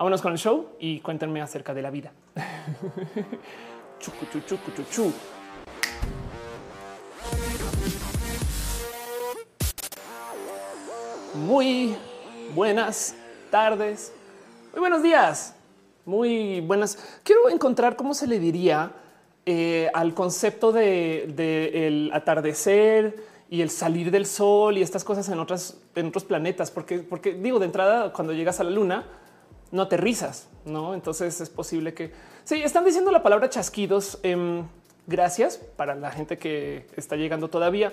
Vámonos con el show y cuéntenme acerca de la vida. chucu, chu, chucu, chu, chu. Muy buenas tardes, muy buenos días, muy buenas. Quiero encontrar cómo se le diría eh, al concepto de, de el atardecer y el salir del sol y estas cosas en otras en otros planetas, porque, porque digo de entrada cuando llegas a la luna no aterrizas, no? Entonces es posible que sí están diciendo la palabra chasquidos. Em, gracias para la gente que está llegando todavía.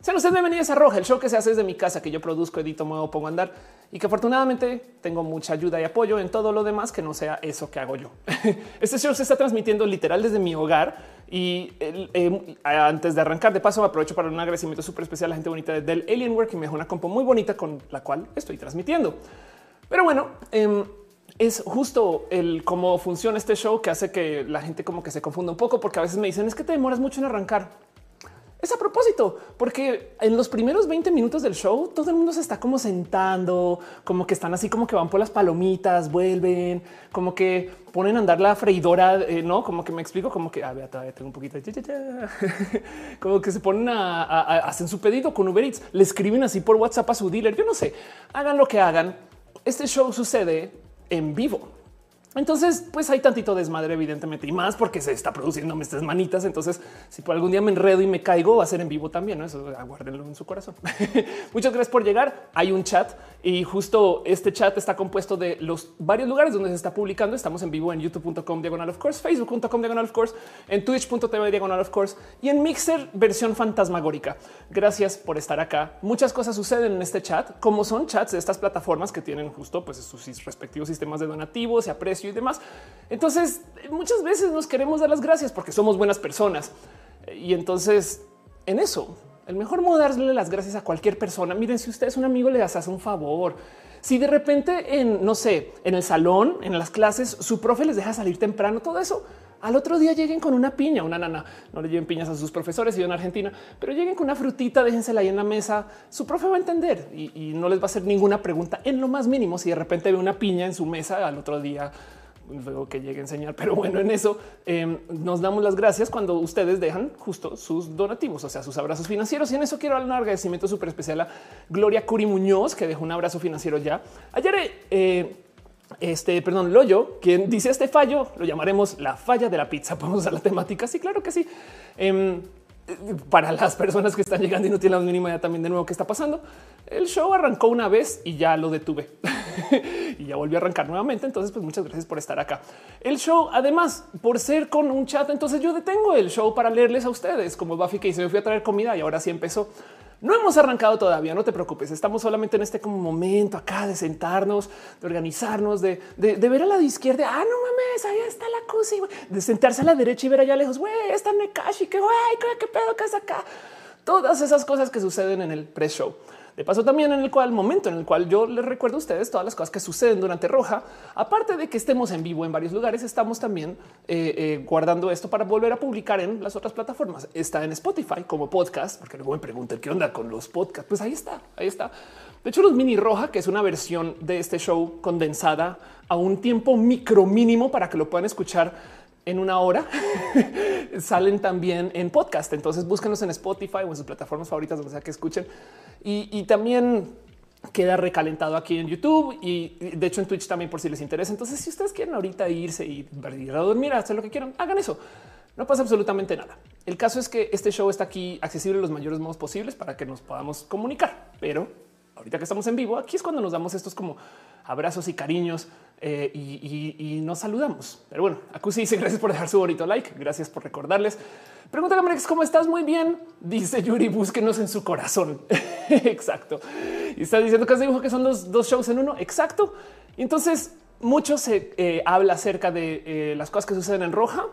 Sean ustedes bienvenidos a Roja, el show que se hace desde mi casa, que yo produzco, edito, muevo, pongo a andar y que afortunadamente tengo mucha ayuda y apoyo en todo lo demás que no sea eso que hago yo. Este show se está transmitiendo literal desde mi hogar y eh, antes de arrancar, de paso, aprovecho para un agradecimiento súper especial a la gente bonita de Dell Alienware que me dejó una compo muy bonita con la cual estoy transmitiendo. Pero bueno, em, es justo el cómo funciona este show que hace que la gente como que se confunda un poco, porque a veces me dicen es que te demoras mucho en arrancar. Es a propósito, porque en los primeros 20 minutos del show todo el mundo se está como sentando, como que están así como que van por las palomitas, vuelven, como que ponen a andar la freidora, eh, no como que me explico, como que a ver, todavía tengo un poquito de como que se ponen a, a, hacen su pedido con Uber Eats, le escriben así por WhatsApp a su dealer. Yo no sé, hagan lo que hagan. Este show sucede en vivo. Entonces, pues hay tantito desmadre, evidentemente, y más porque se está produciendo estas manitas. Entonces, si por algún día me enredo y me caigo, va a ser en vivo también. ¿no? Eso aguárdenlo en su corazón. Muchas gracias por llegar. Hay un chat y justo este chat está compuesto de los varios lugares donde se está publicando. Estamos en vivo en youtube.com diagonal of course, facebook.com diagonal of course, en twitch.tv diagonal of course y en Mixer versión fantasmagórica. Gracias por estar acá. Muchas cosas suceden en este chat, como son chats de estas plataformas que tienen justo pues sus respectivos sistemas de donativos y aprecio y demás. Entonces, muchas veces nos queremos dar las gracias porque somos buenas personas. Y entonces, en eso, el mejor modo de darle las gracias a cualquier persona. Miren, si usted es un amigo, le hace un favor. Si de repente en, no sé, en el salón, en las clases, su profe les deja salir temprano, todo eso, al otro día lleguen con una piña, una nana. No le lleven piñas a sus profesores, y en Argentina, pero lleguen con una frutita, déjensela ahí en la mesa. Su profe va a entender y no les va a hacer ninguna pregunta en lo más mínimo. Si de repente ve una piña en su mesa al otro día, luego que llegue a enseñar. Pero bueno, en eso em, nos damos las gracias cuando ustedes dejan justo sus donativos, o sea, sus abrazos financieros. Y en eso quiero dar un agradecimiento súper especial a Gloria Curi Muñoz, que dejó un abrazo financiero ya. Ayer, eh, este, perdón, Loyo, quien dice este fallo, lo llamaremos la falla de la pizza. Podemos usar la temática. Sí, claro que sí. Em, para las personas que están llegando y no tienen la mínima idea también de nuevo qué está pasando. El show arrancó una vez y ya lo detuve y ya volvió a arrancar nuevamente. Entonces, pues muchas gracias por estar acá. El show, además, por ser con un chat, entonces yo detengo el show para leerles a ustedes como Buffy que se me fui a traer comida y ahora sí empezó. No hemos arrancado todavía, no te preocupes. Estamos solamente en este como momento acá de sentarnos, de organizarnos, de, ver a la izquierda. Ah, no mames, ahí está la cosa, de sentarse a la derecha y ver allá lejos. Güey, está Nekashi, que güey, qué pedo que es acá. Todas esas cosas que suceden en el pre-show. De paso también en el cual momento en el cual yo les recuerdo a ustedes todas las cosas que suceden durante Roja. Aparte de que estemos en vivo en varios lugares, estamos también eh, eh, guardando esto para volver a publicar en las otras plataformas. Está en Spotify como podcast, porque luego me preguntan qué onda con los podcasts. Pues ahí está, ahí está. De hecho, los mini roja, que es una versión de este show condensada a un tiempo micro mínimo para que lo puedan escuchar en una hora salen también en podcast. Entonces búsquenos en Spotify o en sus plataformas favoritas, donde sea que escuchen. Y, también queda recalentado aquí en YouTube y de hecho en Twitch también por si les interesa. Entonces, si ustedes quieren ahorita irse y ir a dormir, hacer lo que quieran, hagan eso. No pasa absolutamente nada. El caso es que este show está aquí accesible en los mayores modos posibles para que nos podamos comunicar. Pero ahorita que estamos en vivo, aquí es cuando nos damos estos como abrazos y cariños eh, y, nos saludamos. Pero bueno, Acusi dice gracias por dejar su bonito like. Gracias por recordarles. Pregunta Gamerex, ¿cómo estás? Muy bien. Dice Yuri, búsquenos en su corazón. Exacto. Y está diciendo que dibujo que son los dos shows en uno. Exacto. Y entonces mucho se eh, habla acerca de eh, las cosas que suceden en roja.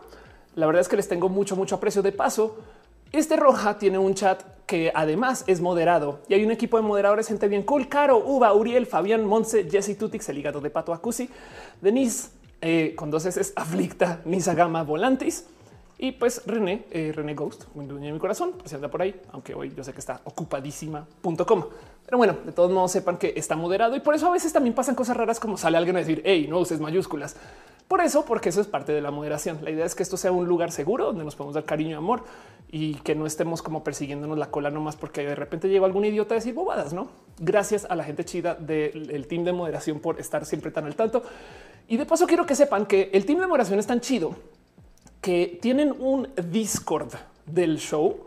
La verdad es que les tengo mucho, mucho aprecio de paso. Este roja tiene un chat que además es moderado y hay un equipo de moderadores, gente bien cool. Caro, Uva, Uriel, Fabián, Monse, Jesse Tutix, el hígado de Pato Acusi, Denise, eh, con dos S, Aflicta, Nisa Gama, Volantis. Y pues René, eh, René Ghost, dueño de mi corazón, pues anda por ahí, aunque hoy yo sé que está ocupadísima.com. Pero bueno, de todos modos sepan que está moderado y por eso a veces también pasan cosas raras como sale alguien a decir, hey, no uses mayúsculas. Por eso, porque eso es parte de la moderación. La idea es que esto sea un lugar seguro donde nos podemos dar cariño y amor y que no estemos como persiguiéndonos la cola nomás porque de repente llega algún idiota a decir bobadas, ¿no? Gracias a la gente chida del team de moderación por estar siempre tan al tanto. Y de paso quiero que sepan que el team de moderación es tan chido que tienen un Discord del show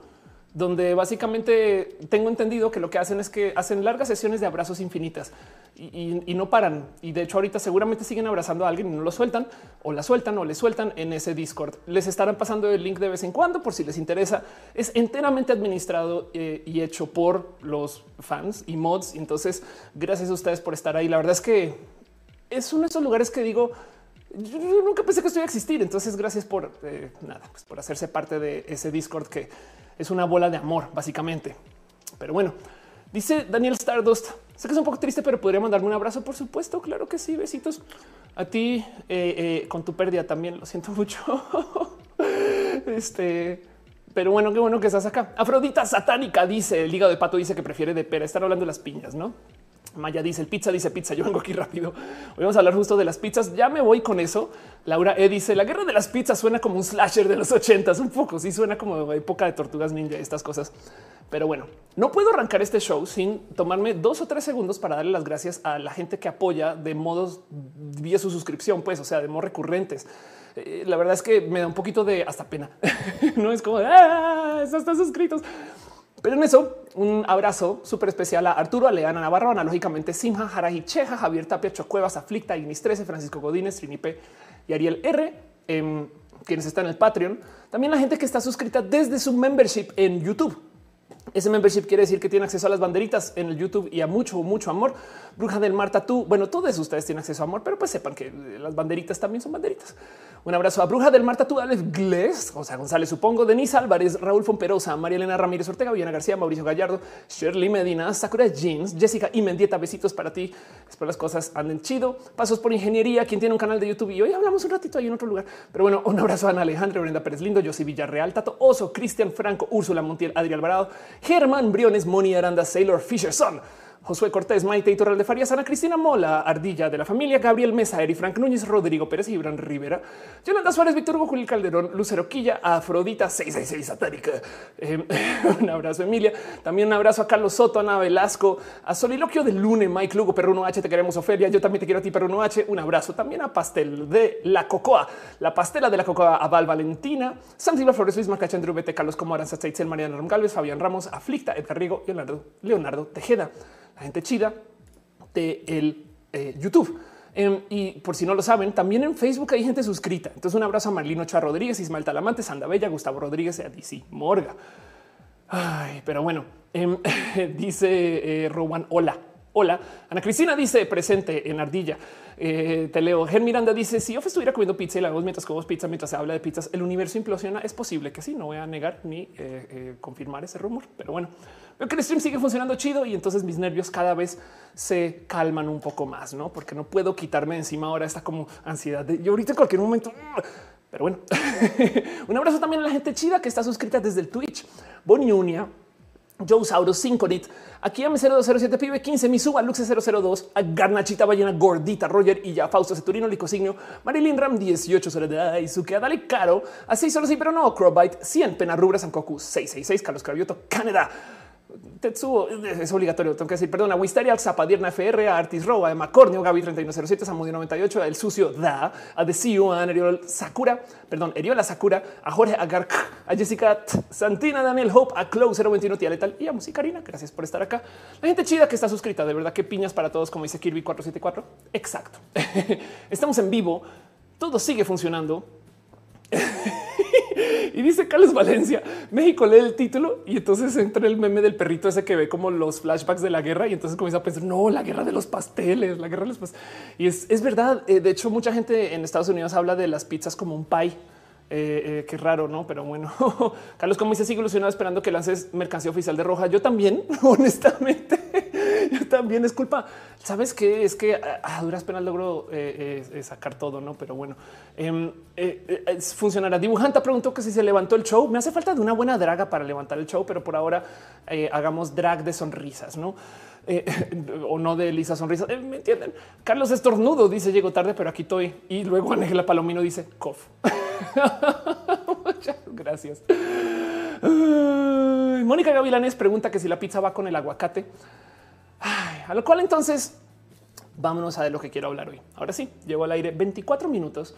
donde básicamente tengo entendido que lo que hacen es que hacen largas sesiones de abrazos infinitas y, no paran. Y de hecho ahorita seguramente siguen abrazando a alguien y no lo sueltan o la sueltan o le sueltan en ese Discord. Les estarán pasando el link de vez en cuando por si les interesa. Es enteramente administrado eh, y hecho por los fans y mods. Entonces gracias a ustedes por estar ahí. La verdad es que es uno de esos lugares que digo, yo nunca pensé que esto iba a existir. Entonces, gracias por eh, nada, pues por hacerse parte de ese Discord que es una bola de amor, básicamente. Pero bueno, dice Daniel Stardust. Sé que es un poco triste, pero podría mandarme un abrazo. Por supuesto, claro que sí. Besitos a ti eh, eh, con tu pérdida también. Lo siento mucho. este, pero bueno, qué bueno que estás acá. Afrodita satánica dice el hígado de pato dice que prefiere de pera. Estar hablando de las piñas, no? Maya dice el pizza, dice pizza. Yo vengo aquí rápido. Hoy vamos a hablar justo de las pizzas. Ya me voy con eso. Laura E dice la guerra de las pizzas suena como un slasher de los ochentas. Un poco sí suena como época de tortugas ninja, estas cosas. Pero bueno, no puedo arrancar este show sin tomarme dos o tres segundos para darle las gracias a la gente que apoya de modos vía su suscripción, pues, o sea, de modos recurrentes. Eh, la verdad es que me da un poquito de hasta pena. no es como ah, están suscritos. Pero en eso, un abrazo súper especial a Arturo Aleana Navarro, analógicamente Simha, Jaraji Cheja, Javier Tapia, Chocuevas, Aflicta, Ignis 13, Francisco Godínez, Trinipe y Ariel R, em, quienes están en el Patreon. También la gente que está suscrita desde su membership en YouTube. Ese membership quiere decir que tiene acceso a las banderitas en el YouTube y a mucho, mucho amor. Bruja del Mar Tatú. Bueno, todos ustedes tienen acceso a amor, pero pues sepan que las banderitas también son banderitas. Un abrazo a Bruja del Mar Tatú, Alex Gles, sea, González, supongo, Denise Álvarez, Raúl Fomperosa, María Elena Ramírez Ortega, Viana García, Mauricio Gallardo, Shirley Medina, Sakura Jeans, Jessica y Mendieta. Besitos para ti. Espero las cosas anden chido. Pasos por ingeniería, quien tiene un canal de YouTube y hoy hablamos un ratito ahí en otro lugar. Pero bueno, un abrazo a Ana Alejandra, Brenda Pérez Lindo, José Villarreal, Tato Oso, Cristian Franco, Úrsula Montiel, Adrián Alvarado, Germán Briones, Moni Aranda, Sailor Fisherson. Josué Cortés, Maite y de Farías, Ana Cristina Mola, Ardilla de la familia, Gabriel Mesa, Eri Frank Núñez, Rodrigo Pérez, Ibran Rivera, Yolanda Suárez, Víctor Hugo, Julio Calderón, Lucero Quilla, Afrodita 666 satánica. Eh, un abrazo, Emilia. También un abrazo a Carlos Soto, Ana Velasco, a Soliloquio de Lune, Mike Lugo, Perruno H, te queremos, Ofelia. Yo también te quiero a ti, Perruno H. Un abrazo también a Pastel de la Cocoa, la pastela de la Cocoa, a Val Valentina, Santiago Flores, Luis Macacha, Andrew Bete, Carlos Como Aranza, Mariana Mariana Galvez, Fabián Ramos, Aflicta, Edgar Rigo, Leonardo, Leonardo Tejeda, la gente chida de el eh, YouTube. Em, y por si no lo saben, también en Facebook hay gente suscrita. Entonces, un abrazo a Marlino Chá Rodríguez, Ismael Talamante, Sanda Bella, Gustavo Rodríguez y a DC Morga. Ay, pero bueno, em, dice eh, Rowan, hola. Hola, Ana Cristina dice presente en Ardilla. Eh, te leo. Gen Miranda dice: Si yo estuviera comiendo pizza y la vemos mientras comemos pizza, mientras se habla de pizzas, el universo implosiona. Es posible que sí. No voy a negar ni confirmar ese rumor, pero bueno. Veo que el stream sigue funcionando chido y entonces mis nervios cada vez se calman un poco más, no? Porque no puedo quitarme encima ahora esta como ansiedad de yo ahorita en cualquier momento. Pero bueno, un abrazo también a la gente chida que está suscrita desde el Twitch. Boniunia, Joe Sauro, Synconit, aquí a M0207 Pibe 15, Misuba, Luxe 002, a Garnachita Ballena Gordita, Roger y ya Fausto Ceturino, Licosignio, Marilyn Ram 18, Soledad, Izuke, Dale Caro, así solo sí, pero no, Crowbite 100, Pena Rubra, Sankoku 666, Carlos Cravioto, Canadá. Es obligatorio. Tengo que decir, perdón, a Wisteria, Zapadierna FR, a Artis Roa, Macornio, Gaby 3107, Samudio 98, a El Sucio Da, a Desiu, a Eriol Sakura, perdón, Eriola Sakura, a Jorge Agar, a Jessica Santina, Daniel Hope, a Clow 021, Tía Letal y a Musicarina. Gracias por estar acá. La gente chida que está suscrita, de verdad que piñas para todos, como dice Kirby 474. Exacto. Estamos en vivo, todo sigue funcionando. y dice Carlos Valencia, México lee el título y entonces entra el meme del perrito ese que ve como los flashbacks de la guerra y entonces comienza a pensar, no, la guerra de los pasteles, la guerra de los pasteles. Y es, verdad, eh, de hecho mucha gente en Estados Unidos habla de las pizzas como un pie. Eh, eh, qué raro, no? Pero bueno, Carlos, como dice, sigo ilusionado esperando que lances mercancía oficial de roja. Yo también, honestamente. Yo también es culpa. Sabes qué? Es que a, duras penas logro eh, sacar todo, no? Pero bueno, em, funcionará. Dibujanta preguntó que si se levantó el show. Me hace falta de una buena draga para levantar el show, pero por ahora hagamos drag de sonrisas, no? o no de Lisa sonrisas. ¿Me entienden? Carlos Estornudo dice llegó tarde, pero aquí estoy. Y luego Ángela Palomino dice cof. Muchas gracias. Mónica Gavilanes pregunta que si la pizza va con el aguacate. a lo cual entonces vámonos a de lo que quiero hablar hoy. Ahora sí, llevo al aire 24 minutos.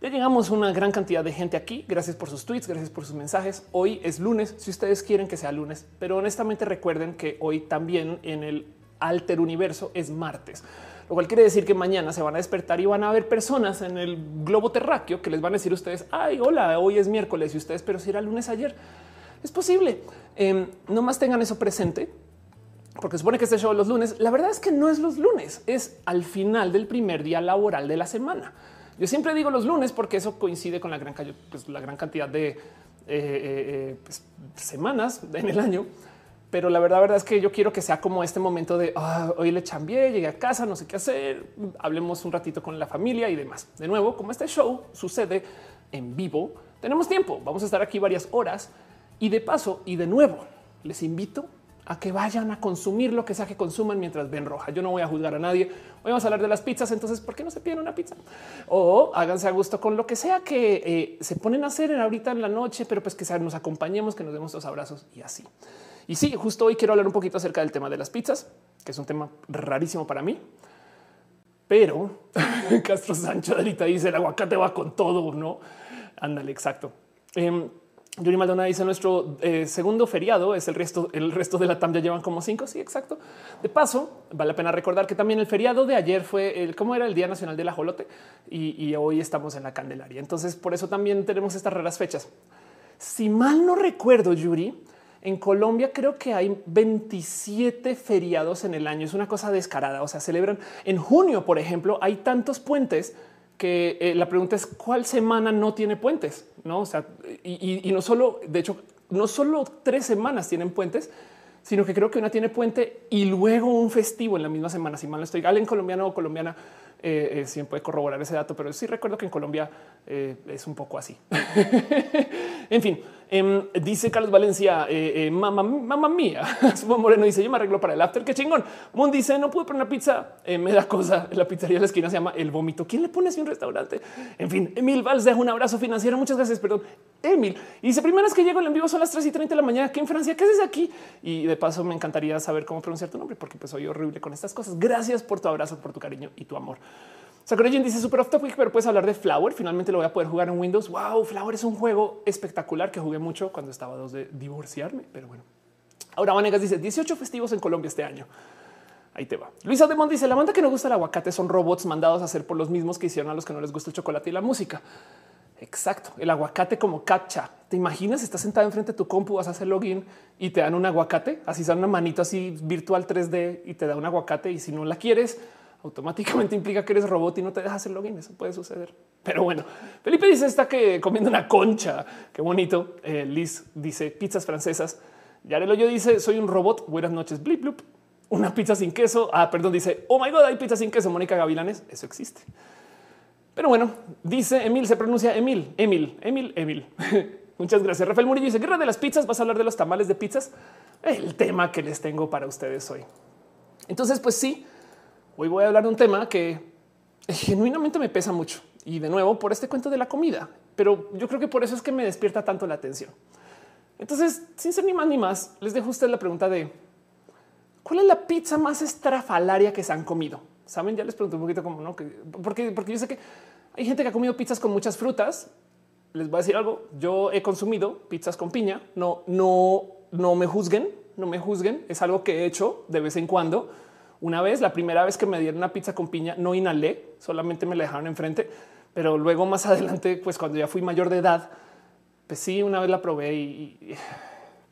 Ya llegamos una gran cantidad de gente aquí. Gracias por sus tweets, gracias por sus mensajes. Hoy es lunes, si ustedes quieren que sea lunes, pero honestamente recuerden que hoy también en el alter universo es martes, lo cual quiere decir que mañana se van a despertar y van a haber personas en el globo terráqueo que les van a decir ustedes, ay, hola, hoy es miércoles y ustedes, pero si era lunes ayer. Es posible. Eh, no más tengan eso presente, porque supone que este show los lunes. La verdad es que no es los lunes, es al final del primer día laboral de la semana. Yo siempre digo los lunes porque eso coincide con la gran, pues, la gran cantidad de eh, eh, eh, pues, semanas en el año. Pero la verdad, verdad es que yo quiero que sea como este momento de ah, hoy le chambié, llegué a casa, no sé qué hacer, hablemos un ratito con la familia y demás. De nuevo, como este show sucede en vivo, tenemos tiempo. Vamos a estar aquí varias horas y de paso, y de nuevo, les invito a que vayan a consumir lo que sea que consuman mientras ven roja. Yo no voy a juzgar a nadie. Hoy vamos a hablar de las pizzas, entonces, ¿por qué no se piden una pizza? O háganse a gusto con lo que sea que eh, se ponen a hacer en ahorita en la noche, pero pues que nos acompañemos, que nos demos los abrazos y así. Y sí, justo hoy quiero hablar un poquito acerca del tema de las pizzas, que es un tema rarísimo para mí. Pero Castro Sancho ahorita dice el aguacate va con todo, ¿no? Ándale, exacto. Em, Yuri Maldonado dice nuestro eh, segundo feriado es el resto, el resto de la TAM ya llevan como cinco. Sí, exacto. De paso, vale la pena recordar que también el feriado de ayer fue el cómo era el Día Nacional del Ajolote y, y hoy estamos en la Candelaria. Entonces, por eso también tenemos estas raras fechas. Si mal no recuerdo, Yuri, en Colombia creo que hay 27 feriados en el año. Es una cosa descarada. O sea, celebran en junio, por ejemplo, hay tantos puentes que eh, la pregunta es cuál semana no tiene puentes, no? O sea, y, no solo, de hecho, no solo tres semanas tienen puentes, sino que creo que una tiene puente y luego un festivo en la misma semana. Si mal no estoy, alguien colombiano o colombiana eh, eh, siempre puede corroborar ese dato, pero sí recuerdo que en Colombia es un poco así. en fin, Em, dice Carlos Valencia, mamá, mamá mía. Sumo Moreno dice: Yo me arreglo para el after. Qué chingón. Moon dice: No pude poner una pizza. Eh, me da cosa. La pizzería de la esquina se llama El Vómito. ¿Quién le pone así un restaurante? En fin, Emil Valls deja un abrazo financiero. Muchas gracias. Perdón, Emil. Y dice: Primeras que llego, el en vivo son las 3 y 30 de la mañana aquí en Francia. ¿Qué haces aquí? Y de paso, me encantaría saber cómo pronunciar tu nombre, porque pues soy horrible con estas cosas. Gracias por tu abrazo, por tu cariño y tu amor. Sakurajin dice super off topic, pero puedes hablar de Flower. Finalmente lo voy a poder jugar en Windows. Wow, Flower es un juego espectacular que jugué mucho cuando estaba dos de divorciarme, pero bueno. Ahora Vanegas dice 18 festivos en Colombia este año. Ahí te va. Luisa Demont dice la banda que no gusta el aguacate son robots mandados a hacer por los mismos que hicieron a los que no les gusta el chocolate y la música. Exacto. El aguacate como captcha. Te imaginas, estás sentado enfrente de tu compu, vas a hacer login y te dan un aguacate, así son una manito así virtual 3D y te da un aguacate. Y si no la quieres, automáticamente implica que eres robot y no te dejas el login. Eso puede suceder. Pero bueno, Felipe dice está que comiendo una concha. Qué bonito. Eh, Liz dice pizzas francesas. Yarelo yo dice soy un robot. Buenas noches. Blip, blip. Una pizza sin queso. Ah, perdón. Dice oh my god, hay pizza sin queso. Mónica Gavilanes. Eso existe. Pero bueno, dice Emil, se pronuncia Emil, Emil, Emil, Emil. Muchas gracias. Rafael Murillo dice guerra de las pizzas. Vas a hablar de los tamales de pizzas. El tema que les tengo para ustedes hoy. Entonces, pues sí, Hoy voy a hablar de un tema que genuinamente me pesa mucho y de nuevo por este cuento de la comida, pero yo creo que por eso es que me despierta tanto la atención. Entonces, sin ser ni más ni más, les dejo a ustedes la pregunta de cuál es la pizza más estrafalaria que se han comido. Saben, ya les pregunto un poquito como no, porque, porque yo sé que hay gente que ha comido pizzas con muchas frutas. Les voy a decir algo. Yo he consumido pizzas con piña. No, no, no me juzguen, no me juzguen. Es algo que he hecho de vez en cuando una vez, la primera vez que me dieron una pizza con piña, no inhalé, solamente me la dejaron enfrente, pero luego más adelante, pues cuando ya fui mayor de edad, pues sí, una vez la probé y,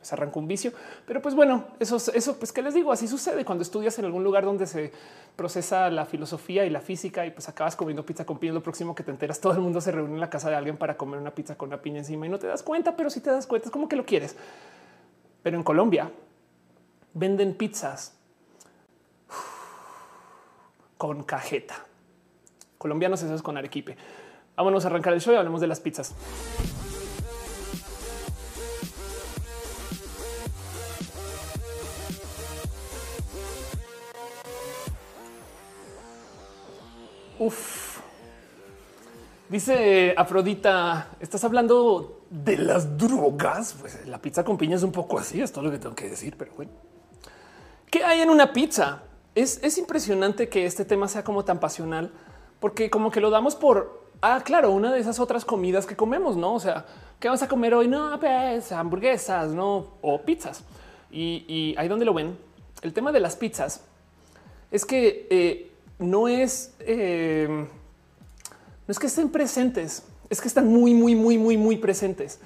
se arrancó un vicio. Pero pues bueno, eso, eso, pues qué les digo, así sucede cuando estudias en algún lugar donde se procesa la filosofía y la física y pues acabas comiendo pizza con piña. Lo próximo que te enteras, todo el mundo se reúne en la casa de alguien para comer una pizza con una piña encima y no te das cuenta, pero si te das cuenta es como que lo quieres. Pero en Colombia venden pizzas con cajeta. Colombianos, eso es con arequipe. Vámonos a arrancar el show y hablemos de las pizzas. Uf. Dice Afrodita, ¿estás hablando de las drogas? Pues la pizza con piña es un poco así, es todo lo que tengo que decir, pero bueno. ¿Qué hay en una pizza? Es, es impresionante que este tema sea como tan pasional, porque como que lo damos por, ah, claro, una de esas otras comidas que comemos, ¿no? O sea, ¿qué vas a comer hoy? No, pues hamburguesas, ¿no? O pizzas. Y, ahí donde lo ven, el tema de las pizzas es que eh, no es, eh, no es que estén presentes, es que están muy, muy, muy, muy, muy presentes.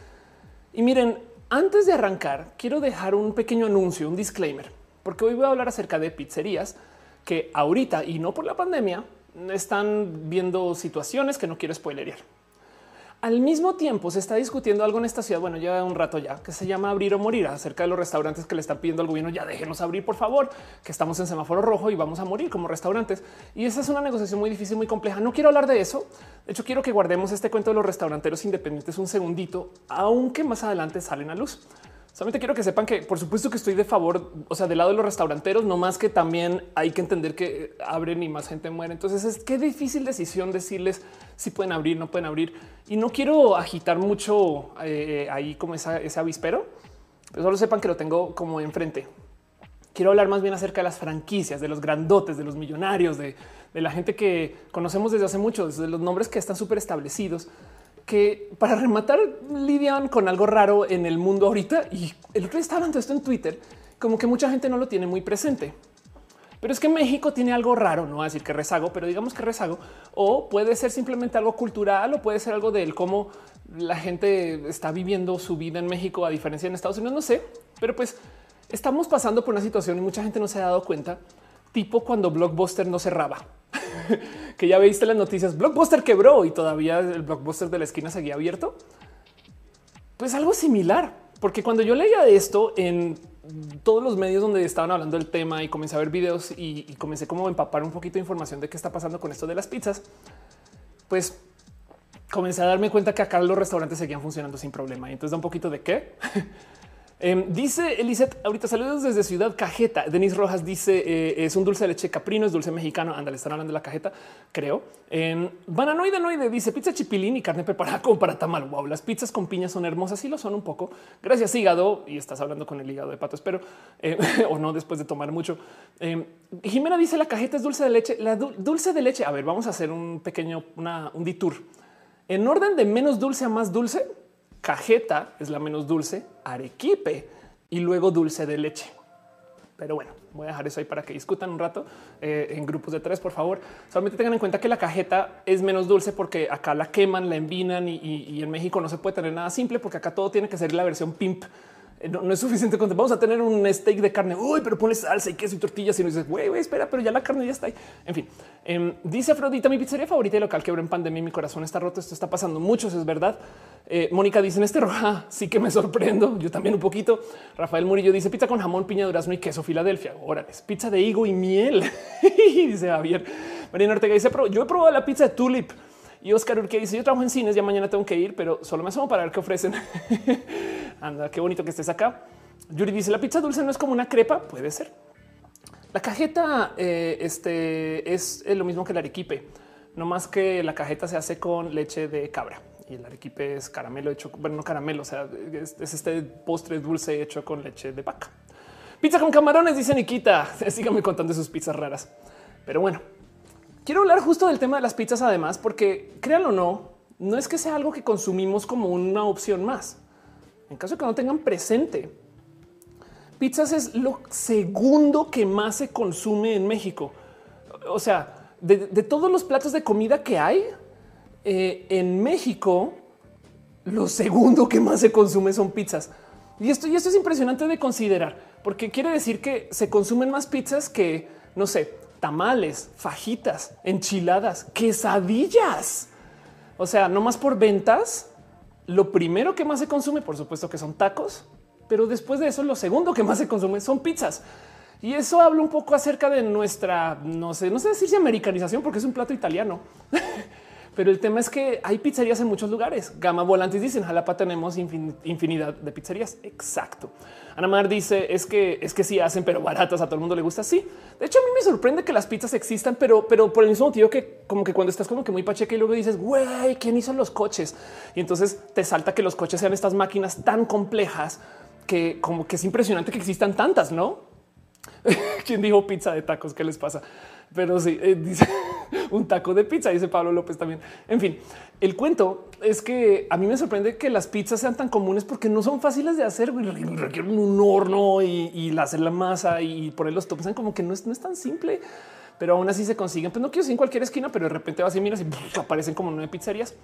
Y miren, antes de arrancar, quiero dejar un pequeño anuncio, un disclaimer, porque hoy voy a hablar acerca de pizzerías que ahorita y no por la pandemia están viendo situaciones que no quiero spoilerear. Al mismo tiempo se está discutiendo algo en esta ciudad, bueno, ya un rato ya, que se llama abrir o morir acerca de los restaurantes que le están pidiendo al gobierno, ya déjenos abrir, por favor, que estamos en semáforo rojo y vamos a morir como restaurantes. Y esa es una negociación muy difícil, muy compleja. No quiero hablar de eso. De hecho, quiero que guardemos este cuento de los restauranteros independientes un segundito, aunque más adelante salen a luz. Solamente quiero que sepan que por supuesto que estoy de favor, o sea, del lado de los restauranteros, no más que también hay que entender que abren y más gente muere. Entonces es qué difícil decisión decirles si pueden abrir, no pueden abrir. Y no quiero agitar mucho eh, ahí como ese avispero, pero solo sepan que lo tengo como enfrente. Quiero hablar más bien acerca de las franquicias, de los grandotes, de los millonarios, de, de la gente que conocemos desde hace mucho, desde los nombres que están súper establecidos que para rematar lidian con algo raro en el mundo ahorita. Y el otro día estaba hablando esto en Twitter, como que mucha gente no lo tiene muy presente. Pero es que México tiene algo raro, no voy a decir que rezago, pero digamos que rezago, o puede ser simplemente algo cultural, o puede ser algo del cómo la gente está viviendo su vida en México, a diferencia en Estados Unidos, no sé, pero pues estamos pasando por una situación y mucha gente no se ha dado cuenta, tipo cuando Blockbuster no cerraba. que ya viste las noticias, Blockbuster quebró y todavía el Blockbuster de la esquina seguía abierto. Pues algo similar, porque cuando yo leía esto en todos los medios donde estaban hablando del tema y comencé a ver videos y, comencé como a empapar un poquito de información de qué está pasando con esto de las pizzas, pues comencé a darme cuenta que acá los restaurantes seguían funcionando sin problema. Y entonces da un poquito de qué. Em, dice Elisette, ahorita saludos desde Ciudad Cajeta. Denis Rojas dice eh, es un dulce de leche caprino, es dulce mexicano. Anda, le están hablando de la cajeta, creo. Em, Bananoide Noide dice pizza chipilín y carne preparada como para tamal. Wow, las pizzas con piñas son hermosas. Sí lo son un poco. Gracias, hígado. Y estás hablando con el hígado de pato, espero eh, o no después de tomar mucho. Em, Jimena dice la cajeta es dulce de leche. La dulce de leche. A ver, vamos a hacer un pequeño, un detour en orden de menos dulce a más dulce cajeta es la menos dulce, arequipe y luego dulce de leche. Pero bueno, voy a dejar eso ahí para que discutan un rato eh, en grupos de tres, por favor. Solamente tengan en cuenta que la cajeta es menos dulce porque acá la queman, la envinan y, y en México no se puede tener nada simple porque acá todo tiene que ser la versión pimp eh, no, es suficiente con vamos a tener un steak de carne. Uy, pero pones salsa y queso y tortillas y no dices, güey, espera, pero ya la carne ya está ahí. En fin, em, dice Afrodita, mi pizzería favorita y local quebró en pandemia. Mi corazón está roto. Esto está pasando mucho. es verdad. Eh, Mónica dice en este roja. Sí que me sorprendo. Yo también un poquito. Rafael Murillo dice pizza con jamón, piña, durazno y queso Filadelfia. Órale, pizza de higo y miel. dice Javier. Marina Ortega dice, yo he probado la pizza de tulip. Y Oscar Urque dice yo trabajo en cines, ya mañana tengo que ir, pero solo me asomo para ver qué ofrecen. Anda, qué bonito que estés acá. Yuri dice la pizza dulce no es como una crepa, puede ser. La cajeta eh, este, es lo mismo que el arequipe, no más que la cajeta se hace con leche de cabra y el arequipe es caramelo hecho, bueno, no caramelo, o sea, es, este postre dulce hecho con leche de vaca. Pizza con camarones, dice Nikita. Síganme contando sus pizzas raras. Pero bueno, quiero hablar justo del tema de las pizzas, además, porque créanlo o no, no es que sea algo que consumimos como una opción más. En caso de que no tengan presente, pizzas es lo segundo que más se consume en México. O sea, de, todos los platos de comida que hay eh, en México, lo segundo que más se consume son pizzas. Y esto, y esto es impresionante de considerar, porque quiere decir que se consumen más pizzas que, no sé, tamales, fajitas, enchiladas, quesadillas. O sea, no más por ventas, lo primero que más se consume, por supuesto que son tacos, pero después de eso, lo segundo que más se consume son pizzas. Y eso habla un poco acerca de nuestra, no sé, no sé decir si americanización, porque es un plato italiano. Pero el tema es que hay pizzerías en muchos lugares. Gama Volantes dicen Jalapa tenemos infinidad de pizzerías. Exacto. Ana Mar dice es que es que sí hacen, pero baratas a todo el mundo le gusta. Sí. De hecho, a mí me sorprende que las pizzas existan, pero, pero por el mismo motivo que como que cuando estás como que muy pacheca y luego dices, güey, ¿quién hizo los coches? Y entonces te salta que los coches sean estas máquinas tan complejas que como que es impresionante que existan tantas, no? ¿Quién dijo pizza de tacos? ¿Qué les pasa? Pero sí, eh, dice un taco de pizza, dice Pablo López también. En fin, el cuento es que a mí me sorprende que las pizzas sean tan comunes porque no son fáciles de hacer. Requieren un horno y, hacer la masa y poner los toppings. Como que no es, no es tan simple, pero aún así se consiguen. Pues no quiero decir en cualquier esquina, pero de repente vas y miras y aparecen como nueve pizzerias.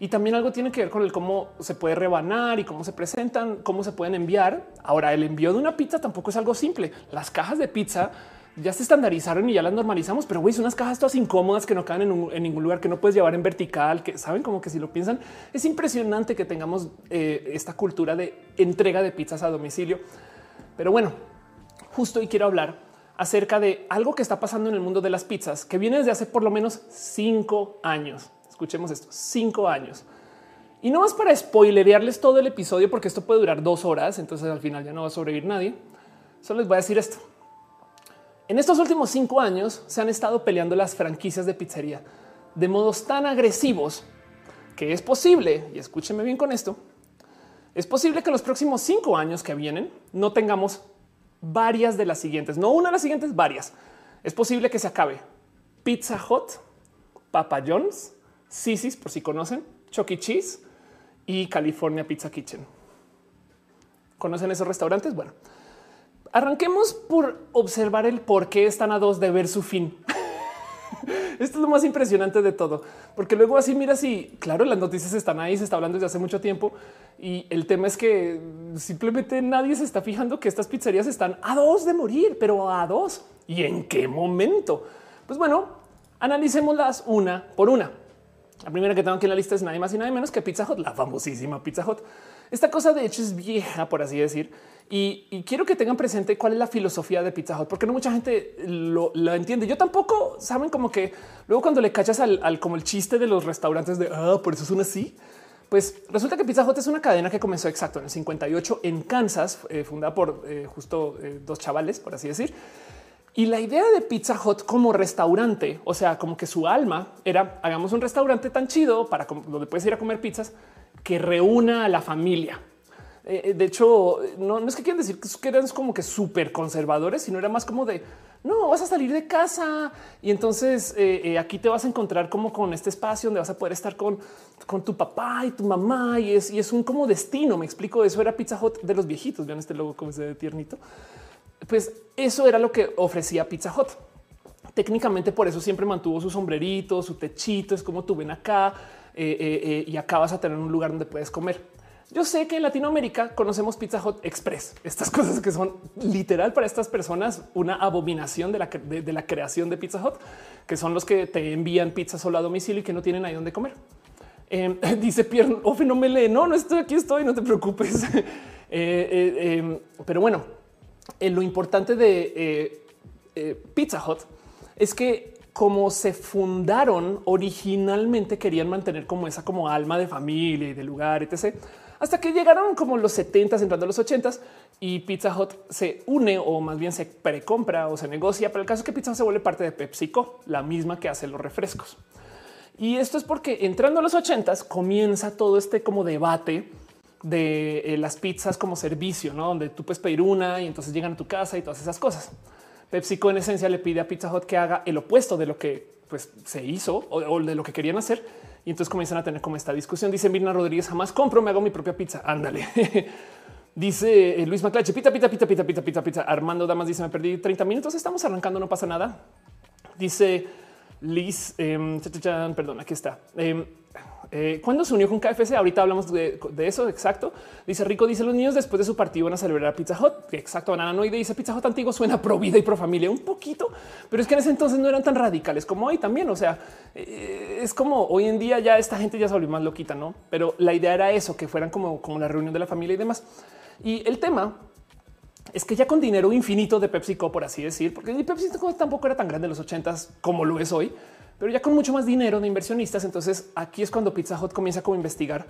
Y también algo tiene que ver con el cómo se puede rebanar y cómo se presentan, cómo se pueden enviar. Ahora, el envío de una pizza tampoco es algo simple. Las cajas de pizza ya se estandarizaron y ya las normalizamos, pero güey, son unas cajas todas incómodas que no caben en, ningún lugar, que no puedes llevar en vertical, que saben como que si lo piensan, es impresionante que tengamos eh, esta cultura de entrega de pizzas a domicilio. Pero bueno, justo hoy quiero hablar acerca de algo que está pasando en el mundo de las pizzas, que viene desde hace por lo menos cinco años. Escuchemos esto, cinco años. Y no más para spoilerearles todo el episodio, porque esto puede durar dos horas, entonces al final ya no va a sobrevivir nadie. Solo les voy a decir esto. En estos últimos cinco años se han estado peleando las franquicias de pizzería de modos tan agresivos que es posible, y escúcheme bien con esto, es posible que los próximos cinco años que vienen no tengamos varias de las siguientes, no una de las siguientes, varias. Es posible que se acabe Pizza Hut, Papa John's, Sisi's, por si conocen, Chucky e. Cheese y California Pizza Kitchen. ¿Conocen esos restaurantes? Bueno, Arranquemos por observar el por qué están a dos de ver su fin. Esto es lo más impresionante de todo, porque luego así mira si claro, las noticias están ahí, se está hablando desde hace mucho tiempo y el tema es que simplemente nadie se está fijando que estas pizzerías están a dos de morir, pero a dos. ¿Y en qué momento? Pues bueno, analicémoslas una por una. La primera que tengo aquí en la lista es nadie más y nada menos que Pizza Hut, la famosísima Pizza Hut. Esta cosa de hecho es vieja, por así decir y, quiero que tengan presente cuál es la filosofía de Pizza Hut, porque no mucha gente lo, entiende. Yo tampoco saben como que luego cuando le cachas al, como el chiste de los restaurantes de ah, por eso es una así. Pues resulta que Pizza Hut es una cadena que comenzó exacto en el 58 en Kansas, eh, fundada por eh, justo eh, dos chavales, por así decir. Y la idea de Pizza Hut como restaurante, o sea, como que su alma era hagamos un restaurante tan chido para donde puedes ir a comer pizzas que reúna a la familia. Eh, eh, de hecho, no, es que quieran decir que eran como que súper conservadores, sino era más como de no vas a salir de casa y entonces eh, aquí te vas a encontrar como con este espacio donde vas a poder estar con, tu papá y tu mamá y es, y es un como destino. Me explico. Eso era Pizza Hut de los viejitos. Vean este logo como ese de tiernito. Pues eso era lo que ofrecía Pizza Hut. Técnicamente por eso siempre mantuvo su sombrerito, su techito. Es como tú ven acá y acá vas a tener un lugar donde puedes comer. Yo sé que en Latinoamérica conocemos Pizza Hut Express, estas cosas que son literal para estas personas una abominación de la, creación de Pizza Hut, que son los que te envían pizza solo a domicilio y que no tienen ahí donde comer. Em, dice Pierre, Ofe, no me lee. No, no estoy aquí, estoy, no te preocupes. Eh, eh, em, pero bueno, eh, lo importante de Pizza Hut es que como se fundaron originalmente querían mantener como esa como alma de familia y de lugar, etc hasta que llegaron como los 70 entrando a los 80 y Pizza Hut se une o más bien se precompra o se negocia. Pero el caso es que Pizza Hut se vuelve parte de PepsiCo, la misma que hace los refrescos. Y esto es porque entrando a los 80 comienza todo este como debate de eh, las pizzas como servicio, ¿no? donde tú puedes pedir una y entonces llegan a tu casa y todas esas cosas. PepsiCo en esencia le pide a Pizza Hut que haga el opuesto de lo que pues, se hizo o de lo que querían hacer y entonces comienzan a tener como esta discusión. Dice Mirna Rodríguez, jamás compro, me hago mi propia pizza. Ándale. dice eh, Luis Maclache, pita, pita, pita, pita, pita, pita, pita. Armando Damas dice, me perdí 30 minutos, estamos arrancando, no pasa nada. Dice Liz, eh, perdón, aquí está. Eh, eh, cuando se unió con KFC, ahorita hablamos de, eso. Exacto. Dice Rico, dice los niños después de su partido van a celebrar Pizza Hut. Exacto. Banana no dice Pizza Hut antiguo suena pro vida y pro familia un poquito, pero es que en ese entonces no eran tan radicales como hoy también. O sea, eh, es como hoy en día ya esta gente ya se volvió más loquita, no? Pero la idea era eso, que fueran como, como la reunión de la familia y demás. Y el tema es que ya con dinero infinito de PepsiCo, por así decir, porque PepsiCo tampoco era tan grande en los ochentas como lo es hoy, pero ya con mucho más dinero de inversionistas. Entonces aquí es cuando Pizza Hut comienza como a investigar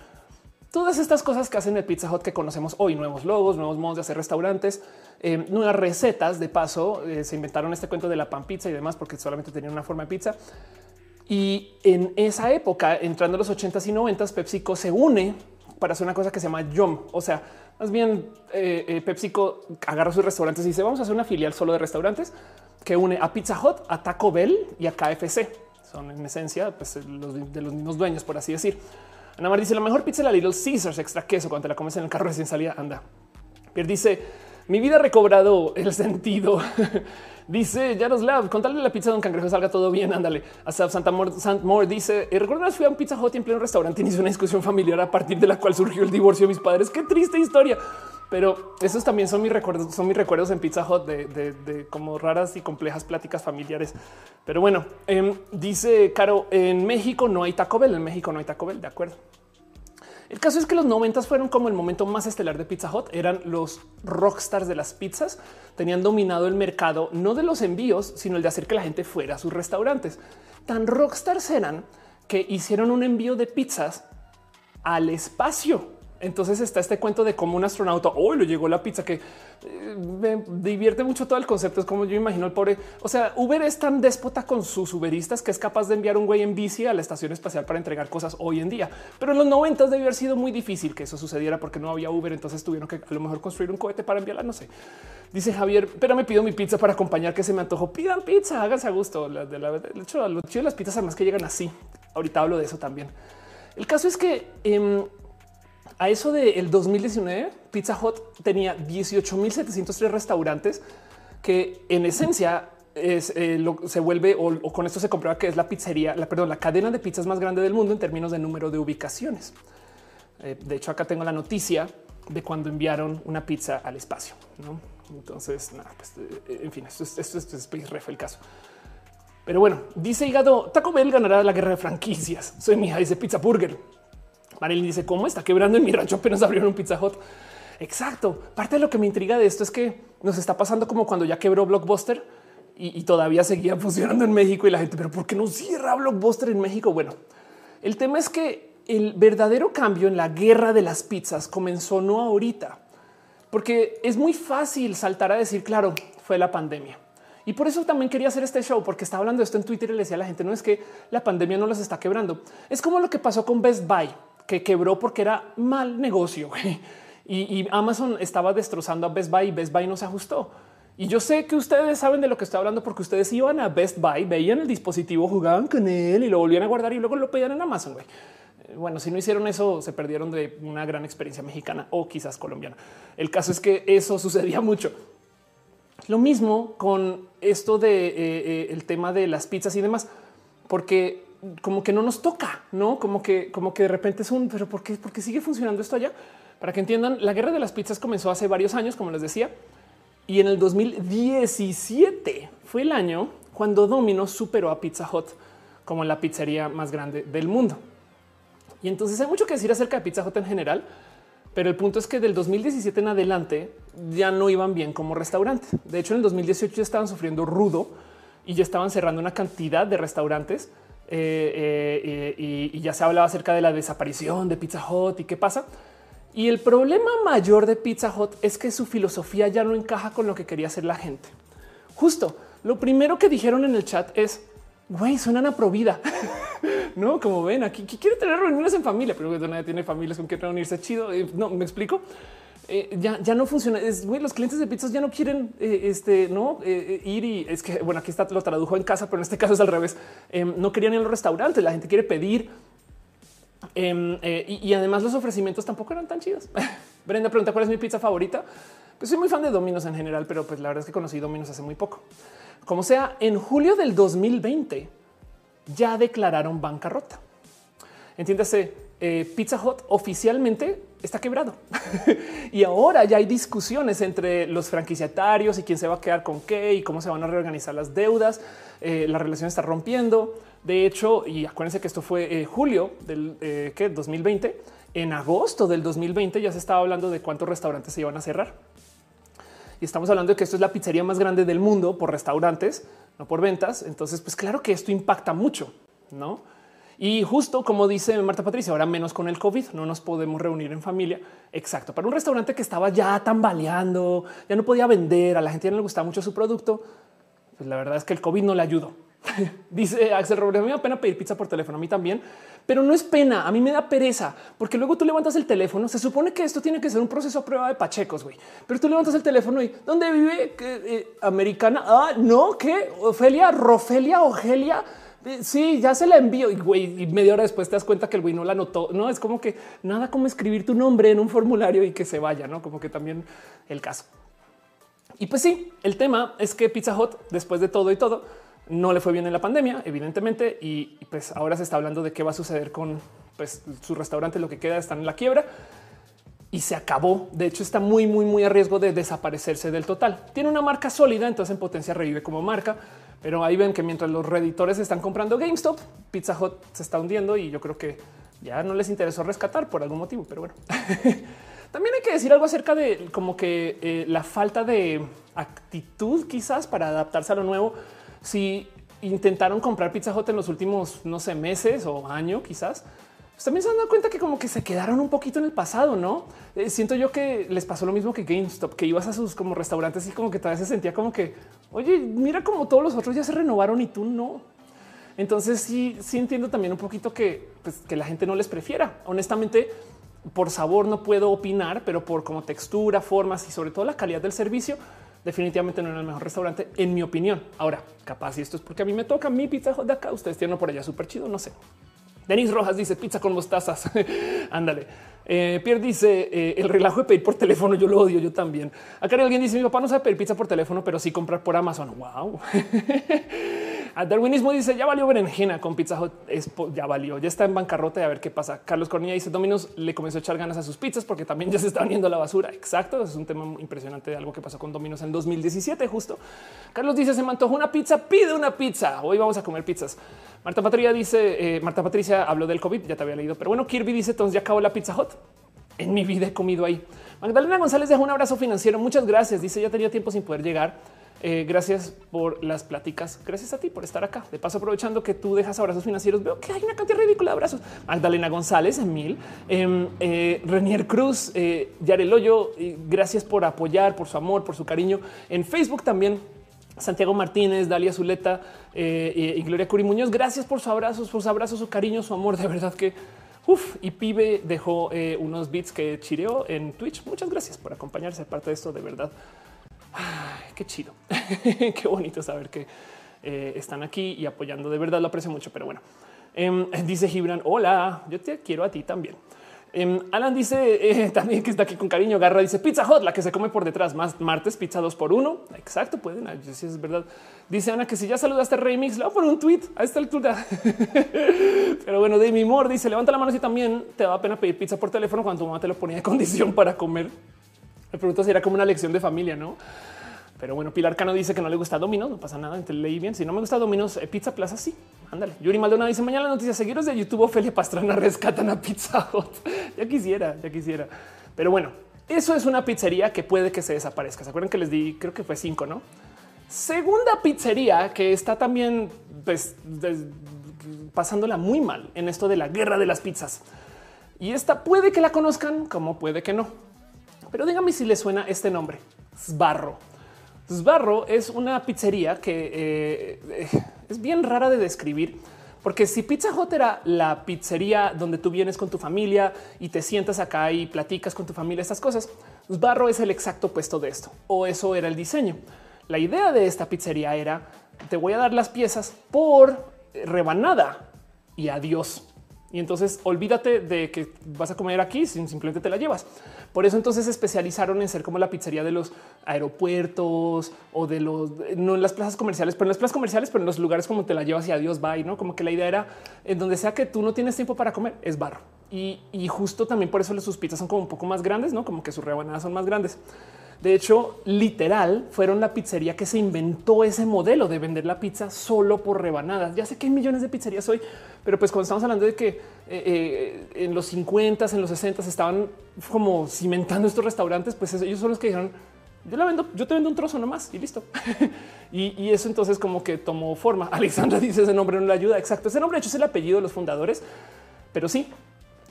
todas estas cosas que hacen el Pizza Hut que conocemos hoy, nuevos logos, nuevos modos de hacer restaurantes, eh, nuevas recetas. De paso, eh, se inventaron este cuento de la pan pizza y demás porque solamente tenían una forma de pizza. Y en esa época, entrando a los 80s y 90s, PepsiCo se une para hacer una cosa que se llama Yum. O sea, más bien eh, PepsiCo agarra sus restaurantes y dice vamos a hacer una filial solo de restaurantes que une a Pizza Hut, a Taco Bell y a KFC. Son en esencia pues, los de los mismos dueños, por así decir. Ana Mar dice la mejor pizza de la Little Caesars extra queso cuando te la comes en el carro recién salida. Anda. Pierre dice mi vida ha recobrado el sentido. dice Jaroslav, contarle la pizza de un cangrejo salga todo bien. Ándale. Hasta Santa Moore dice eh, recuerdo fui a un pizza hot en pleno restaurante y hice una discusión familiar a partir de la cual surgió el divorcio de mis padres. Qué triste historia. Pero esos también son mis recuerdos, son mis recuerdos en Pizza Hut de, como raras y complejas pláticas familiares. Pero bueno, em, dice Caro, en México no hay Taco Bell, en México no hay Taco Bell, de acuerdo. El caso es que los noventas fueron como el momento más estelar de Pizza Hut. Eran los rockstars de las pizzas. Tenían dominado el mercado, no de los envíos, sino el de hacer que la gente fuera a sus restaurantes. Tan rockstars eran que hicieron un envío de pizzas al espacio. Entonces está este cuento de cómo un astronauta hoy le llegó la pizza que eh, me divierte mucho todo el concepto. Es como yo imagino el pobre. O sea, Uber es tan déspota con sus Uberistas que es capaz de enviar un güey en bici a la estación espacial para entregar cosas hoy en día. Pero en los 90 debió haber sido muy difícil que eso sucediera porque no había Uber. Entonces tuvieron que a lo mejor construir un cohete para enviarla. No sé. Dice Javier, pero me pido mi pizza para acompañar que se me antojó. Pidan pizza, háganse a gusto. La, de la, hecho, lo de las pizzas, además que llegan así. Ahorita hablo de eso también. El caso es que em, a eso del 2019, Pizza Hut tenía 18.703 restaurantes que en esencia es, eh, lo, se vuelve o, con esto se comprueba que es la pizzería, la, cadena de pizzas más grande del mundo en términos de número de ubicaciones. Eh, de hecho, acá tengo la noticia de cuando enviaron una pizza al espacio. Entonces, nada, pues, eh, en fin, esto, es, esto, el caso. Pero bueno, dice Hígado, Taco Bell ganará la guerra de franquicias. Soy mi hija, dice Pizza Burger. Marilyn dice cómo está quebrando en mi rancho. Apenas abrieron un Pizza Hut. Exacto. Parte de lo que me intriga de esto es que nos está pasando como cuando ya quebró Blockbuster y, todavía seguía funcionando en México y la gente, pero ¿por qué no cierra Blockbuster en México? Bueno, el tema es que el verdadero cambio en la guerra de las pizzas comenzó no ahorita, porque es muy fácil saltar a decir, claro, fue la pandemia. Y por eso también quería hacer este show, porque estaba hablando de esto en Twitter y le decía a la gente, no es que la pandemia no los está quebrando. Es como lo que pasó con Best Buy que quebró porque era mal negocio. Y, Amazon estaba destrozando a Best Buy y Best Buy no se ajustó. Y yo sé que ustedes saben de lo que estoy hablando porque ustedes iban a Best Buy, veían el dispositivo, jugaban con él y lo volvían a guardar y luego lo pedían en Amazon. Eh, bueno, si no hicieron eso, se perdieron de una gran experiencia mexicana o quizás colombiana. El caso es que eso sucedía mucho. Lo mismo con esto de eh, eh, el tema de las pizzas y demás, porque como que no nos toca, no como que, como que de repente es un, pero ¿por qué, ¿por qué sigue funcionando esto allá? Para que entiendan, la guerra de las pizzas comenzó hace varios años, como les decía, y en el 2017 fue el año cuando Domino's superó a Pizza Hut como la pizzería más grande del mundo. Y entonces hay mucho que decir acerca de Pizza Hut en general, pero el punto es que del 2017 en adelante ya no iban bien como restaurante. De hecho, en el 2018 ya estaban sufriendo rudo y ya estaban cerrando una cantidad de restaurantes eh, eh, y, ya se hablaba acerca de la desaparición de Pizza Hut y qué pasa. Y el problema mayor de Pizza Hut es que su filosofía ya no encaja con lo que quería hacer la gente. Justo lo primero que dijeron en el chat es güey, suenan a provida. no, como ven aquí, quiere tener reuniones en familia, pero nadie tiene familias con que reunirse chido. Eh, no me explico. Eh, ya, ya no funciona. Es los clientes de pizzas ya no quieren eh, este, no eh, ir y es que bueno, aquí está, lo tradujo en casa, pero en este caso es al revés. Em, no querían ir a los restaurantes. La gente quiere pedir em, y, además los ofrecimientos tampoco eran tan chidos. Brenda pregunta cuál es mi pizza favorita. Pues soy muy fan de Domino's en general, pero pues la verdad es que conocí Domino's hace muy poco. Como sea, en julio del 2020 ya declararon bancarrota. Entiéndase, Pizza Hut oficialmente está quebrado. y ahora ya hay discusiones entre los franquiciatarios y quién se va a quedar con qué y cómo se van a reorganizar las deudas. Eh, la relación está rompiendo. De hecho, y acuérdense que esto fue eh, julio del 2020. Eh, en agosto del 2020 ya se estaba hablando de cuántos restaurantes se iban a cerrar. y estamos hablando de que esto es la pizzería más grande del mundo por restaurantes, no por ventas. Entonces, pues claro que esto impacta mucho, no? Y justo como dice Marta Patricia, ahora menos con el COVID, no nos podemos reunir en familia. Exacto. Para un restaurante que estaba ya tambaleando, ya no podía vender, a la gente ya no le gustaba mucho su producto, pues la verdad es que el COVID no le ayudó. Dice Axel Robles, me da pena pedir pizza por teléfono, a mí también, pero no es pena, a mí me da pereza, porque luego tú levantas el teléfono, se supone que esto tiene que ser un proceso a prueba de pachecos, güey, pero tú levantas el teléfono y ¿dónde vive? Eh, americana? Ah, no, ¿qué? Ofelia, Rofelia, Ogelia. Eh, sí, ya se la envío y güey, y media hora después te das cuenta que el güey no la notó. No es como que nada como escribir tu nombre en un formulario y que se vaya, no como que también el caso. Y pues sí, el tema es que Pizza Hut, después de todo y todo, no le fue bien en la pandemia, evidentemente, y, pues ahora se está hablando de qué va a suceder con pues, su restaurante, lo que queda están en la quiebra y se acabó. De hecho, está muy, muy, muy a riesgo de desaparecerse del total. Tiene una marca sólida, entonces en potencia revive como marca, pero ahí ven que mientras los reditores están comprando GameStop, Pizza Hut se está hundiendo y yo creo que ya no les interesó rescatar por algún motivo, pero bueno. También hay que decir algo acerca de como que eh, la falta de actitud quizás para adaptarse a lo nuevo si intentaron comprar Pizza Hut en los últimos, no sé, meses o año quizás, pues también se han dado cuenta que como que se quedaron un poquito en el pasado, ¿no? Eh, siento yo que les pasó lo mismo que GameStop, que ibas a sus como restaurantes y como que todavía se sentía como que, oye, mira como todos los otros ya se renovaron y tú no. Entonces sí, sí entiendo también un poquito que, pues, que la gente no les prefiera. Honestamente, por sabor no puedo opinar, pero por como textura, formas y sobre todo la calidad del servicio, definitivamente no era el mejor restaurante, en mi opinión. Ahora, capaz y esto es porque a mí me toca mi pizza de acá. Ustedes tienen por allá súper chido, no sé. Denis Rojas dice pizza con mostazas. Ándale. Eh, Pierre dice eh, el relajo de pedir por teléfono. Yo lo odio. Yo también. Acá alguien dice mi papá no sabe pedir pizza por teléfono, pero sí comprar por Amazon. Wow. A Darwinismo dice ya valió berenjena con Pizza Hut. Es, ya valió, ya está en bancarrota y a ver qué pasa. Carlos Cornilla dice Dominos le comenzó a echar ganas a sus pizzas porque también ya se está viendo la basura. Exacto. Es un tema impresionante de algo que pasó con Dominos en 2017. Justo Carlos dice se me una pizza, pide una pizza. Hoy vamos a comer pizzas. Marta Patricia dice eh, Marta Patricia habló del COVID. Ya te había leído, pero bueno, Kirby dice entonces ya acabó la Pizza Hut. En mi vida he comido ahí. Magdalena González deja un abrazo financiero. Muchas gracias. Dice ya tenía tiempo sin poder llegar. Eh, gracias por las pláticas. Gracias a ti por estar acá. De paso, aprovechando que tú dejas abrazos financieros, veo que hay una cantidad ridícula de abrazos. Magdalena González, Emil, eh, eh, Renier Cruz, eh, Yarel Hoyo, gracias por apoyar, por su amor, por su cariño. En Facebook también Santiago Martínez, Dalia Zuleta y Gloria Curi Muñoz. Gracias por sus abrazos, por sus abrazos, su cariño, su amor. De verdad que Uf, y Pibe dejó unos beats que chireó en Twitch. Muchas gracias por acompañarse. Parte de esto, de verdad. Qué chido, qué bonito saber que eh, están aquí y apoyando. De verdad lo aprecio mucho, pero bueno, em, dice Gibran, hola, yo te quiero a ti también. Em, Alan dice eh, también que está aquí con cariño. Garra dice pizza hot, la que se come por detrás. Más martes, pizza dos por uno. Exacto, pueden. Si es verdad. Dice Ana que si ya saludaste Remix, le voy a poner un tweet a esta altura. Pero bueno, de mi Moore dice levanta la mano si también te da pena pedir pizza por teléfono cuando tu mamá te lo ponía de condición para comer. Me pregunto si era como una lección de familia, no? Pero bueno, Pilar Cano dice que no le gusta Domino's, no pasa nada, te leí bien. Si no me gusta Domino's, eh, Pizza Plaza, sí, ándale. Yuri Maldonado dice mañana la noticia, seguiros de YouTube, Ophelia Pastrana rescatan a Pizza Hut. ya quisiera, ya quisiera. Pero bueno, eso es una pizzería que puede que se desaparezca. ¿Se acuerdan que les di? Creo que fue cinco, ¿no? Segunda pizzería que está también pues, pasándola muy mal en esto de la guerra de las pizzas. Y esta puede que la conozcan, como puede que no. Pero dígame si le suena este nombre, Sbarro. Sbarro es una pizzería que eh, es bien rara de describir, porque si Pizza Hut era la pizzería donde tú vienes con tu familia y te sientas acá y platicas con tu familia estas cosas, Sbarro es el exacto puesto de esto, o eso era el diseño. La idea de esta pizzería era, te voy a dar las piezas por rebanada y adiós. Y entonces olvídate de que vas a comer aquí, simplemente te la llevas. Por eso entonces se especializaron en ser como la pizzería de los aeropuertos o de los, no en las plazas comerciales, pero en las plazas comerciales, pero en los lugares como te la llevas y adiós, bye, ¿no? Como que la idea era en donde sea que tú no tienes tiempo para comer, es barro. Y, y justo también por eso sus pizzas son como un poco más grandes, ¿no? Como que sus rebanadas son más grandes. De hecho, literal, fueron la pizzería que se inventó ese modelo de vender la pizza solo por rebanadas. Ya sé que hay millones de pizzerías hoy, pero pues cuando estamos hablando de que eh, eh, en los 50, en los 60 estaban como cimentando estos restaurantes, pues ellos son los que dijeron, yo la vendo, yo te vendo un trozo nomás y listo. y, eso entonces como que tomó forma. Alexandra dice ese nombre no le ayuda. Exacto. Ese nombre de hecho es el apellido de los fundadores, pero sí.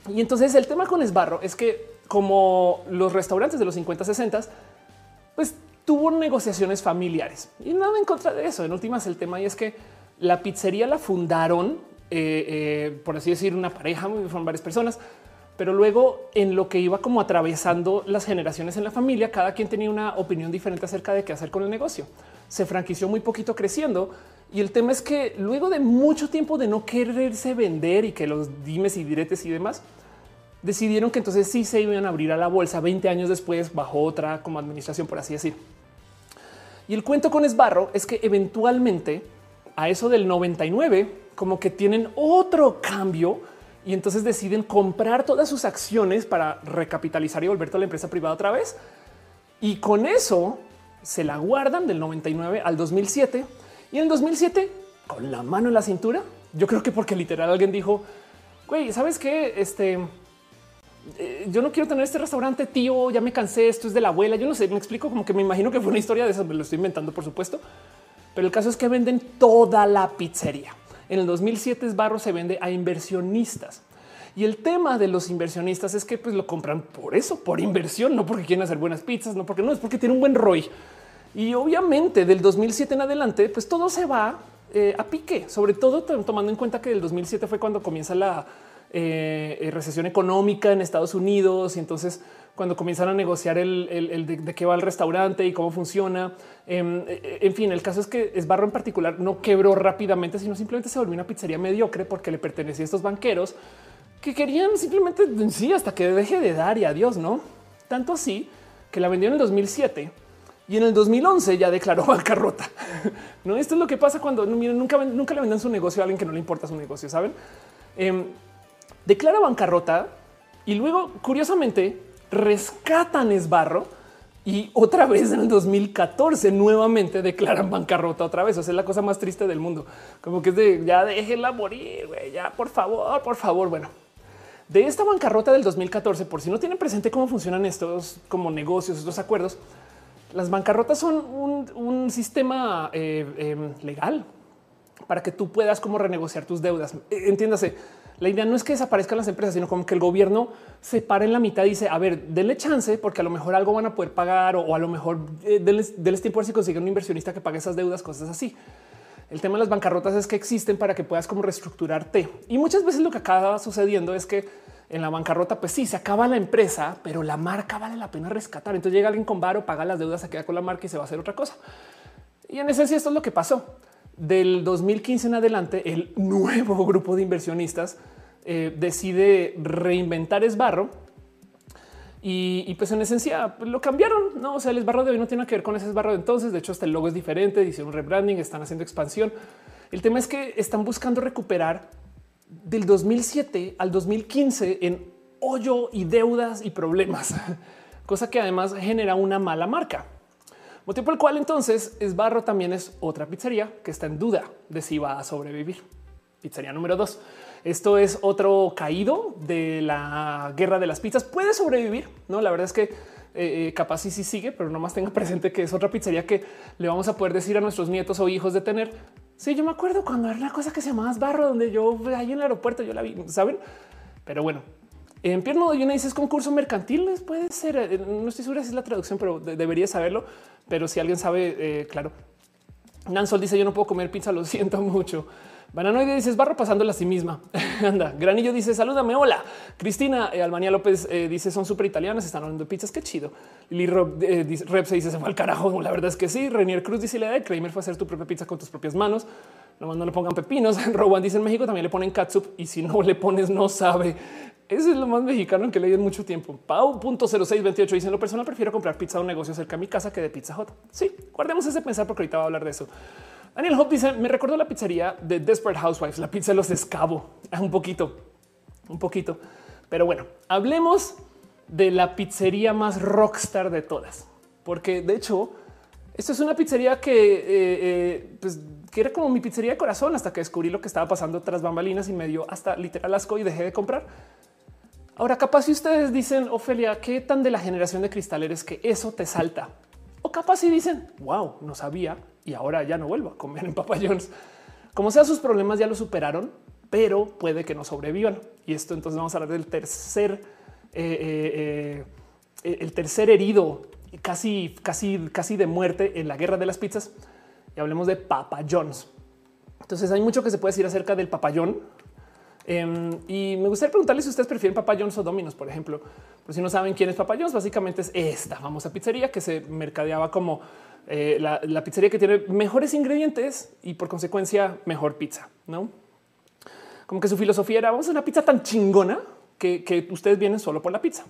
Y entonces el tema con Esbarro es que como los restaurantes de los 50, 60, pues tuvo negociaciones familiares y nada en contra de eso. En últimas, el tema y es que la pizzería la fundaron, eh, eh, por así decir, una pareja, fueron varias personas, pero luego en lo que iba como atravesando las generaciones en la familia, cada quien tenía una opinión diferente acerca de qué hacer con el negocio. Se franquició muy poquito creciendo y el tema es que luego de mucho tiempo de no quererse vender y que los dimes y diretes y demás, decidieron que entonces sí se iban a abrir a la bolsa. 20 años después, bajo otra como administración, por así decir. Y el cuento con Esbarro es que eventualmente a eso del 99, como que tienen otro cambio y entonces deciden comprar todas sus acciones para recapitalizar y volver toda la empresa privada otra vez. Y con eso se la guardan del 99 al 2007 y en el 2007 con la mano en la cintura. Yo creo que porque literal alguien dijo, güey, sabes qué? Este eh, yo no quiero tener este restaurante, tío, ya me cansé, esto es de la abuela, yo no sé, me explico como que me imagino que fue una historia de eso, me lo estoy inventando por supuesto, pero el caso es que venden toda la pizzería. En el 2007 Barro se vende a inversionistas. Y el tema de los inversionistas es que pues lo compran por eso, por inversión, no porque quieren hacer buenas pizzas, no porque no es porque tiene un buen ROI. Y obviamente del 2007 en adelante, pues todo se va eh, a pique, sobre todo tomando en cuenta que el 2007 fue cuando comienza la eh, recesión económica en Estados Unidos y entonces cuando comienzan a negociar el, de, qué va el restaurante y cómo funciona. Em, eh, en fin, el caso es que Esbarro en particular no quebró rápidamente, sino simplemente se volvió una pizzería mediocre porque le pertenecía a estos banqueros que querían simplemente sí hasta que deje de dar y adiós, no tanto así que la vendió en el 2007 y en el 2011 ya declaró bancarrota. no, esto es lo que pasa cuando nunca, nunca le vendan su negocio a alguien que no le importa su negocio. Saben, em, declara bancarrota y luego, curiosamente, rescatan Esbarro y otra vez en el 2014 nuevamente declaran bancarrota otra vez. O sea, es la cosa más triste del mundo. Como que es de ya déjenla morir, ya por favor, por favor. Bueno, de esta bancarrota del 2014, por si no tienen presente cómo funcionan estos como negocios, estos acuerdos, las bancarrotas son un, sistema eh, em, legal para que tú puedas como renegociar tus deudas. E, entiéndase la idea no es que desaparezcan las empresas, sino como que el gobierno se para en la mitad y dice, a ver, denle chance porque a lo mejor algo van a poder pagar o, a lo mejor eh, denles, tiempo a ver si consiguen un inversionista que pague esas deudas, cosas así. El tema de las bancarrotas es que existen para que puedas como reestructurarte. Y muchas veces lo que acaba sucediendo es que en la bancarrota, pues sí, se acaba la empresa, pero la marca vale la pena rescatar. Entonces llega alguien con varo, paga las deudas, se queda con la marca y se va a hacer otra cosa. Y en esencia esto es lo que pasó. Del 2015 en adelante, el nuevo grupo de inversionistas eh, decide reinventar Esbarro y, pues en esencia lo cambiaron. No, o sea, el esbarro de hoy no tiene que ver con ese esbarro de entonces. De hecho, hasta el logo es diferente. Hicieron rebranding, están haciendo expansión. El tema es que están buscando recuperar del 2007 al 2015 en hoyo y deudas y problemas, cosa que además genera una mala marca. Motivo por el cual entonces Esbarro también es otra pizzería que está en duda de si va a sobrevivir. Pizzería número dos. Esto es otro caído de la guerra de las pizzas. Puede sobrevivir. No, la verdad es que eh, eh, capaz sí, sí sigue, pero nomás tenga presente que es otra pizzería que le vamos a poder decir a nuestros nietos o hijos de tener. Sí, yo me acuerdo cuando era una cosa que se llamaba Barro, donde yo ahí en el aeropuerto yo la vi, saben? Pero bueno, en pierno de una dices concurso mercantil, puede ser. Eh, no estoy segura si es la traducción, pero debería saberlo. Pero si alguien sabe, eh, claro. Nansol dice: Yo no puedo comer pizza, lo siento mucho. Bananoide dice: Barro pasándola a sí misma. Anda. Granillo dice: Salúdame. Hola. Cristina eh, López dice: Son súper italianas, están hablando de pizzas. Qué chido. Lili Rep se dice: Se fue al carajo. La verdad es que sí. Renier Cruz dice: La de Kramer fue hacer tu propia pizza con tus propias manos. Nomás no le pongan pepinos. Rowan dice: En México también le ponen catsup y si no le pones, no sabe. Eso es lo más mexicano que leí en mucho tiempo. Pau.0628 dice: En lo personal, prefiero comprar pizza de un negocio cerca de mi casa que de Pizza Hut. Sí, guardemos ese pensar porque ahorita va a hablar de eso. Daniel Hope dice: Me recordó la pizzería de Desperate Housewives, la pizza de los escabo. Un poquito, un poquito. Pero bueno, hablemos de la pizzería más rockstar de todas, porque de hecho, esto es una pizzería que, eh, eh, pues, que era como mi pizzería de corazón hasta que descubrí lo que estaba pasando tras bambalinas y me dio hasta literal asco y dejé de comprar. Ahora, capaz si ustedes dicen, Ofelia, ¿qué tan de la generación de cristal eres que eso te salta? Ok, capaz y dicen, wow, no sabía y ahora ya no vuelvo a comer en Papa John's. Como sea, sus problemas ya lo superaron, pero puede que no sobrevivan. Y esto entonces vamos a hablar del tercer, eh, eh, eh, el tercer herido, casi, casi, casi de muerte en la guerra de las pizzas. Y hablemos de Papa John's. Entonces hay mucho que se puede decir acerca del papayón. Em, y me gustaría preguntarles si ustedes prefieren Papa John's o Domino's, por ejemplo. Por si no saben quién es Papa John's, básicamente es esta famosa pizzería que se mercadeaba como eh, la, pizzería que tiene mejores ingredientes y por consecuencia mejor pizza, ¿no? Como que su filosofía era, vamos a una pizza tan chingona que, que ustedes vienen solo por la pizza.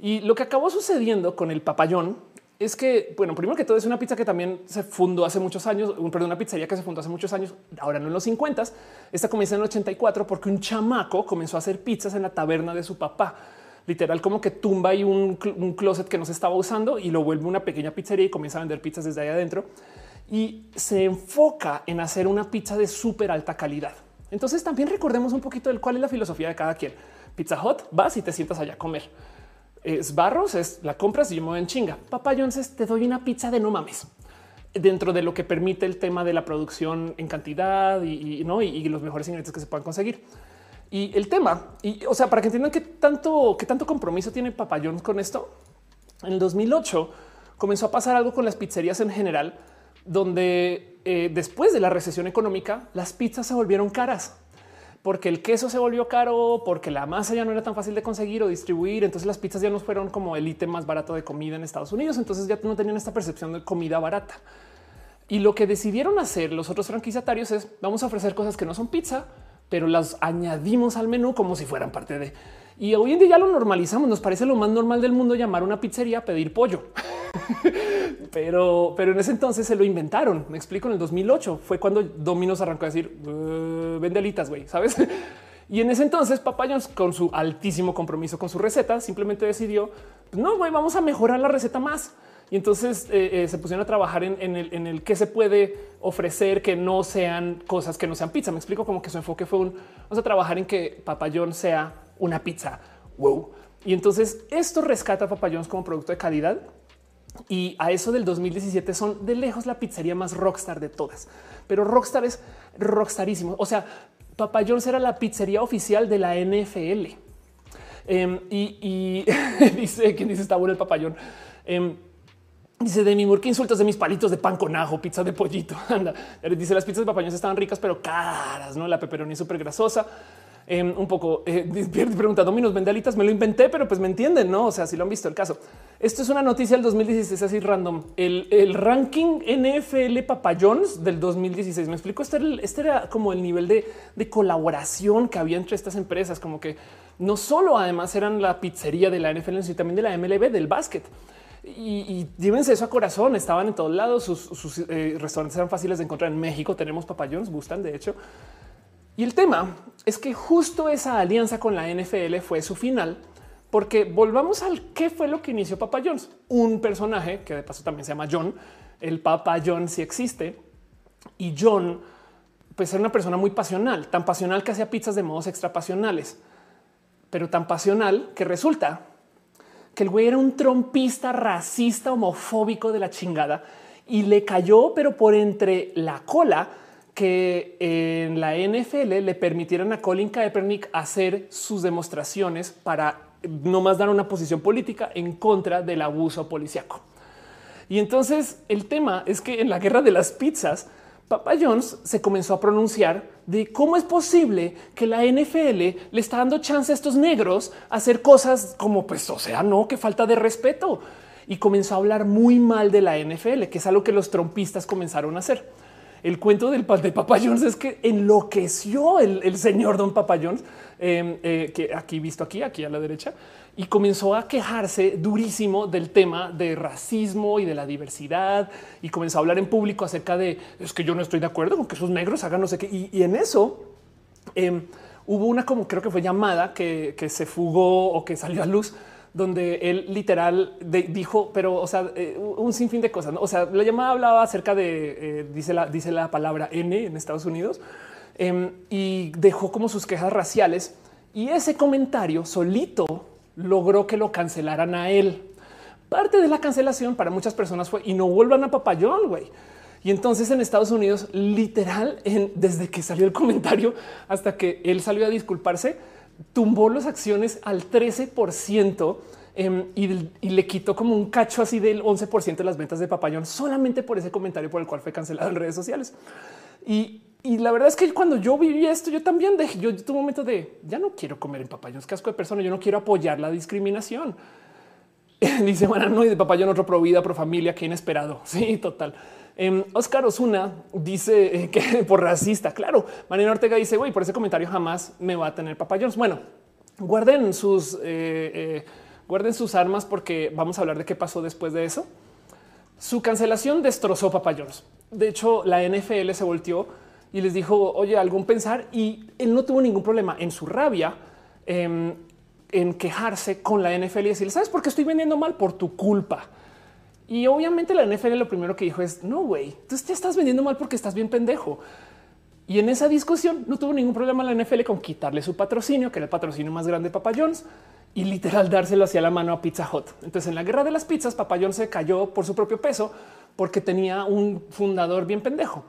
Y lo que acabó sucediendo con el papayón es que, bueno, primero que todo es una pizza que también se fundó hace muchos años, perdón, una pizzería que se fundó hace muchos años, ahora no en los 50. Esta comienza en el 84 porque un chamaco comenzó a hacer pizzas en la taberna de su papá. Literal, como que tumba ahí un, un closet que no se estaba usando y lo vuelve una pequeña pizzería y comienza a vender pizzas desde ahí adentro. Y se enfoca en hacer una pizza de súper alta calidad. Entonces también recordemos un poquito del cuál es la filosofía de cada quien. Pizza Hot, vas y te sientas allá a comer es barros, es la compras y yo me voy en chinga. Papá John's, te doy una pizza de no mames dentro de lo que permite el tema de la producción en cantidad y, no y, los mejores ingredientes que se puedan conseguir. Y el tema, y o sea, para que entiendan qué tanto, qué tanto compromiso tiene Papa John's con esto, en el 2008 comenzó a pasar algo con las pizzerías en general, donde eh, después de la recesión económica, las pizzas se volvieron caras porque el queso se volvió caro, porque la masa ya no era tan fácil de conseguir o distribuir. Entonces las pizzas ya no fueron como el ítem más barato de comida en Estados Unidos. Entonces ya no tenían esta percepción de comida barata. Y lo que decidieron hacer los otros franquiciatarios es vamos a ofrecer cosas que no son pizza, pero las añadimos al menú como si fueran parte de. Y hoy en día ya lo normalizamos. Nos parece lo más normal del mundo llamar una pizzería a pedir pollo. pero, pero en ese entonces se lo inventaron. Me explico. En el 2008 fue cuando Domino's arrancó a decir vende alitas, güey, sabes? Y en ese entonces Papayons, con su altísimo compromiso con su receta, simplemente decidió no, güey, vamos a mejorar la receta más. Y entonces eh, eh, se pusieron a trabajar en, el, en el que se puede ofrecer que no sean cosas que no sean pizza. Me explico como que su enfoque fue un vamos a trabajar en que Papayón sea una pizza. Wow. Y entonces esto rescata a como producto de calidad y a eso del 2017 son de lejos la pizzería más rockstar de todas. Pero rockstar es rockstarísimo. O sea, Papa John's era la pizzería oficial de la NFL. Em, y, dice quien dice está bueno el papayón. Eh, dice de mi Moore, insultas de mis palitos de pan con ajo, pizza de pollito. Anda, dice las pizzas de papayón estaban ricas, pero caras, no? La peperoni súper grasosa. Em, un poco eh, pregunta Dominos Vendalitas, me lo inventé, pero pues me entienden, no? O sea, si lo han visto el caso. Esto es una noticia del 2016, así random. El, ranking NFL Papayons del 2016. Me explico. Este este era como el nivel de, colaboración que había entre estas empresas, como que no solo además eran la pizzería de la NFL, sino también de la MLB, del básquet. Y, llévense eso a corazón. Estaban en todos lados. Sus, eh, restaurantes eran fáciles de encontrar en México. Tenemos papayons, gustan de hecho. Y el tema es que justo esa alianza con la NFL fue su final, porque volvamos al qué fue lo que inició Papa John's, un personaje que de paso también se llama John. El Papa John sí existe y John, pues era una persona muy pasional, tan pasional que hacía pizzas de modos extra pasionales, pero tan pasional que resulta que el güey era un trompista racista, homofóbico de la chingada y le cayó, pero por entre la cola que en la NFL le permitieran a Colin Kaepernick hacer sus demostraciones para no más dar una posición política en contra del abuso policiaco. Y entonces el tema es que en la guerra de las pizzas, Papa Jones se comenzó a pronunciar de cómo es posible que la NFL le está dando chance a estos negros a hacer cosas como pues, o sea, no, que falta de respeto. Y comenzó a hablar muy mal de la NFL, que es algo que los trompistas comenzaron a hacer. El cuento del de Papa Jones es que enloqueció el, señor Don Papa Jones, em, eh, que aquí visto aquí, aquí a la derecha, y comenzó a quejarse durísimo del tema de racismo y de la diversidad y comenzó a hablar en público acerca de es que yo no estoy de acuerdo con que esos negros hagan no sé qué. Y, en eso em, hubo una como creo que fue llamada que, que se fugó o que salió a luz donde él literal dijo, pero o sea, eh, un sinfín de cosas. O sea, la llamada hablaba acerca de, eh, dice, la, dice la palabra N en Estados Unidos em, y dejó como sus quejas raciales. Y ese comentario solito logró que lo cancelaran a él. Parte de la cancelación para muchas personas fue y no vuelvan a papayón, güey. Y entonces en Estados Unidos, literal, desde que salió el comentario hasta que él salió a disculparse, tumbó las acciones al 13% em, y, y, le quitó como un cacho así del 11% de las ventas de Papayón solamente por ese comentario por el cual fue cancelado en redes sociales. Y, la verdad es que cuando yo viví esto, yo también dejé, yo tuve momento de ya no quiero comer en Papayón, es casco de persona, yo no quiero apoyar la discriminación. Dice, bueno, no, y de Papayón otro pro vida, pro familia, qué inesperado. Sí, total. Eh, Oscar Osuna dice eh, que por racista. Claro, Mariana Ortega dice, güey, por ese comentario jamás me va a tener papayón. Bueno, guarden sus, eh, guarden sus armas porque vamos a hablar de qué pasó después de eso. Su cancelación destrozó papayons. De hecho, la NFL se volteó y les dijo, oye, algún pensar y él no tuvo ningún problema en su rabia. Em, en quejarse con la NFL y decir, ¿sabes por qué estoy vendiendo mal? Por tu culpa. Y obviamente la NFL lo primero que dijo es no, güey, tú te estás vendiendo mal porque estás bien pendejo. Y en esa discusión no tuvo ningún problema la NFL con quitarle su patrocinio, que era el patrocinio más grande de Papa John's, y literal dárselo hacia la mano a Pizza Hut. Entonces en la guerra de las pizzas, Papa John's se cayó por su propio peso porque tenía un fundador bien pendejo.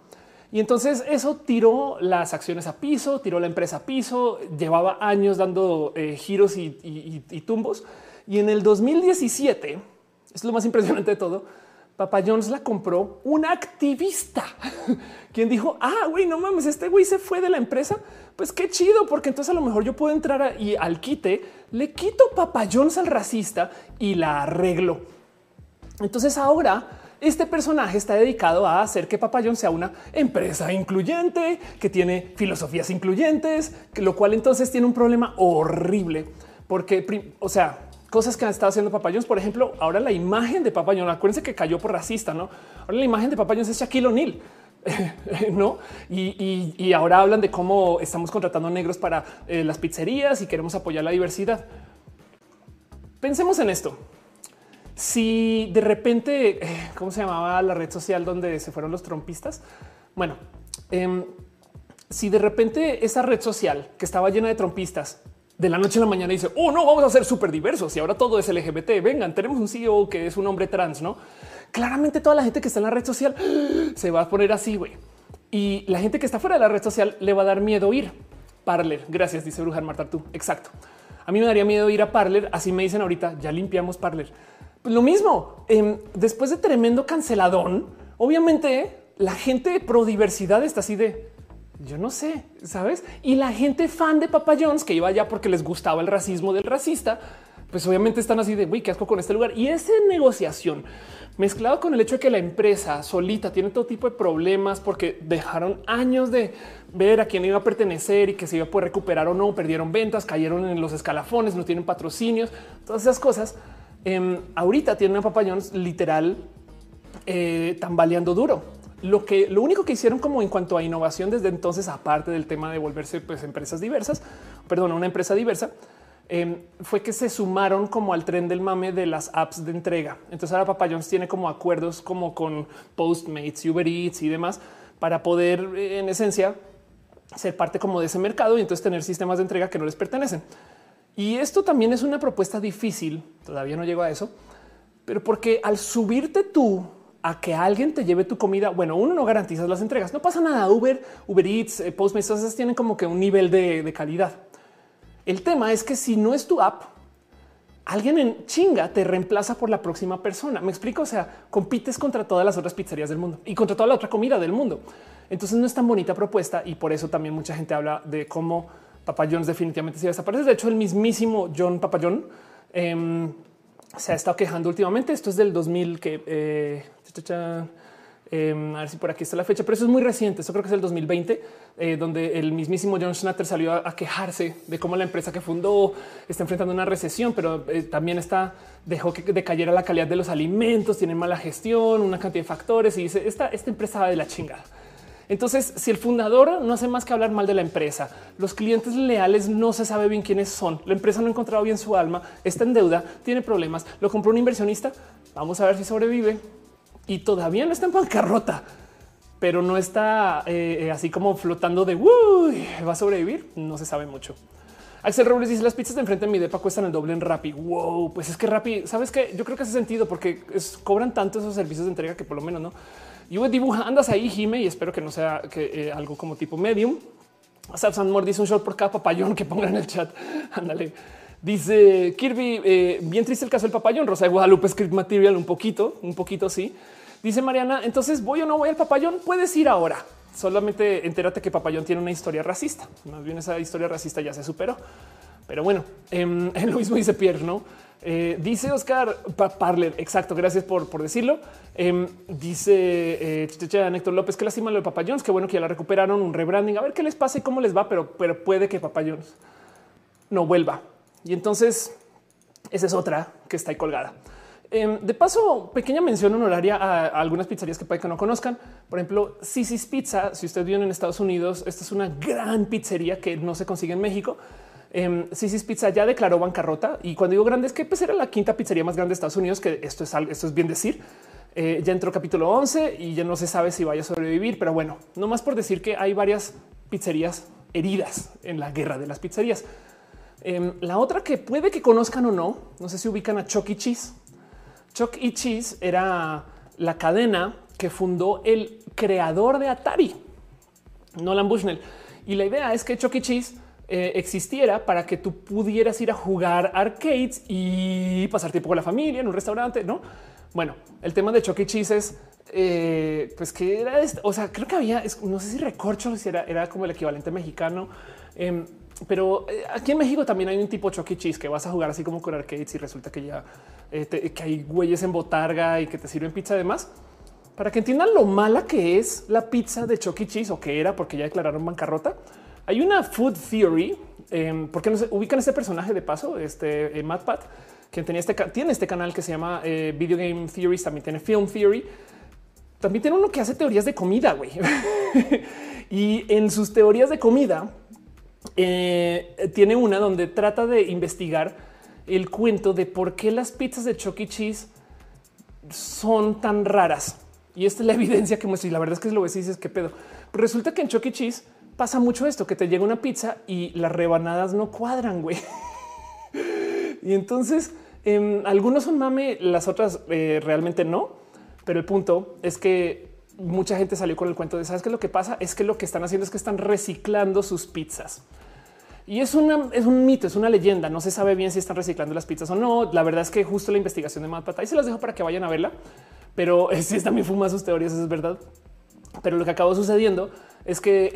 Y entonces eso tiró las acciones a piso, tiró la empresa a piso, llevaba años dando eh, giros y, y tumbos. Y en el 2017 es lo más impresionante de todo. Papa Jones la compró un activista quien dijo: Ah, güey, no mames, este güey se fue de la empresa. Pues qué chido, porque entonces a lo mejor yo puedo entrar y al quite le quito Papa Jones al racista y la arreglo. Entonces ahora este personaje está dedicado a hacer que Papa Jones sea una empresa incluyente que tiene filosofías incluyentes, lo cual entonces tiene un problema horrible porque, o sea, cosas que han estado haciendo Papayons. Por ejemplo, ahora la imagen de Papayón, acuérdense que cayó por racista, no? Ahora la imagen de Papayons es Shaquille O'Neal. no, y, ahora hablan de cómo estamos contratando negros para eh, las pizzerías y queremos apoyar la diversidad. Pensemos en esto. Si de repente, eh, ¿cómo se llamaba la red social donde se fueron los trompistas? Bueno, em, si de repente esa red social que estaba llena de trompistas de la noche a la mañana dice, oh no, vamos a ser súper diversos y ahora todo es LGBT. Vengan, tenemos un CEO que es un hombre trans, no? Claramente toda la gente que está en la red social se va a poner así, güey. Y la gente que está fuera de la red social le va a dar miedo ir. Parler, gracias, dice Brujar Marta tú. Exacto. A mí me daría miedo ir a Parler. Así me dicen ahorita, ya limpiamos Parler. Lo mismo, em, después de tremendo canceladón, obviamente la gente pro diversidad está así de yo no sé, sabes? Y la gente fan de Papa John's que iba allá porque les gustaba el racismo del racista, pues obviamente están así de güey, qué asco con este lugar. Y esa negociación mezclado con el hecho de que la empresa solita tiene todo tipo de problemas porque dejaron años de ver a quién iba a pertenecer y que se iba a poder recuperar o no, perdieron ventas, cayeron en los escalafones, no tienen patrocinios, todas esas cosas. Em, ahorita tienen a Papa John's literal eh, tambaleando duro lo que lo único que hicieron como en cuanto a innovación desde entonces, aparte del tema de volverse pues, empresas diversas, perdón, una empresa diversa, em, fue que se sumaron como al tren del mame de las apps de entrega. Entonces ahora Papayons tiene como acuerdos como con Postmates, Uber Eats y demás para poder en esencia ser parte como de ese mercado y entonces tener sistemas de entrega que no les pertenecen. Y esto también es una propuesta difícil. Todavía no llego a eso, pero porque al subirte tú a que alguien te lleve tu comida. Bueno, uno no garantizas las entregas. No pasa nada. Uber, Uber Eats, eh, Postmates tienen como que un nivel de, calidad. El tema es que si no es tu app, alguien en chinga te reemplaza por la próxima persona. Me explico. O sea, compites contra todas las otras pizzerías del mundo y contra toda la otra comida del mundo. Entonces no es tan bonita propuesta y por eso también mucha gente habla de cómo Papa John's definitivamente se desaparece. De hecho, el mismísimo John Papa John em, se ha estado quejando últimamente. Esto es del 2000 que eh, Em, a ver si por aquí está la fecha, pero eso es muy reciente. Eso creo que es el 2020, eh, donde el mismísimo John Schnatter salió a, quejarse de cómo la empresa que fundó está enfrentando una recesión, pero eh, también está dejó que decayera la calidad de los alimentos, tiene mala gestión, una cantidad de factores y dice esta, esta empresa va de la chingada. Entonces, si el fundador no hace más que hablar mal de la empresa, los clientes leales no se sabe bien quiénes son, la empresa no ha encontrado bien su alma, está en deuda, tiene problemas, lo compró un inversionista, vamos a ver si sobrevive y todavía no está en bancarrota, pero no está eh, eh, así como flotando de va a sobrevivir. No se sabe mucho. Axel Robles dice las pizzas de enfrente de mi depa cuestan el doble en Rappi. Wow, pues es que Rappi, sabes que yo creo que hace sentido porque cobran tanto esos servicios de entrega que por lo menos no. Y dibuja, andas ahí, Jime, y espero que no sea que, eh, algo como tipo medium. Sam dice un short por cada papayón que pongan en el chat. Ándale. Dice Kirby, eh, bien triste el caso del papayón. Rosa de Guadalupe Script Material, un poquito, un poquito sí. Dice Mariana, entonces voy o no voy al papayón. Puedes ir ahora. Solamente entérate que papayón tiene una historia racista. Más bien esa historia racista ya se superó. Pero bueno, eh, lo mismo dice Pierre, no? Eh, dice Oscar Parler, exacto, gracias por, por decirlo. Em, dice eh, López, que lástima lo de Papayons, qué bueno que ya la recuperaron, un rebranding, a ver qué les pasa y cómo les va, pero, pero puede que Papayons no vuelva. Y entonces esa es otra que está ahí colgada. Em, de paso, pequeña mención honoraria a, algunas pizzerías que puede que no conozcan. Por ejemplo, Sisi's Pizza. Si ustedes viven en Estados Unidos, esta es una gran pizzería que no se consigue en México. Eh, Pizza ya declaró bancarrota y cuando digo grande es que pues, era la quinta pizzería más grande de Estados Unidos, que esto es, esto es bien decir. Eh, ya entró capítulo 11 y ya no se sabe si vaya a sobrevivir, pero bueno, no más por decir que hay varias pizzerías heridas en la guerra de las pizzerías. Em, la otra que puede que conozcan o no, no sé si ubican a Chuck E. Cheese. Chuck E. Cheese era la cadena que fundó el creador de Atari, Nolan Bushnell. Y la idea es que Chuck E. Cheese eh, existiera para que tú pudieras ir a jugar arcades y pasar tiempo con la familia en un restaurante, ¿no? Bueno, el tema de Chucky e. Cheese es, eh, pues que era, o sea, creo que había, no sé si recorcho, era como el equivalente mexicano, em, pero eh, aquí en México también hay un tipo Chucky e. Cheese que vas a jugar así como con arcades y resulta que ya que hay güeyes en botarga y que te sirven pizza además. Para que entiendan lo mala que es la pizza de Chucky e. Cheese o que era porque ya declararon bancarrota hay una food theory, eh, porque no se ubican este personaje de paso, este eh, Matt Pat, que tenía este, tiene este canal que se llama eh, Video Game Theories, también tiene Film Theory. También tiene uno que hace teorías de comida, güey. y en sus teorías de comida, eh, tiene una donde trata de investigar el cuento de por qué las pizzas de Chuck E. Cheese son tan raras. Y esta es la evidencia que muestra. Y la verdad es que lo ves y dices qué pedo. resulta que en Chuck E. Cheese pasa mucho esto, que te llega una pizza y las rebanadas no cuadran, güey. y entonces em, algunos son mame, las otras eh, realmente no. Pero el punto es que mucha gente salió con el cuento de sabes que lo que pasa es que lo que están haciendo es que están reciclando sus pizzas. Y es, una, es un mito, es una leyenda. No se sabe bien si están reciclando las pizzas o no. La verdad es que justo la investigación de Matt Patay se las dejo para que vayan a verla. Pero si están bien fumadas sus teorías, es verdad. Pero lo que acabó sucediendo es que eh,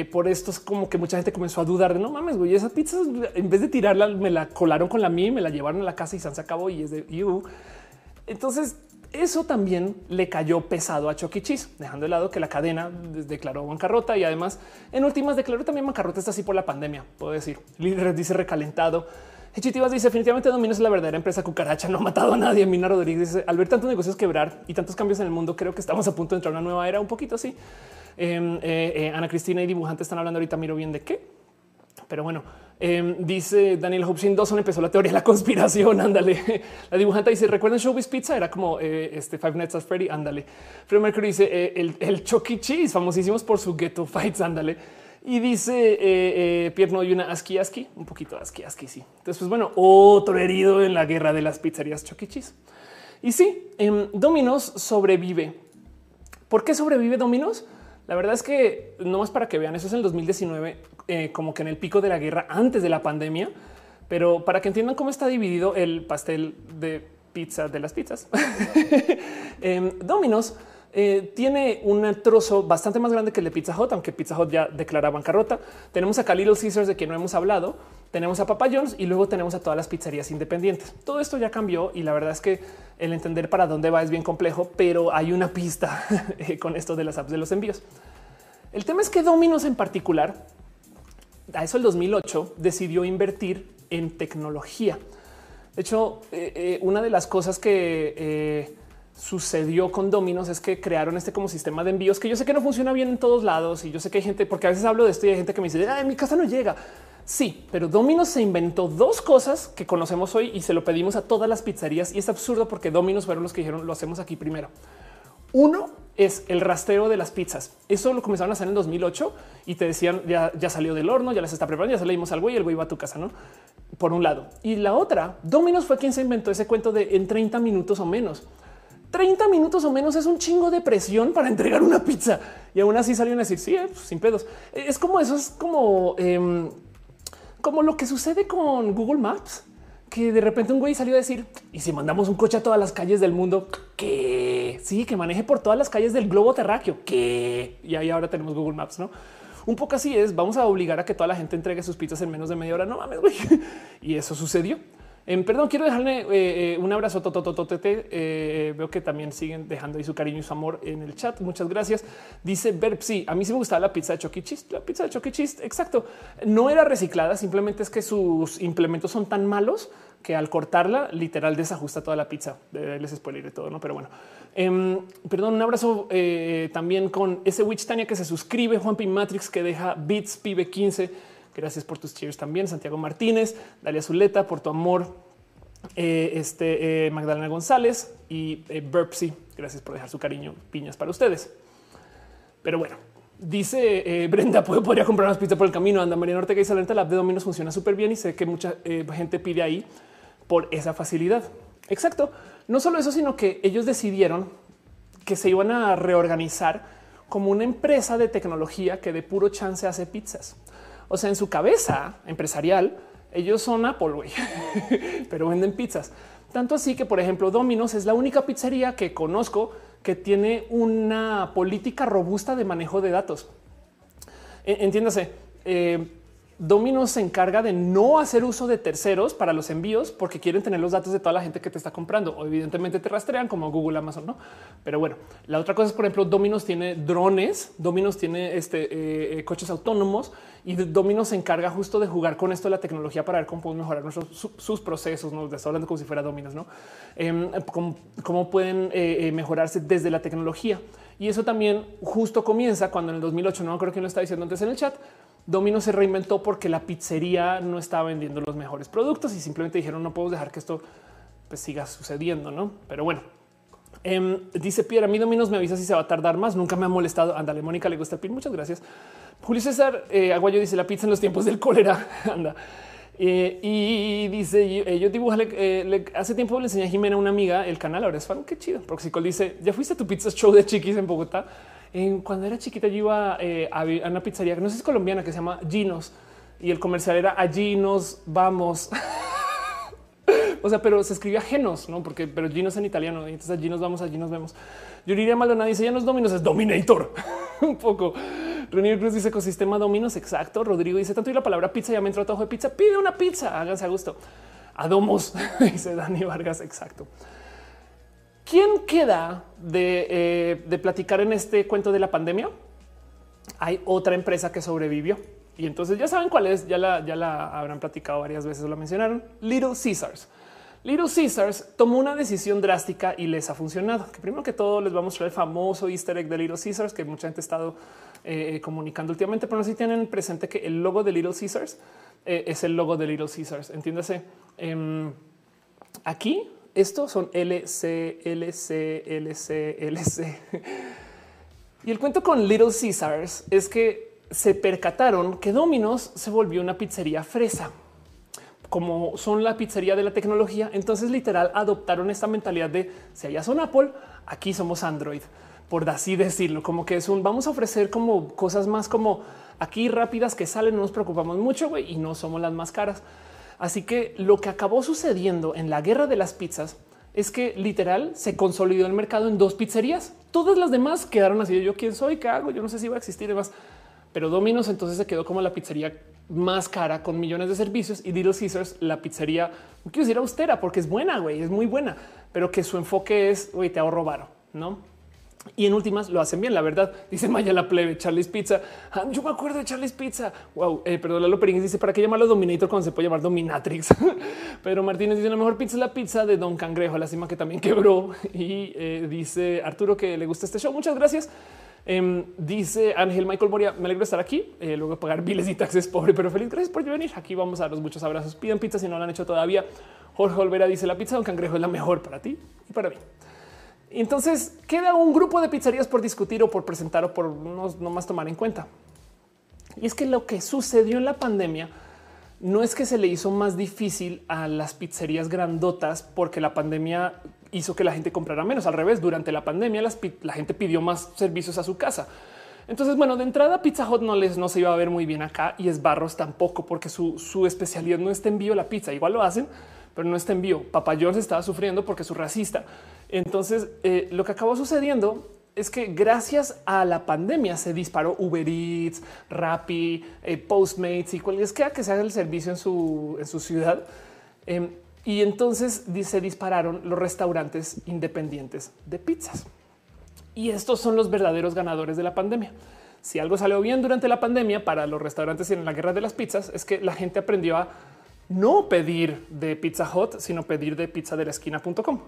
eh, por esto es como que mucha gente comenzó a dudar de no mames, güey, esa pizza en vez de tirarla, me la colaron con la mía, me la llevaron a la casa y se acabó y es de you. Entonces, eso también le cayó pesado a Chucky e. Cheese, dejando de lado que la cadena declaró bancarrota y además en últimas declaró también bancarrota. Está así por la pandemia. Puedo decir, líder dice recalentado. Hechitivas dice definitivamente Domino's es la verdadera empresa cucaracha. No ha matado a nadie. Mina Rodríguez dice al ver tantos negocios quebrar y tantos cambios en el mundo, creo que estamos a punto de entrar a una nueva era. Un poquito así. Em, eh, eh, Ana Cristina y dibujante están hablando ahorita. Miro bien de qué, pero bueno, em, dice Daniel Hobson Dawson empezó la teoría de la conspiración. Ándale. La dibujante dice: Recuerden Showbiz Pizza era como eh, este Five Nights at Freddy. Ándale. Fred Mercury dice el, el Chucky e. Cheese, famosísimos por su ghetto fights. Ándale. Y dice Pierno y una aski aski, un poquito aski aski. Sí. Entonces, pues bueno, otro herido en la guerra de las pizzerías. Cheese. Y sí, em, Dominos sobrevive. ¿Por qué sobrevive Dominos? La verdad es que no es para que vean, eso es en el 2019, eh, como que en el pico de la guerra antes de la pandemia, pero para que entiendan cómo está dividido el pastel de pizza de las pizzas. eh, Domino's eh, tiene un trozo bastante más grande que el de Pizza Hut, aunque Pizza Hut ya declara bancarrota. Tenemos acá Little Caesars de que no hemos hablado, tenemos a Papa John's y luego tenemos a todas las pizzerías independientes. Todo esto ya cambió y la verdad es que el entender para dónde va es bien complejo, pero hay una pista eh, con esto de las apps de los envíos. El tema es que Domino's en particular, a eso el 2008 decidió invertir en tecnología. De hecho, eh, una de las cosas que sucedió con Dominos es que crearon este como sistema de envíos que yo sé que no funciona bien en todos lados y yo sé que hay gente, porque a veces hablo de esto y hay gente que me dice, en mi casa no llega. Sí, pero Dominos se inventó dos cosas que conocemos hoy y se lo pedimos a todas las pizzerías y es absurdo porque Dominos fueron los que dijeron lo hacemos aquí primero. Uno es el rastreo de las pizzas. Eso lo comenzaron a hacer en 2008 y te decían ya, ya salió del horno, ya las está preparando, ya se le dimos al güey y el güey va a tu casa, no? Por un lado. Y la otra, Domino's fue quien se inventó ese cuento de en 30 minutos o menos. 30 minutos o menos es un chingo de presión para entregar una pizza y aún así salieron a decir sí, eh, pues, sin pedos. Es como eso, es como, em, como lo que sucede con Google Maps que de repente un güey salió a decir y si mandamos un coche a todas las calles del mundo, que sí, que maneje por todas las calles del globo terráqueo, que y ahí ahora tenemos Google Maps, no? Un poco así es. Vamos a obligar a que toda la gente entregue sus pizzas en menos de media hora. No mames, güey. Y eso sucedió. En perdón, quiero dejarle eh, eh, un abrazo. Totototete. Eh, veo que también siguen dejando ahí su cariño y su amor en el chat. Muchas gracias. Dice Berp. Sí, a mí sí me gustaba la pizza de Chucky e. La pizza de Chucky e. Exacto. No era reciclada. Simplemente es que sus implementos son tan malos que al cortarla, literal desajusta toda la pizza. Les spoiler de todo, no? Pero bueno, em, perdón, un abrazo también con ese Witch Tania que se suscribe, Juan P. Matrix que deja Beats Pibe 15 Gracias por tus cheers también. Santiago Martínez, Dalia Zuleta, por tu amor. Eh, este eh, Magdalena González y eh. Gracias por dejar su cariño. Piñas para ustedes. Pero bueno, dice Brenda, ¿puedo, podría comprar unas pizzas por el camino. Anda María Ortega y Salenta, la app de Dominos funciona súper bien y sé que mucha gente pide ahí por esa facilidad. Exacto. No solo eso, sino que ellos decidieron que se iban a reorganizar como una empresa de tecnología que de puro chance hace pizzas. O sea, en su cabeza empresarial, ellos son Apple, pero venden pizzas. Tanto así que, por ejemplo, Domino's es la única pizzería que conozco que tiene una política robusta de manejo de datos. E, entiéndase, eh, Domino's se encarga de no hacer uso de terceros para los envíos porque quieren tener los datos de toda la gente que te está comprando o evidentemente te rastrean como Google, Amazon, no? Pero bueno, la otra cosa es, por ejemplo, Domino's tiene drones, Domino's tiene este, eh, eh, coches autónomos y Domino's se encarga justo de jugar con esto de la tecnología para ver cómo podemos mejorar nuestros, sus procesos. No estoy hablando como si fuera Domino's, no? Em, cómo, pueden eh, mejorarse desde la tecnología. Y eso también justo comienza cuando en el 2008, no creo que lo está diciendo antes en el chat, Domino se reinventó porque la pizzería no estaba vendiendo los mejores productos y simplemente dijeron no podemos dejar que esto pues, siga sucediendo, no? Pero bueno, em, dice Pierre, a mí Dominos me avisa si se va a tardar más. Nunca me ha molestado. Ándale, Mónica le gusta el pin. Muchas gracias. Julio César eh, Aguayo dice la pizza en los tiempos del cólera. Anda. Eh, y dice yo, dibujo eh, hace tiempo le enseñé a Jimena, una amiga, el canal. Ahora es fan. Qué chido. Proxicol dice ya fuiste a tu pizza show de chiquis en Bogotá cuando era chiquita yo iba eh, a, una pizzería que no sé si es colombiana que se llama Ginos y el comercial era allí nos vamos. o sea, pero se escribía genos, no? Porque, pero Ginos en italiano. Y entonces allí nos vamos, allí nos vemos. Yo diría Maldonado dice ya no es Dominos, es Dominator. Un poco. René Cruz dice ecosistema Dominos. Exacto. Rodrigo dice tanto y la palabra pizza ya me entró a de pizza. Pide una pizza. Háganse a gusto. Adomos dice Dani Vargas. Exacto. ¿Quién queda eh, de, platicar en este cuento de la pandemia? Hay otra empresa que sobrevivió. Y entonces ya saben cuál es, ya la, ya la habrán platicado varias veces, lo mencionaron, Little Caesars. Little Caesars tomó una decisión drástica y les ha funcionado. Que primero que todo les vamos a mostrar el famoso easter egg de Little Caesars que mucha gente ha estado eh, comunicando últimamente, pero no si tienen presente que el logo de Little Caesars eh, es el logo de Little Caesars. Entiéndase. Em, aquí estos son LC, LC, LC, LC. Y el cuento con Little Caesars es que se percataron que Domino's se volvió una pizzería fresa. Como son la pizzería de la tecnología, entonces literal adoptaron esta mentalidad de si allá son Apple, aquí somos Android, por así decirlo, como que es un vamos a ofrecer como cosas más como aquí rápidas que salen, no nos preocupamos mucho y no somos las más caras. Así que lo que acabó sucediendo en la guerra de las pizzas es que literal se consolidó el mercado en dos pizzerías. Todas las demás quedaron así. Yo quién soy, qué hago, yo no sé si va a existir y más. Pero Domino's entonces se quedó como la pizzería más cara con millones de servicios y Little Caesars la pizzería, no quiero decir austera porque es buena, güey, es muy buena, pero que su enfoque es, güey, te ahorro varo, ¿no? Y en últimas lo hacen bien, la verdad. Dice Maya la plebe, Charlie's Pizza. Ah, yo me acuerdo de Charlie's Pizza. Wow, eh, perdón, Lalo Perínez dice para qué llamarlo Dominator cuando se puede llamar Dominatrix. Pero Martínez dice la mejor pizza es la pizza de Don Cangrejo, la cima que también quebró. Y eh, dice Arturo que le gusta este show. Muchas gracias. Em, dice Ángel Michael Moria, me alegro de estar aquí. Eh, luego pagar biles y taxes, pobre, pero feliz. Gracias por venir. Aquí vamos a daros muchos abrazos. Pidan pizza si no lo han hecho todavía. Jorge Olvera dice la pizza de Don Cangrejo es la mejor para ti y para mí. Entonces queda un grupo de pizzerías por discutir o por presentar o por no, más tomar en cuenta. Y es que lo que sucedió en la pandemia no es que se le hizo más difícil a las pizzerías grandotas porque la pandemia hizo que la gente comprara menos. Al revés, durante la pandemia la gente pidió más servicios a su casa. Entonces, bueno, de entrada Pizza Hut no les no se iba a ver muy bien acá y es Barros tampoco, porque su, su especialidad no está envío la pizza. Igual lo hacen, pero no está envío. Papa John's estaba sufriendo porque es su racista. Entonces, eh, lo que acabó sucediendo es que gracias a la pandemia se disparó Uber Eats, Rappi, eh, Postmates y cualquiera que se haga el servicio en su, en su ciudad. Em, y entonces se dispararon los restaurantes independientes de pizzas. Y estos son los verdaderos ganadores de la pandemia. Si algo salió bien durante la pandemia para los restaurantes y en la guerra de las pizzas es que la gente aprendió a no pedir de Pizza Hut, sino pedir de pizza de la esquina.com.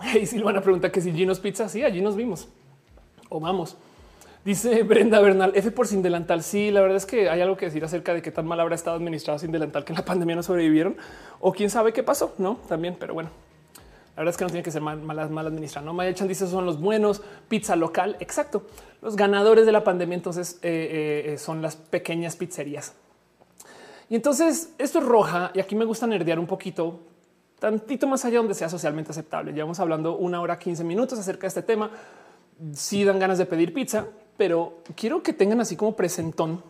Hey, Silvana pregunta que si Ginos Pizza, sí, allí nos vimos. O vamos. Dice Brenda Bernal, F por sin delantal. Sí, la verdad es que hay algo que decir acerca de qué tan mal habrá estado administrado sin delantal que en la pandemia no sobrevivieron o quién sabe qué pasó, no? También, pero bueno, la verdad es que no tiene que ser mal, mal, administrado. No Maya Chan dice son los buenos pizza local. Exacto. Los ganadores de la pandemia entonces eh, eh, son las pequeñas pizzerías. Y entonces esto es roja y aquí me gusta nerdear un poquito, tantito más allá donde sea socialmente aceptable. Llevamos hablando una hora 15 minutos acerca de este tema. Sí dan ganas de pedir pizza, pero quiero que tengan así como presentón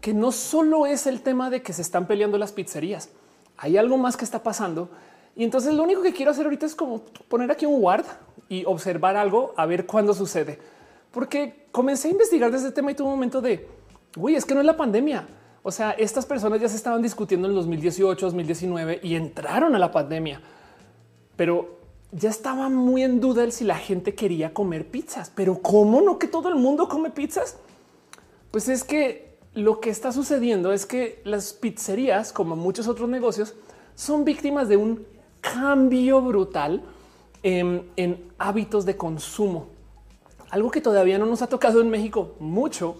que no solo es el tema de que se están peleando las pizzerías. Hay algo más que está pasando y entonces lo único que quiero hacer ahorita es como poner aquí un guard y observar algo a ver cuándo sucede. Porque comencé a investigar desde este tema y tuve un momento de, güey, es que no es la pandemia. O sea, estas personas ya se estaban discutiendo en 2018, 2019 y entraron a la pandemia. Pero ya estaba muy en duda el si la gente quería comer pizzas. Pero ¿cómo no que todo el mundo come pizzas? Pues es que lo que está sucediendo es que las pizzerías, como muchos otros negocios, son víctimas de un cambio brutal en, hábitos de consumo. Algo que todavía no nos ha tocado en México mucho,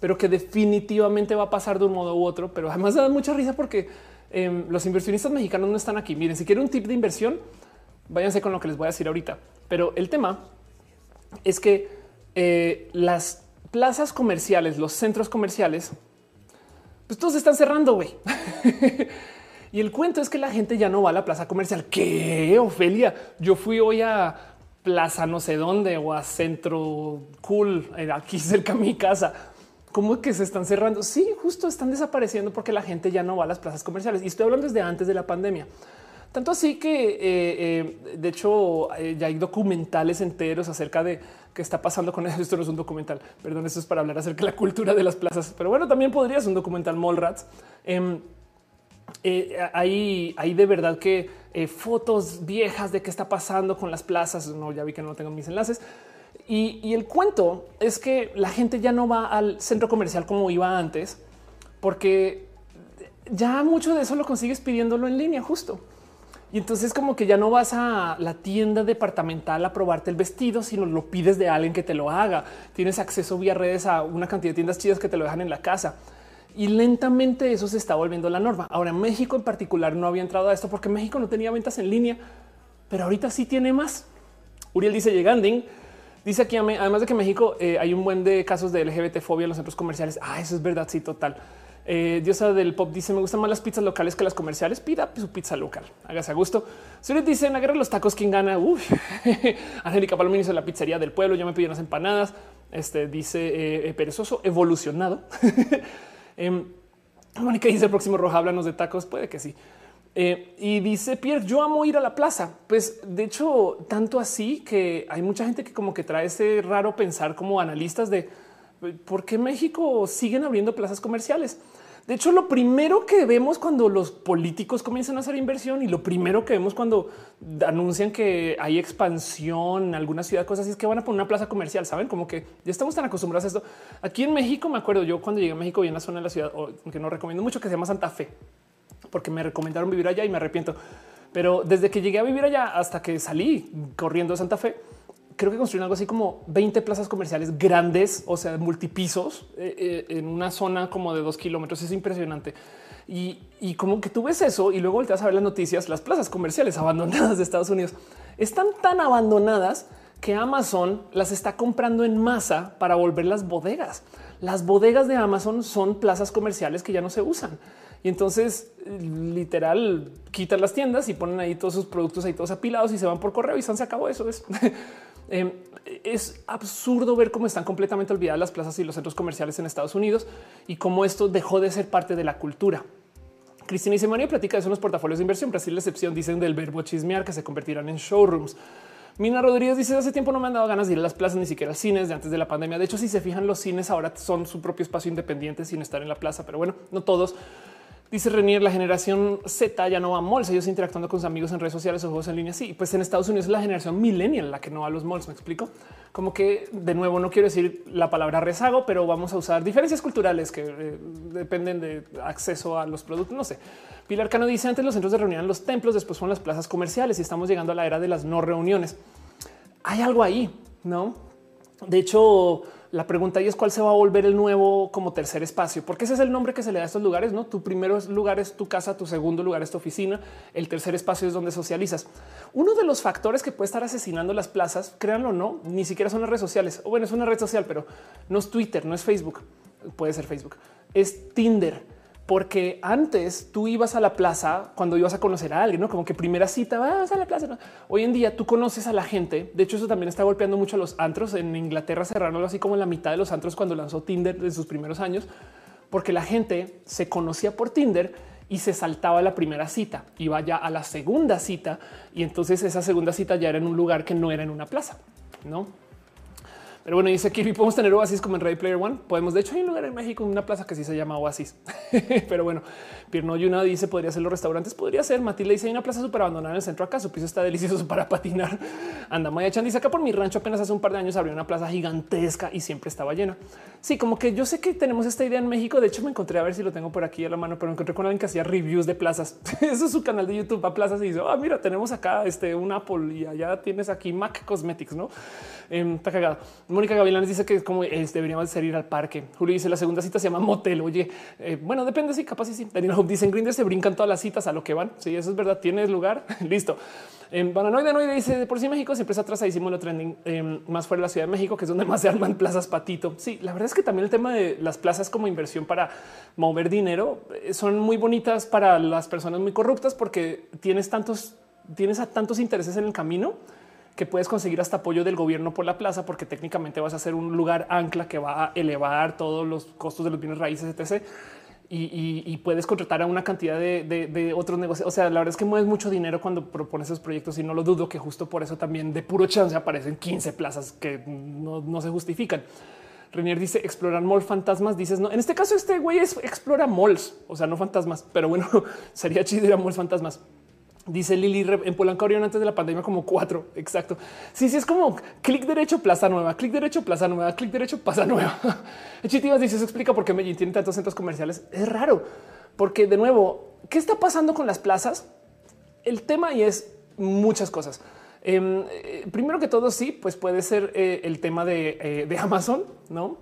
pero que definitivamente va a pasar de un modo u otro. Pero además da mucha risa porque em, los inversionistas mexicanos no están aquí. Miren, si quieren un tip de inversión, váyanse con lo que les voy a decir ahorita. Pero el tema es que eh, las plazas comerciales, los centros comerciales, pues todos están cerrando, güey. Y el cuento es que la gente ya no va a la plaza comercial. ¿Qué, Ofelia? Yo fui hoy a plaza no sé dónde o a centro cool, eh, aquí cerca de mi casa. ¿Cómo que se están cerrando? Sí, justo están desapareciendo porque la gente ya no va a las plazas comerciales. Y estoy hablando desde antes de la pandemia. Tanto así que, eh, eh, de hecho, ya hay documentales enteros acerca de qué está pasando con esto. Esto no es un documental, perdón, esto es para hablar acerca de la cultura de las plazas. Pero bueno, también podría ser un documental Mallrats. Em, eh, hay, hay de verdad que eh, fotos viejas de qué está pasando con las plazas. No, ya vi que no tengo mis enlaces. Y, el cuento es que la gente ya no va al centro comercial como iba antes, porque ya mucho de eso lo consigues pidiéndolo en línea justo. Y entonces como que ya no vas a la tienda departamental a probarte el vestido, sino lo pides de alguien que te lo haga. Tienes acceso vía redes a una cantidad de tiendas chidas que te lo dejan en la casa y lentamente eso se está volviendo la norma. Ahora México en particular no había entrado a esto porque México no tenía ventas en línea, pero ahorita sí tiene más. Uriel dice lleganding. Dice aquí, además de que México eh, hay un buen de casos de LGBT fobia en los centros comerciales. Ah, eso es verdad. Sí, total. Eh, Diosa del pop dice: Me gustan más las pizzas locales que las comerciales. Pida su pizza local. Hágase a gusto. Suri dice: En la guerra los tacos, ¿quién gana? Uf. Angélica Palomino hizo la pizzería del pueblo. Yo me pidió unas empanadas. Este dice eh, perezoso evolucionado. Eh, Mónica dice el próximo roja, háblanos de tacos. Puede que sí. Eh, y dice Pierre, yo amo ir a la plaza. Pues de hecho, tanto así que hay mucha gente que como que trae ese raro pensar como analistas de por qué México siguen abriendo plazas comerciales. De hecho, lo primero que vemos cuando los políticos comienzan a hacer inversión y lo primero que vemos cuando anuncian que hay expansión en alguna ciudad, cosas así es que van a poner una plaza comercial. Saben como que ya estamos tan acostumbrados a esto. Aquí en México, me acuerdo yo cuando llegué a México y en la zona de la ciudad, que no recomiendo mucho, que se llama Santa Fe, porque me recomendaron vivir allá y me arrepiento. Pero desde que llegué a vivir allá hasta que salí corriendo a Santa Fe, creo que construyeron algo así como 20 plazas comerciales grandes, o sea, multipisos eh, eh, en una zona como de dos kilómetros. Es impresionante. Y, como que tú ves eso y luego volteas a ver las noticias, las plazas comerciales abandonadas de Estados Unidos están tan abandonadas que Amazon las está comprando en masa para volver las bodegas. Las bodegas de Amazon son plazas comerciales que ya no se usan. Y entonces literal quitan las tiendas y ponen ahí todos sus productos ahí todos apilados y se van por correo y se acabó eso. Es, em, es absurdo ver cómo están completamente olvidadas las plazas y los centros comerciales en Estados Unidos y cómo esto dejó de ser parte de la cultura. Cristina y María platica de eso los portafolios de inversión. Brasil, la excepción, dicen del verbo chismear que se convertirán en showrooms. Mina Rodríguez dice hace tiempo no me han dado ganas de ir a las plazas ni siquiera a cines de antes de la pandemia. De hecho, si se fijan, los cines ahora son su propio espacio independiente sin estar en la plaza, pero bueno, no todos. Dice Renier, la generación Z ya no va a malls, ellos interactuando con sus amigos en redes sociales o juegos en línea. Sí, pues en Estados Unidos es la generación millennial la que no va a los malls. Me explico como que de nuevo no quiero decir la palabra rezago, pero vamos a usar diferencias culturales que eh, dependen de acceso a los productos. No sé. Pilar Cano dice antes los centros de reunión, los templos, después son las plazas comerciales y estamos llegando a la era de las no reuniones. Hay algo ahí, no? De hecho, la pregunta ahí es cuál se va a volver el nuevo como tercer espacio, porque ese es el nombre que se le da a estos lugares. No, tu primero lugar es tu casa, tu segundo lugar es tu oficina, el tercer espacio es donde socializas. Uno de los factores que puede estar asesinando las plazas, créanlo o no, ni siquiera son las redes sociales. O bueno, es una red social, pero no es Twitter, no es Facebook, puede ser Facebook, es Tinder porque antes tú ibas a la plaza cuando ibas a conocer a alguien, ¿no? Como que primera cita, vas a la plaza. Hoy en día tú conoces a la gente. De hecho, eso también está golpeando mucho a los antros. En Inglaterra cerraron así como la mitad de los antros cuando lanzó Tinder en sus primeros años, porque la gente se conocía por Tinder y se saltaba la primera cita, iba ya a la segunda cita y entonces esa segunda cita ya era en un lugar que no era en una plaza, ¿no? Pero bueno, dice Kirby, podemos tener Oasis como en Ready Player One. Podemos. De hecho, hay un lugar en México, una plaza que sí se llama Oasis. Pero bueno, Pierno Yuna dice podría ser los restaurantes. Podría ser. Matilde dice hay una plaza súper abandonada en el centro acá. Su piso está delicioso para patinar. Anda Maya Chan dice acá por mi rancho apenas hace un par de años abrió una plaza gigantesca y siempre estaba llena. Sí, como que yo sé que tenemos esta idea en México. De hecho, me encontré a ver si lo tengo por aquí a la mano, pero encontré con alguien que hacía reviews de plazas. Eso es su canal de YouTube a plazas y dice, ah, mira, tenemos acá este un Apple y allá tienes aquí Mac Cosmetics, no em, está cagado. Mónica Gavilanes dice que como es, deberíamos ir al parque. Julio dice la segunda cita se llama motel. Oye, eh, bueno, depende si capaz y sí. Daniel Hope dice en Grindr se brincan todas las citas a lo que van. Sí, eso es verdad. Tienes lugar. Listo. En Bananoide Noide dice por sí México siempre está atrasadísimo lo trending em, más fuera de la Ciudad de México, que es donde más se arman plazas patito. Sí, la verdad es que también el tema de las plazas como inversión para mover dinero eh, son muy bonitas para las personas muy corruptas porque tienes tantos, tienes tantos intereses en el camino que puedes conseguir hasta apoyo del gobierno por la plaza, porque técnicamente vas a ser un lugar ancla que va a elevar todos los costos de los bienes raíces, etc. Y, puedes contratar a una cantidad de, otros negocios. O sea, la verdad es que mueves mucho dinero cuando propones esos proyectos y no lo dudo que justo por eso también de puro chance aparecen 15 plazas que no, se justifican. Renier dice explorar mall fantasmas. Dices no. En este caso, este güey es explora malls, o sea, no fantasmas, pero bueno, sería chido ir a malls fantasmas. Dice Lili en Polanco abrieron antes de la pandemia como cuatro. Exacto. Sí, sí, es como clic derecho, plaza nueva, clic derecho, plaza nueva, clic derecho, plaza nueva. Chitivas dice: Eso explica por qué Medellín tiene tantos centros comerciales. Es raro, porque de nuevo, ¿qué está pasando con las plazas? El tema y es muchas cosas. Em, eh, primero que todo, sí, pues puede ser eh, el tema de, eh, de Amazon, no?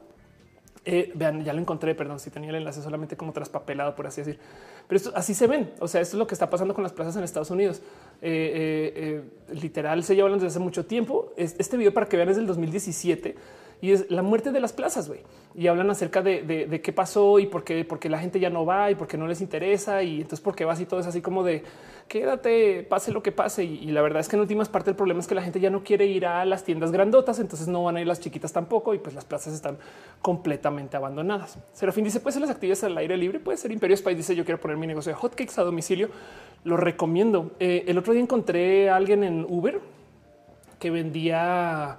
vean, ya lo encontré. Perdón si tenía el enlace solamente como traspapelado, por así decir. Pero así se ven. O sea, esto es lo que está pasando con las plazas en Estados Unidos. Eh, eh, eh, literal, se lleva hablando desde hace mucho tiempo. Este video para que vean es del 2017 y es la muerte de las plazas, güey. Y hablan acerca de, qué pasó y por qué, porque la gente ya no va y por qué no les interesa y entonces por qué vas y todo es así como de quédate, pase lo que pase. Y, la verdad es que en últimas parte el problema es que la gente ya no quiere ir a las tiendas grandotas, entonces no van a ir las chiquitas tampoco y pues las plazas están completamente abandonadas. Serafín dice, puede ser las actividades al aire libre, puede ser Imperio Spice dice, yo quiero poner mi negocio de hotcakes a domicilio, lo recomiendo. Eh, el otro día encontré a alguien en Uber que vendía,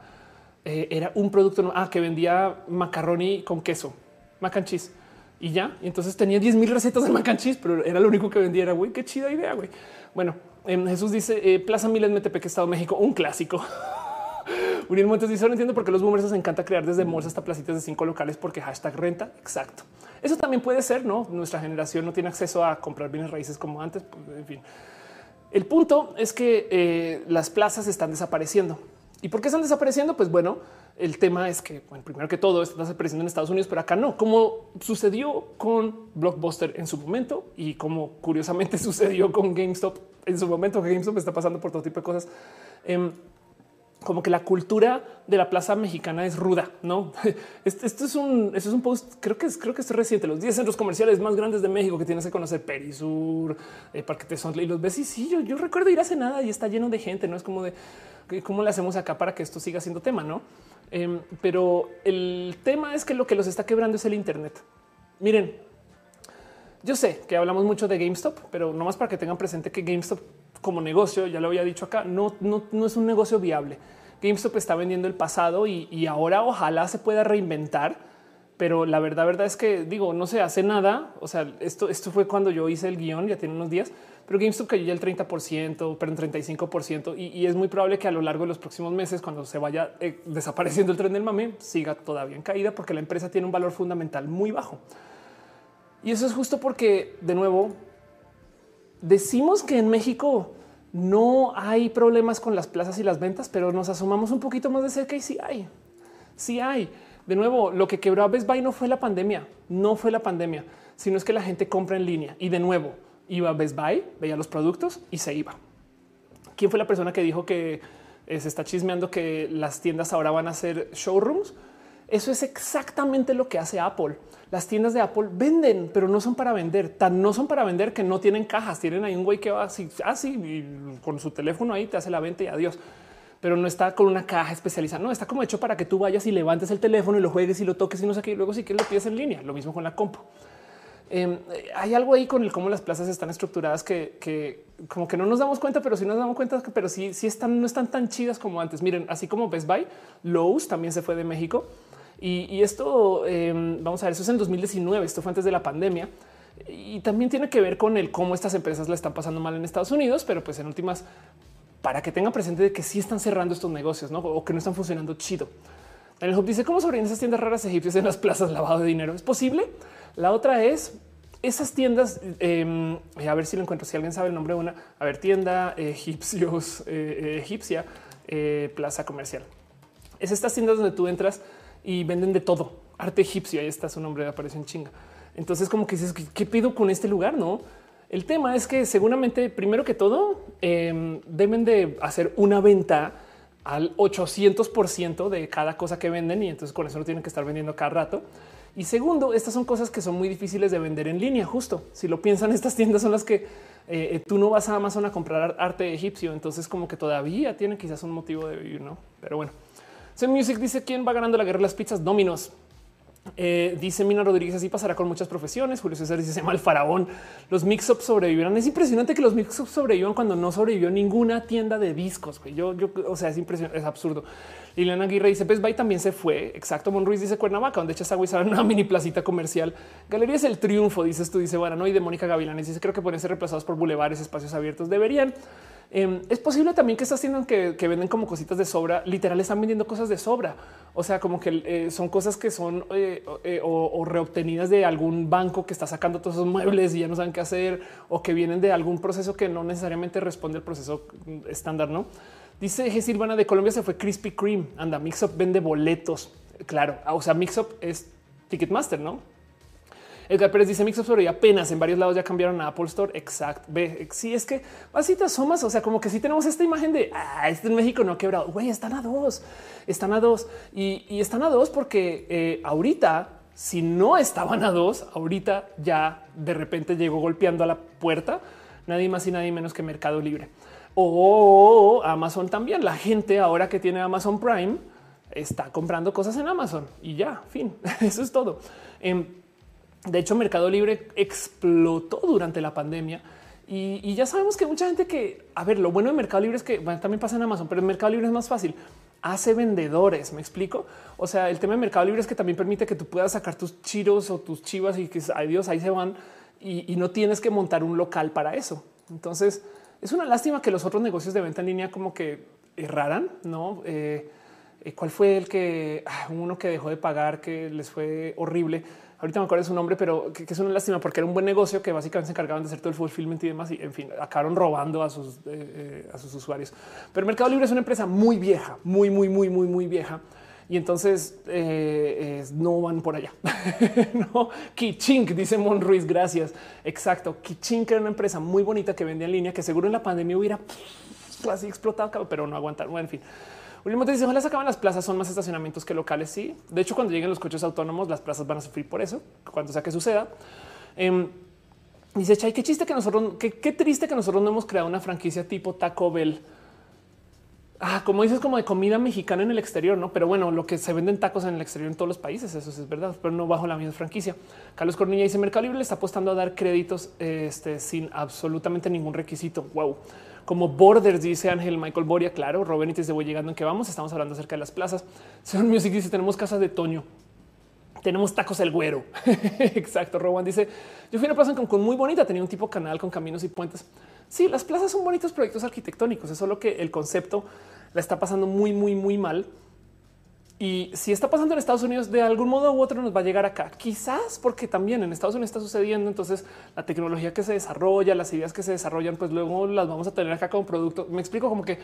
eh, era un producto ah, que vendía macaroni con queso, mac and cheese y ya. Y entonces tenía 10 mil recetas de mac and cheese, pero era lo único que vendía. Era güey, qué chida idea. Güey. Bueno, em, Jesús dice eh, Plaza Miles Metepec, Estado México, un clásico. Uriel Montes dice: No entiendo por qué los boomers les encanta crear desde malls hasta placitas de cinco locales porque hashtag renta. Exacto. Eso también puede ser. No, nuestra generación no tiene acceso a comprar bienes raíces como antes. Pues, en fin, el punto es que eh, las plazas están desapareciendo. ¿Y por qué están desapareciendo? Pues bueno, el tema es que, bueno, primero que todo, está desapareciendo en Estados Unidos, pero acá no, como sucedió con Blockbuster en su momento y como curiosamente sucedió con GameStop en su momento, GameStop está pasando por todo tipo de cosas. Em, como que la cultura de la plaza mexicana es ruda, no? Esto, es un, esto es un post. Creo que es, creo que es reciente. Los 10 centros comerciales más grandes de México que tienes que conocer Perisur, eh, Parque Tesontle y los ves. Y sí, yo, yo recuerdo ir hace nada y está lleno de gente. No es como de cómo le hacemos acá para que esto siga siendo tema, no? Em, pero el tema es que lo que los está quebrando es el Internet. Miren, yo sé que hablamos mucho de GameStop, pero no más para que tengan presente que GameStop como negocio, ya lo había dicho acá, no, no, no es un negocio viable. GameStop está vendiendo el pasado y, ahora ojalá se pueda reinventar. Pero la verdad, verdad es que digo, no se hace nada. O sea, esto, esto fue cuando yo hice el guion, ya tiene unos días, pero GameStop cayó ya el 30%, pero en 35%. Y, y, es muy probable que a lo largo de los próximos meses, cuando se vaya eh, desapareciendo el tren del mame, siga todavía en caída porque la empresa tiene un valor fundamental muy bajo. Y eso es justo porque, de nuevo, decimos que en México no hay problemas con las plazas y las ventas, pero nos asomamos un poquito más de cerca y sí hay, sí hay. De nuevo, lo que quebró a Best Buy no fue la pandemia, no fue la pandemia, sino es que la gente compra en línea y de nuevo iba a Best Buy, veía los productos y se iba. ¿Quién fue la persona que dijo que eh, se está chismeando que las tiendas ahora van a ser showrooms? Eso es exactamente lo que hace Apple las tiendas de Apple venden, pero no son para vender. Tan no son para vender que no tienen cajas. Tienen ahí un güey que va así, así y con su teléfono ahí te hace la venta y adiós. Pero no está con una caja especializada. No está como hecho para que tú vayas y levantes el teléfono y lo juegues y lo toques y no sé qué. Y luego sí que lo pides en línea. Lo mismo con la compu. Em, hay algo ahí con el cómo las plazas están estructuradas que, como que no nos damos cuenta, pero sí nos damos cuenta que, pero sí, sí están, no están tan chidas como antes. Miren, así como Best Buy, Lowe's también se fue de México y, esto, em, vamos a ver, eso es en 2019, esto fue antes de la pandemia. Y también tiene que ver con el cómo estas empresas la están pasando mal en Estados Unidos, pero pues en últimas, para que tengan presente de que sí están cerrando estos negocios o que no están funcionando chido. El Hub dice cómo sobreviven esas tiendas raras egipcias en las plazas lavado de dinero. ¿Es posible? La otra es esas tiendas. Em, a ver si lo encuentro. Si alguien sabe el nombre de una, a ver, tienda egipcios, eh, eh, egipcia, eh, plaza comercial. Es estas tiendas donde tú entras y venden de todo. Arte egipcio, ahí está su nombre, aparece en chinga. Entonces, como que dices, ¿qué, pido con este lugar? No, el tema es que seguramente, primero que todo, em, deben de hacer una venta al 800% de cada cosa que venden y entonces con eso no tienen que estar vendiendo cada rato. Y segundo, estas son cosas que son muy difíciles de vender en línea. Justo si lo piensan, estas tiendas son las que eh, eh, tú no vas a Amazon a comprar arte egipcio. Entonces, como que todavía tienen quizás un motivo de vivir, no? Pero bueno, Music dice quién va ganando la guerra de las pizzas. Dominos. Eh, dice Mina Rodríguez, así pasará con muchas profesiones. Julio César dice, se llama el faraón. Los mix-ups sobrevivirán. Es impresionante que los mix-ups sobrevivan cuando no sobrevivió ninguna tienda de discos. Yo, yo, o sea, es impresionante, es absurdo. Liliana Aguirre dice, Best Buy también se fue. Exacto. Monruiz dice Cuernavaca, donde echas agua y una mini placita comercial. Galería es el triunfo, dices tú, dice, bueno, no. Y de Mónica Gavilanes dice, creo que pueden ser reemplazados por bulevares, espacios abiertos. Deberían. Em, es posible también que estas tiendas que, venden como cositas de sobra, literal están vendiendo cosas de sobra. O sea, como que eh, son cosas que son eh, eh, o, reobtenidas de algún banco que está sacando todos esos muebles y ya no saben qué hacer o que vienen de algún proceso que no necesariamente responde al proceso estándar, ¿no? Dice G. Silvana de Colombia se fue Krispy Kreme. Anda, Mixup vende boletos. Claro, o sea, Mixup es Ticketmaster, ¿no? Edgar Pérez dice Mixup sobre apenas en varios lados ya cambiaron a Apple Store. Exacto. Ve, sí, es que así te asomas. O sea, como que si tenemos esta imagen de ah, este en México no ha quebrado. Güey, están a dos, están a dos y, están a dos porque eh, ahorita, si no estaban a dos, ahorita ya de repente llegó golpeando a la puerta nadie más y nadie menos que Mercado Libre o Amazon también. La gente ahora que tiene Amazon Prime está comprando cosas en Amazon y ya, fin. Eso es todo. Em, de hecho, Mercado Libre explotó durante la pandemia y, ya sabemos que mucha gente que, a ver, lo bueno de Mercado Libre es que también pasa en Amazon, pero en Mercado Libre es más fácil. Hace vendedores, me explico. O sea, el tema de Mercado Libre es que también permite que tú puedas sacar tus chiros o tus chivas y que ay Dios, ahí se van y, no tienes que montar un local para eso. Entonces, es una lástima que los otros negocios de venta en línea como que erraran, no? Eh, eh, ¿Cuál fue el que ah, uno que dejó de pagar que les fue horrible? ahorita me acuerdo de su nombre, pero que, es una lástima porque era un buen negocio que básicamente se encargaban de hacer todo el fulfillment y demás. Y en fin, acabaron robando a sus, eh, a sus usuarios. Pero Mercado Libre es una empresa muy vieja, muy, muy, muy, muy, muy vieja. Y entonces eh, no van por allá. no, dice Mon Ruiz, gracias. Exacto. Kichink era una empresa muy bonita que vendía en línea, que seguro en la pandemia hubiera así explotado, pero no aguantaron. Bueno, en fin. Último te dice, ojalá se acaban las plazas, son más estacionamientos que locales. Sí, de hecho, cuando lleguen los coches autónomos, las plazas van a sufrir por eso, cuando sea que suceda. Em, dice Chay, qué chiste que nosotros, qué, qué, triste que nosotros no hemos creado una franquicia tipo Taco Bell. Ah, como dices, como de comida mexicana en el exterior, no? Pero bueno, lo que se venden tacos en el exterior en todos los países, eso es verdad, pero no bajo la misma franquicia. Carlos Cornilla dice: Mercado Libre le está apostando a dar créditos este, sin absolutamente ningún requisito. Wow como Borders, dice Ángel Michael Boria. Claro, Robin dice voy llegando en que vamos. Estamos hablando acerca de las plazas. Sean Music dice tenemos casas de Toño. Tenemos tacos el güero. Exacto. Rowan dice yo fui a una plaza con muy bonita. Tenía un tipo canal con caminos y puentes. Sí, las plazas son bonitos proyectos arquitectónicos. Es solo que el concepto la está pasando muy, muy, muy mal y si está pasando en Estados Unidos, de algún modo u otro nos va a llegar acá. Quizás porque también en Estados Unidos está sucediendo. Entonces la tecnología que se desarrolla, las ideas que se desarrollan, pues luego las vamos a tener acá como producto. Me explico como que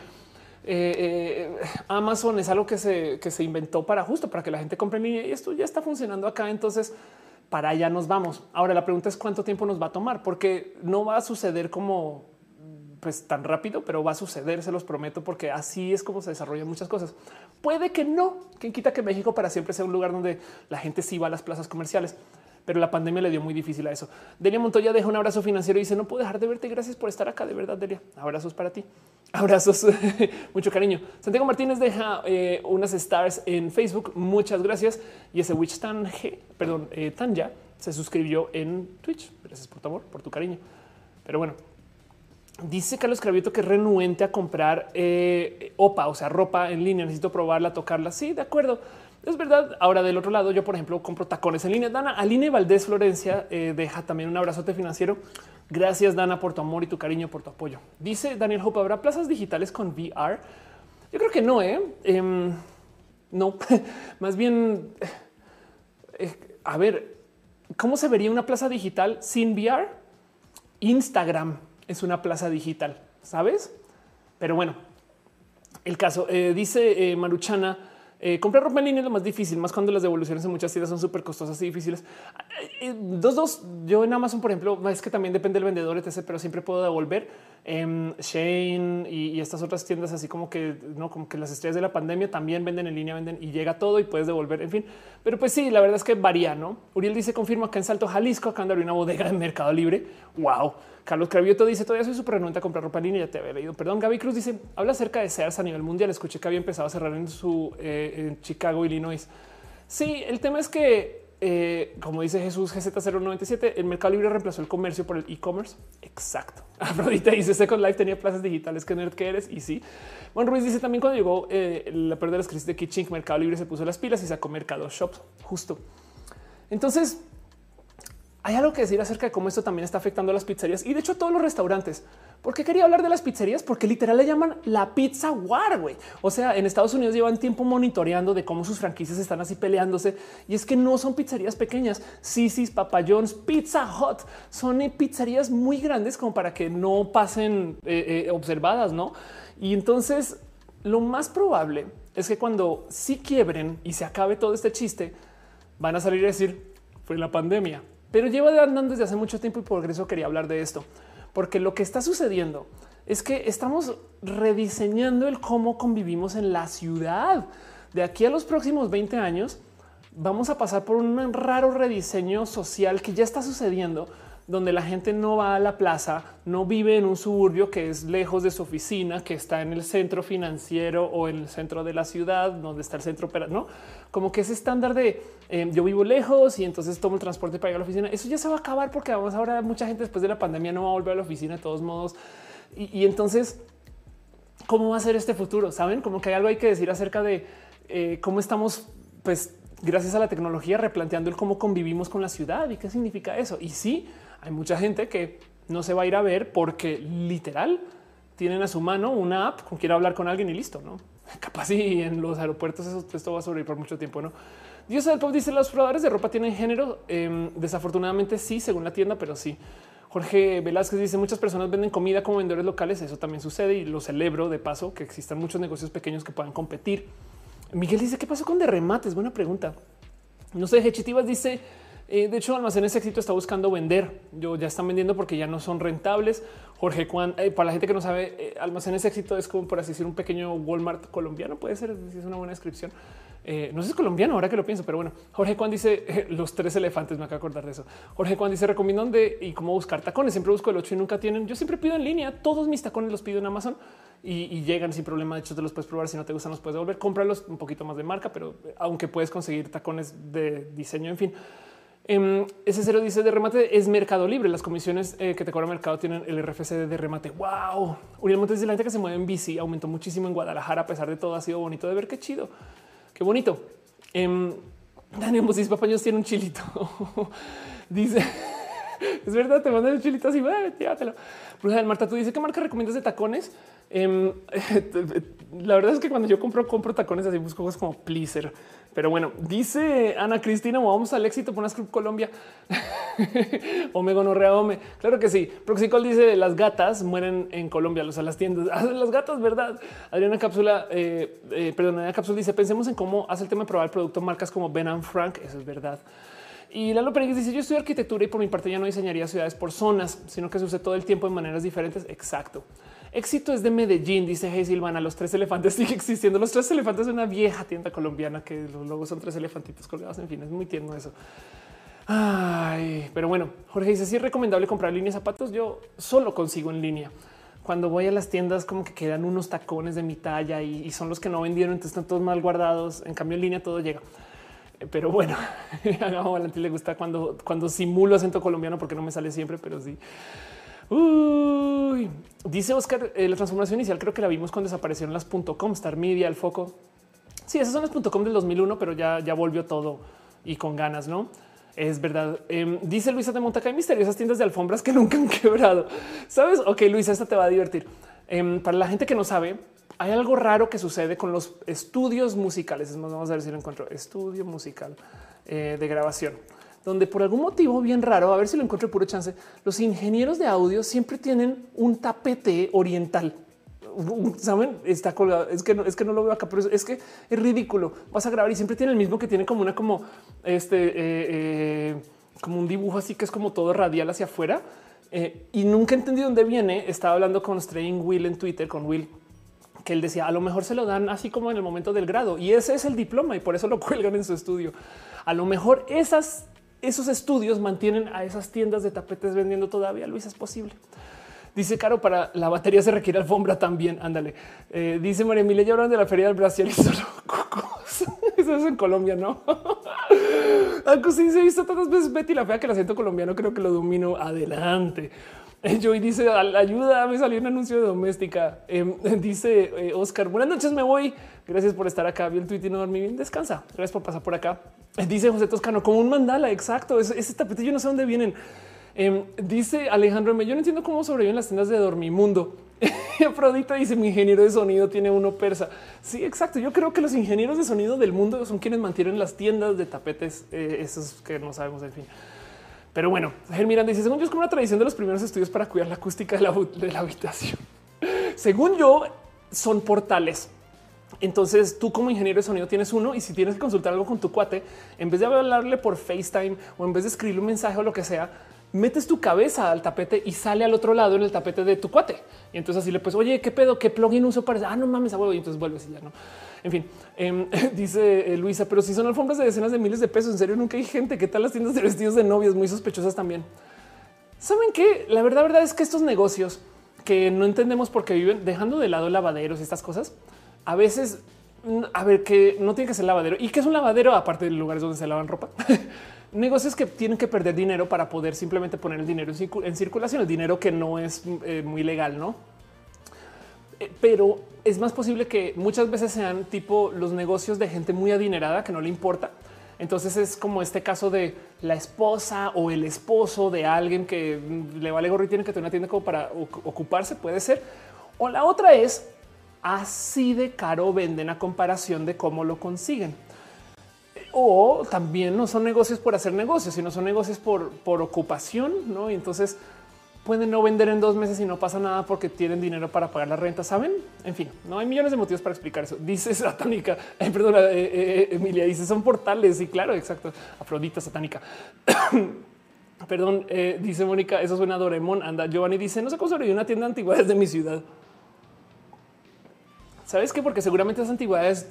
eh, Amazon es algo que se, que se inventó para justo para que la gente compre y esto ya está funcionando acá. Entonces para allá nos vamos. Ahora la pregunta es cuánto tiempo nos va a tomar, porque no va a suceder como pues tan rápido, pero va a suceder, se los prometo, porque así es como se desarrollan muchas cosas. Puede que no, quien quita que México para siempre sea un lugar donde la gente sí va a las plazas comerciales, pero la pandemia le dio muy difícil a eso. Delia Montoya deja un abrazo financiero y dice no puedo dejar de verte. Gracias por estar acá. De verdad, Delia. Abrazos para ti. Abrazos. Mucho cariño. Santiago Martínez deja eh, unas stars en Facebook. Muchas gracias. Y ese Witch Tan G, perdón, eh, Tanja se suscribió en Twitch. Gracias por tu amor, por tu cariño. Pero bueno, Dice Carlos Cravito que es renuente a comprar eh, OPA, o sea, ropa en línea. Necesito probarla, tocarla. Sí, de acuerdo. Es verdad. Ahora del otro lado, yo, por ejemplo, compro tacones en línea. Dana Aline Valdés Florencia eh, deja también un abrazote financiero. Gracias, Dana, por tu amor y tu cariño, por tu apoyo. Dice Daniel Hope, ¿habrá plazas digitales con VR? Yo creo que no, ¿eh? Em, no, más bien, eh, a ver, ¿cómo se vería una plaza digital sin VR? Instagram es una plaza digital, ¿sabes? Pero bueno, el caso eh, dice eh, Maruchana, eh, comprar ropa en línea es lo más difícil, más cuando las devoluciones en muchas tiendas son súper costosas y difíciles. dos, dos. Yo en Amazon, por ejemplo, es que también depende del vendedor, etc., pero siempre puedo devolver. Em, Shane y, estas otras tiendas, así como que no, como que las estrellas de la pandemia también venden en línea, venden y llega todo y puedes devolver. En fin, pero pues sí, la verdad es que varía. No, Uriel dice confirma que en Salto Jalisco acá anda una bodega de Mercado Libre. Wow. Carlos Cravioto dice todavía soy súper renuente a comprar ropa en línea. Ya te había leído. Perdón. Gaby Cruz dice habla acerca de Sears a nivel mundial. Escuché que había empezado a cerrar en su eh, en Chicago, Illinois. Sí, el tema es que eh, como dice Jesús GZ097, el Mercado Libre reemplazó el comercio por el e-commerce. Exacto. Afrodita dice Second Life tenía plazas digitales que nerd que eres. Y sí. Bueno, Ruiz dice también cuando llegó eh, la pérdida de las crisis de Kitchen, Mercado Libre se puso las pilas y sacó Mercado Shops justo. Entonces, hay algo que decir acerca de cómo esto también está afectando a las pizzerías y de hecho a todos los restaurantes. ¿Por qué quería hablar de las pizzerías? Porque literal le llaman la pizza war, güey. O sea, en Estados Unidos llevan tiempo monitoreando de cómo sus franquicias están así peleándose y es que no son pizzerías pequeñas. Sí, Papa Pizza Hut son eh, pizzerías muy grandes como para que no pasen eh, eh, observadas, no? Y entonces lo más probable es que cuando sí quiebren y se acabe todo este chiste, van a salir a decir fue la pandemia pero lleva andando desde hace mucho tiempo y por eso quería hablar de esto, porque lo que está sucediendo es que estamos rediseñando el cómo convivimos en la ciudad. De aquí a los próximos 20 años vamos a pasar por un raro rediseño social que ya está sucediendo donde la gente no va a la plaza, no vive en un suburbio que es lejos de su oficina, que está en el centro financiero o en el centro de la ciudad, donde está el centro, pero no como que ese estándar de eh, yo vivo lejos y entonces tomo el transporte para ir a la oficina. Eso ya se va a acabar porque vamos ahora mucha gente después de la pandemia no va a volver a la oficina de todos modos. Y, entonces, ¿cómo va a ser este futuro? Saben como que hay algo hay que decir acerca de eh, cómo estamos, pues gracias a la tecnología replanteando el cómo convivimos con la ciudad y qué significa eso. Y sí, hay mucha gente que no se va a ir a ver porque literal tienen a su mano una app con quiere hablar con alguien y listo, no? Capaz y en los aeropuertos esto va a sobrevivir por mucho tiempo, no? Dios del pop dice los probadores de ropa tienen género. Em, desafortunadamente sí, según la tienda, pero sí. Jorge Velázquez dice muchas personas venden comida como vendedores locales. Eso también sucede y lo celebro de paso que existan muchos negocios pequeños que puedan competir. Miguel dice qué pasó con de remates. Buena pregunta. No sé, Hechitivas dice eh, de hecho, Almacenes Éxito está buscando vender. Yo ya están vendiendo porque ya no son rentables. Jorge Juan, eh, para la gente que no sabe, eh, Almacenes Éxito es como por así decir un pequeño Walmart colombiano. Puede ser, si es una buena descripción. no sé si es colombiano ahora que lo pienso, pero bueno, Jorge Juan dice los tres elefantes. Me acabo de acordar de eso. Jorge Juan dice recomiendo dónde y cómo buscar tacones. Siempre busco el 8 y nunca tienen. Yo siempre pido en línea. Todos mis tacones los pido en Amazon y, llegan sin problema. De hecho, te los puedes probar. Si no te gustan, los puedes devolver. Cómpralos un poquito más de marca, pero aunque puedes conseguir tacones de diseño, en fin. Em, ese cero dice de remate es Mercado Libre. Las comisiones eh, que te cobra Mercado tienen el RFC de remate. Wow. Uriel Montes dice la gente que se mueve en bici aumentó muchísimo en Guadalajara. A pesar de todo, ha sido bonito de ver. Qué chido, qué bonito. Eh, Daniel Mosis Papaños tiene un chilito. dice es verdad, te mandan un chilito así. Llévatelo. Bruja del Marta, tú dices qué marca recomiendas de tacones. Em, la verdad es que cuando yo compro, compro tacones así, busco cosas como Pleaser pero bueno, dice Ana Cristina, vamos al éxito por Club Colombia. Omega no Ome. Claro que sí. Proxicol dice las gatas mueren en Colombia, los a las tiendas. Ah, las gatas, verdad. Adriana Cápsula, eh, eh, perdón, Adriana Cápsula dice pensemos en cómo hace el tema de probar el producto marcas como Ben and Frank. Eso es verdad. Y Lalo Pérez dice: Yo estudio arquitectura y por mi parte ya no diseñaría ciudades por zonas, sino que se use todo el tiempo de maneras diferentes. Exacto. Éxito es de Medellín, dice Hey Silvana. Los tres elefantes sigue existiendo. Los tres elefantes de una vieja tienda colombiana que los logos son tres elefantitos colgados. En fin, es muy tierno eso. Ay, pero bueno, Jorge dice: Si es recomendable comprar líneas zapatos. Yo solo consigo en línea. Cuando voy a las tiendas, como que quedan unos tacones de mi talla y, son los que no vendieron, entonces están todos mal guardados. En cambio, en línea todo llega. Pero bueno, a Valentín le gusta cuando, cuando simulo acento colombiano porque no me sale siempre, pero sí. Uy, dice Oscar, eh, la transformación inicial creo que la vimos cuando desaparecieron las .com, Star Media, el foco. Sí, esas son las .com del 2001, pero ya, ya volvió todo y con ganas, ¿no? Es verdad. Em, dice Luisa de Montaca, hay misteriosas tiendas de alfombras que nunca han quebrado. ¿Sabes? Ok, Luisa, esta te va a divertir. Em, para la gente que no sabe, hay algo raro que sucede con los estudios musicales. Es más, vamos a ver si lo encuentro. Estudio musical eh, de grabación donde por algún motivo bien raro, a ver si lo encuentro puro chance, los ingenieros de audio siempre tienen un tapete oriental. Saben, está colgado. Es que no, es que no lo veo acá, pero es, que es ridículo. Vas a grabar y siempre tiene el mismo que tiene como una, como este, eh, eh, como un dibujo así que es como todo radial hacia afuera. Y nunca entendí dónde viene. Estaba hablando con Straying Will en Twitter con Will que él decía a lo mejor se lo dan así como en el momento del grado y ese es el diploma y por eso lo cuelgan en su estudio. A lo mejor esas esos estudios mantienen a esas tiendas de tapetes vendiendo todavía. Luis, es posible. Dice Caro, para la batería se requiere alfombra también. Ándale. Eh, dice María Emilia, ya hablan de la feria del Brasil y solo Eso es en Colombia, ¿no? Aunque sí se ha visto tantas veces Betty la fea que el acento colombiano creo que lo domino. Adelante. Joey dice ayuda, me salió un anuncio de doméstica. Em, dice eh, Oscar, buenas noches, me voy. Gracias por estar acá. Vi el tweet y no dormí bien. Descansa. Gracias por pasar por acá. Dice José Toscano, como un mandala. Exacto. Ese, ese tapete, yo no sé dónde vienen. Em, dice Alejandro yo no entiendo cómo sobreviven las tiendas de Dormimundo. Afrodita dice mi ingeniero de sonido tiene uno persa. Sí, exacto. Yo creo que los ingenieros de sonido del mundo son quienes mantienen las tiendas de tapetes, eh, esos que no sabemos, en fin. Pero bueno, Miranda dice, según yo es como una tradición de los primeros estudios para cuidar la acústica de la, habitación. según yo, son portales entonces tú como ingeniero de sonido tienes uno y si tienes que consultar algo con tu cuate, en vez de hablarle por FaceTime o en vez de escribirle un mensaje o lo que sea, metes tu cabeza al tapete y sale al otro lado en el tapete de tu cuate. Y entonces así le pues, oye, ¿qué pedo? ¿Qué plugin uso para? Ah, no mames, abuelo. Y entonces vuelves y ya no. En fin, em, dice eh, Luisa, pero si son alfombras de decenas de miles de pesos, en serio, nunca hay gente. ¿Qué tal las tiendas de vestidos de novias muy sospechosas también? ¿Saben qué? La verdad, verdad es que estos negocios que no entendemos por qué viven dejando de lado lavaderos y estas cosas, a veces, a ver, que no tiene que ser lavadero y que es un lavadero aparte de lugares donde se lavan ropa. Negocios que tienen que perder dinero para poder simplemente poner el dinero en circulación, el dinero que no es eh, muy legal, no? Eh, pero es más posible que muchas veces sean tipo los negocios de gente muy adinerada que no le importa. Entonces es como este caso de la esposa o el esposo de alguien que le vale gorro y tiene que tener una tienda como para ocuparse, puede ser. O la otra es así de caro venden a comparación de cómo lo consiguen. o también no son negocios por hacer negocios, sino son negocios por, por ocupación, ¿no? Y entonces pueden no vender en dos meses y no pasa nada porque tienen dinero para pagar la renta, ¿saben? En fin, no hay millones de motivos para explicar eso. Dice satánica, eh, perdón, eh, eh, Emilia dice son portales y claro, exacto, Afrodita satánica. perdón, dice Mónica, eso suena a Doremon, anda, Giovanni dice, no sé cómo sobrevive una tienda antigua desde mi ciudad. ¿Sabes qué? Porque seguramente esas antigüedades,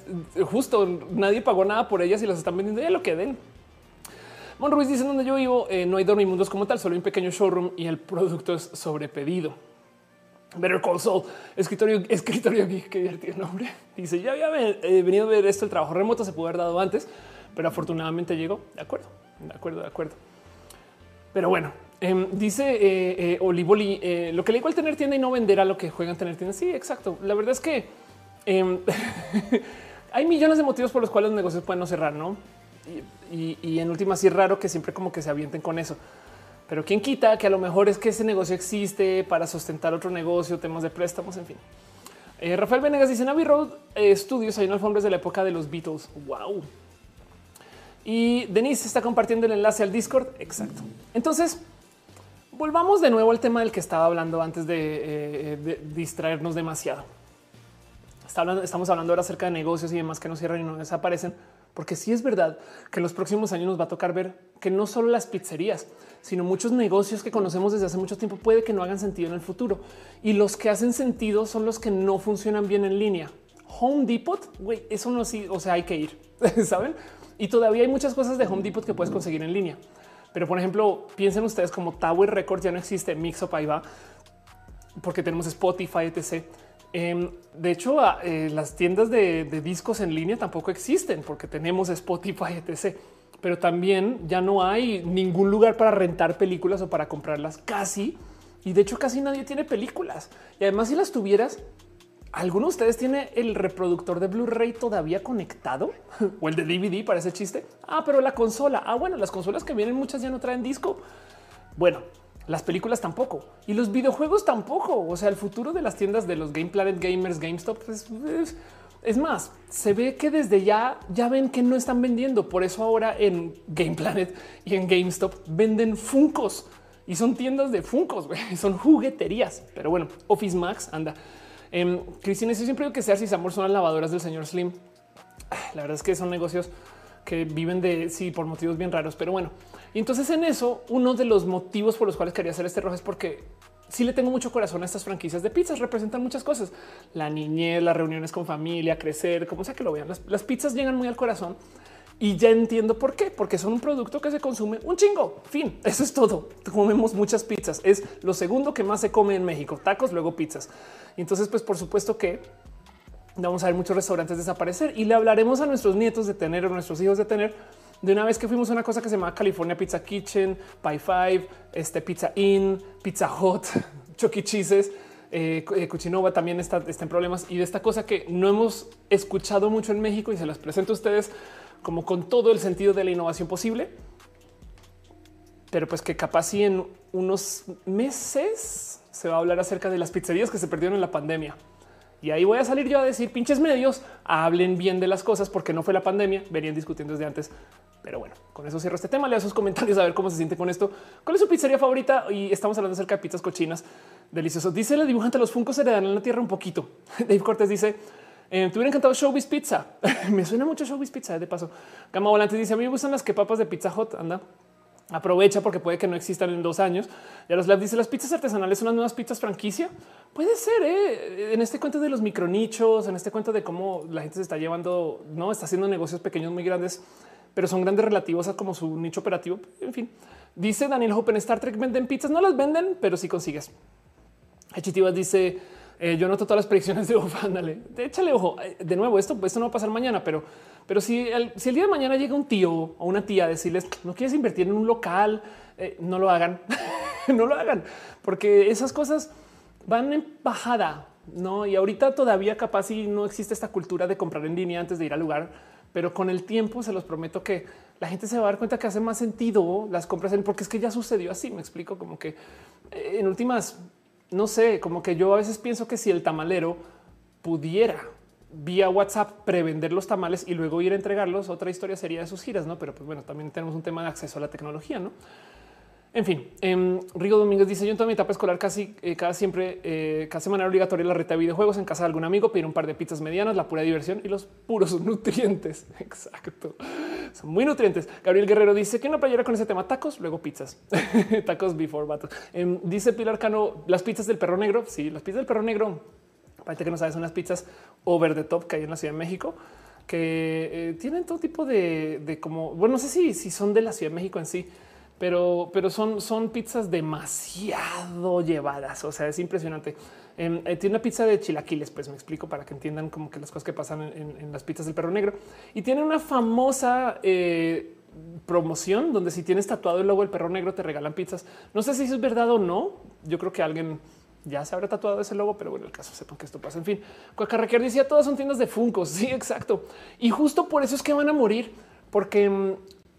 justo nadie pagó nada por ellas y las están vendiendo ya lo que den. Mon Ruiz dice donde yo vivo eh, no hay dormimundos como tal, solo un pequeño showroom y el producto es sobrepedido. Better Call escritorio, escritorio qué divertido nombre. Dice ya había eh, venido a ver esto. El trabajo remoto se pudo haber dado antes, pero afortunadamente llegó. De acuerdo, de acuerdo, de acuerdo. Pero bueno, em, dice eh, Olivoli, lo que le digo al tener tienda y no vender a lo que juegan tener tienda. Sí, exacto. La verdad es que em, hay millones de motivos por los cuales los negocios pueden no cerrar, no? Y, en última sí raro que siempre como que se avienten con eso. Pero quién quita que a lo mejor es que ese negocio existe para sustentar otro negocio, temas de préstamos, en fin. Eh, Rafael Venegas dice en Abbey Road eh, Studios hay unos alfombras de la época de los Beatles. Wow. Y Denise está compartiendo el enlace al Discord. Exacto. Entonces, volvamos de nuevo al tema del que estaba hablando antes de, eh, distraernos demasiado. estamos hablando ahora acerca de negocios y demás que no cierran y no desaparecen. Porque sí es verdad que en los próximos años nos va a tocar ver que no solo las pizzerías, sino muchos negocios que conocemos desde hace mucho tiempo puede que no hagan sentido en el futuro. Y los que hacen sentido son los que no funcionan bien en línea. Home Depot, güey, eso no sí, o sea, hay que ir, ¿saben? Y todavía hay muchas cosas de Home Depot que puedes conseguir en línea. Pero por ejemplo, piensen ustedes como Tower Records ya no existe, Mixup ahí va, porque tenemos Spotify, etc Em, de hecho, eh, las tiendas de, discos en línea tampoco existen porque tenemos Spotify, etc. Pero también ya no hay ningún lugar para rentar películas o para comprarlas casi. Y de hecho casi nadie tiene películas. Y además si las tuvieras, ¿alguno de ustedes tiene el reproductor de Blu-ray todavía conectado? ¿O el de DVD para ese chiste? Ah, pero la consola. Ah, bueno, las consolas que vienen muchas ya no traen disco. Bueno, las películas tampoco y los videojuegos tampoco. O sea, el futuro de las tiendas de los Game Planet Gamers, GameStop pues, es, más, se ve que desde ya ya ven que no están vendiendo. Por eso ahora en Game Planet y en GameStop venden Funcos y son tiendas de Funcos, son jugueterías. Pero bueno, Office Max anda. Eh, Cristina, yo siempre digo que sea si Amor son las lavadoras del señor Slim. Ah, la verdad es que son negocios que viven de sí por motivos bien raros, pero bueno. Y entonces en eso, uno de los motivos por los cuales quería hacer este rojo es porque sí le tengo mucho corazón a estas franquicias de pizzas. Representan muchas cosas. La niñez, las reuniones con familia, crecer, como sea que lo vean. Las, pizzas llegan muy al corazón y ya entiendo por qué, porque son un producto que se consume un chingo. Fin, eso es todo. Comemos muchas pizzas. Es lo segundo que más se come en México. Tacos, luego pizzas. Y entonces, pues por supuesto que vamos a ver muchos restaurantes desaparecer y le hablaremos a nuestros nietos de tener o nuestros hijos de tener de una vez que fuimos a una cosa que se llama California Pizza Kitchen, Pie Five, este Pizza Inn, Pizza Hut, Chucky e. Eh, eh, Cuchinova también está, está, en problemas y de esta cosa que no hemos escuchado mucho en México y se las presento a ustedes como con todo el sentido de la innovación posible, pero pues que capaz en unos meses se va a hablar acerca de las pizzerías que se perdieron en la pandemia. Y ahí voy a salir yo a decir pinches medios, hablen bien de las cosas porque no fue la pandemia, venían discutiendo desde antes. Pero bueno, con eso cierro este tema. Lea sus comentarios a ver cómo se siente con esto. ¿Cuál es su pizzería favorita? Y estamos hablando acerca de pizzas cochinas deliciosos. Dice la dibujante, los funcos se le dan en la tierra un poquito. Dave Cortés dice, eh, te hubiera encantado Showbiz Pizza. me suena mucho Showbiz Pizza eh, de paso. Gama Volante dice, a mí me gustan las que papas de Pizza Hot. Anda, aprovecha porque puede que no existan en dos años. Ya los dice las pizzas artesanales son las nuevas pizzas franquicia. Puede ser ¿eh? en este cuento de los micronichos, en este cuento de cómo la gente se está llevando, no está haciendo negocios pequeños muy grandes pero son grandes relativos a como su nicho operativo. En fin, dice Daniel Hope en Star Trek venden pizzas, no las venden, pero sí consigues. Hechitivas dice eh, yo noto todas las predicciones de ojo. Ándale, échale ojo. Eh, de nuevo, esto, esto no va a pasar mañana, pero, pero si el, día de mañana llega un tío o una tía a decirles no quieres invertir en un local, eh, no lo hagan, no lo hagan, porque esas cosas van en bajada. No, y ahorita todavía capaz y no existe esta cultura de comprar en línea antes de ir al lugar pero con el tiempo se los prometo que la gente se va a dar cuenta que hace más sentido las compras en porque es que ya sucedió así. Me explico como que en últimas, no sé, como que yo a veces pienso que si el tamalero pudiera vía WhatsApp prevender los tamales y luego ir a entregarlos. Otra historia sería de sus giras, no? Pero pues bueno, también tenemos un tema de acceso a la tecnología, no? En fin, eh, Rigo Domínguez dice: Yo en toda mi etapa escolar casi eh, cada siempre, eh, cada semana obligatoria la reta de videojuegos en casa de algún amigo, pedir un par de pizzas medianas, la pura diversión y los puros nutrientes. Exacto. Son muy nutrientes. Gabriel Guerrero dice que una playera con ese tema tacos, luego pizzas, tacos before battles. Em, dice Pilar Cano, las pizzas del perro negro. Sí, las pizzas del perro negro. Parece que no sabes, son unas pizzas over the top que hay en la Ciudad de México que eh, tienen todo tipo de, de, como, bueno, no sé si, si son de la Ciudad de México en sí, pero, pero son, son pizzas demasiado llevadas. O sea, es impresionante. Eh, tiene una pizza de chilaquiles, pues me explico para que entiendan como que las cosas que pasan en, las pizzas del perro negro y tiene una famosa eh, promoción donde si tienes tatuado el logo del perro negro te regalan pizzas. No sé si eso es verdad o no. Yo creo que alguien ya se habrá tatuado ese logo, pero bueno, el caso sepan que esto pasa. En fin, Cuacarraquer decía todas son tiendas de Funko. Sí, exacto. Y justo por eso es que van a morir, porque mm,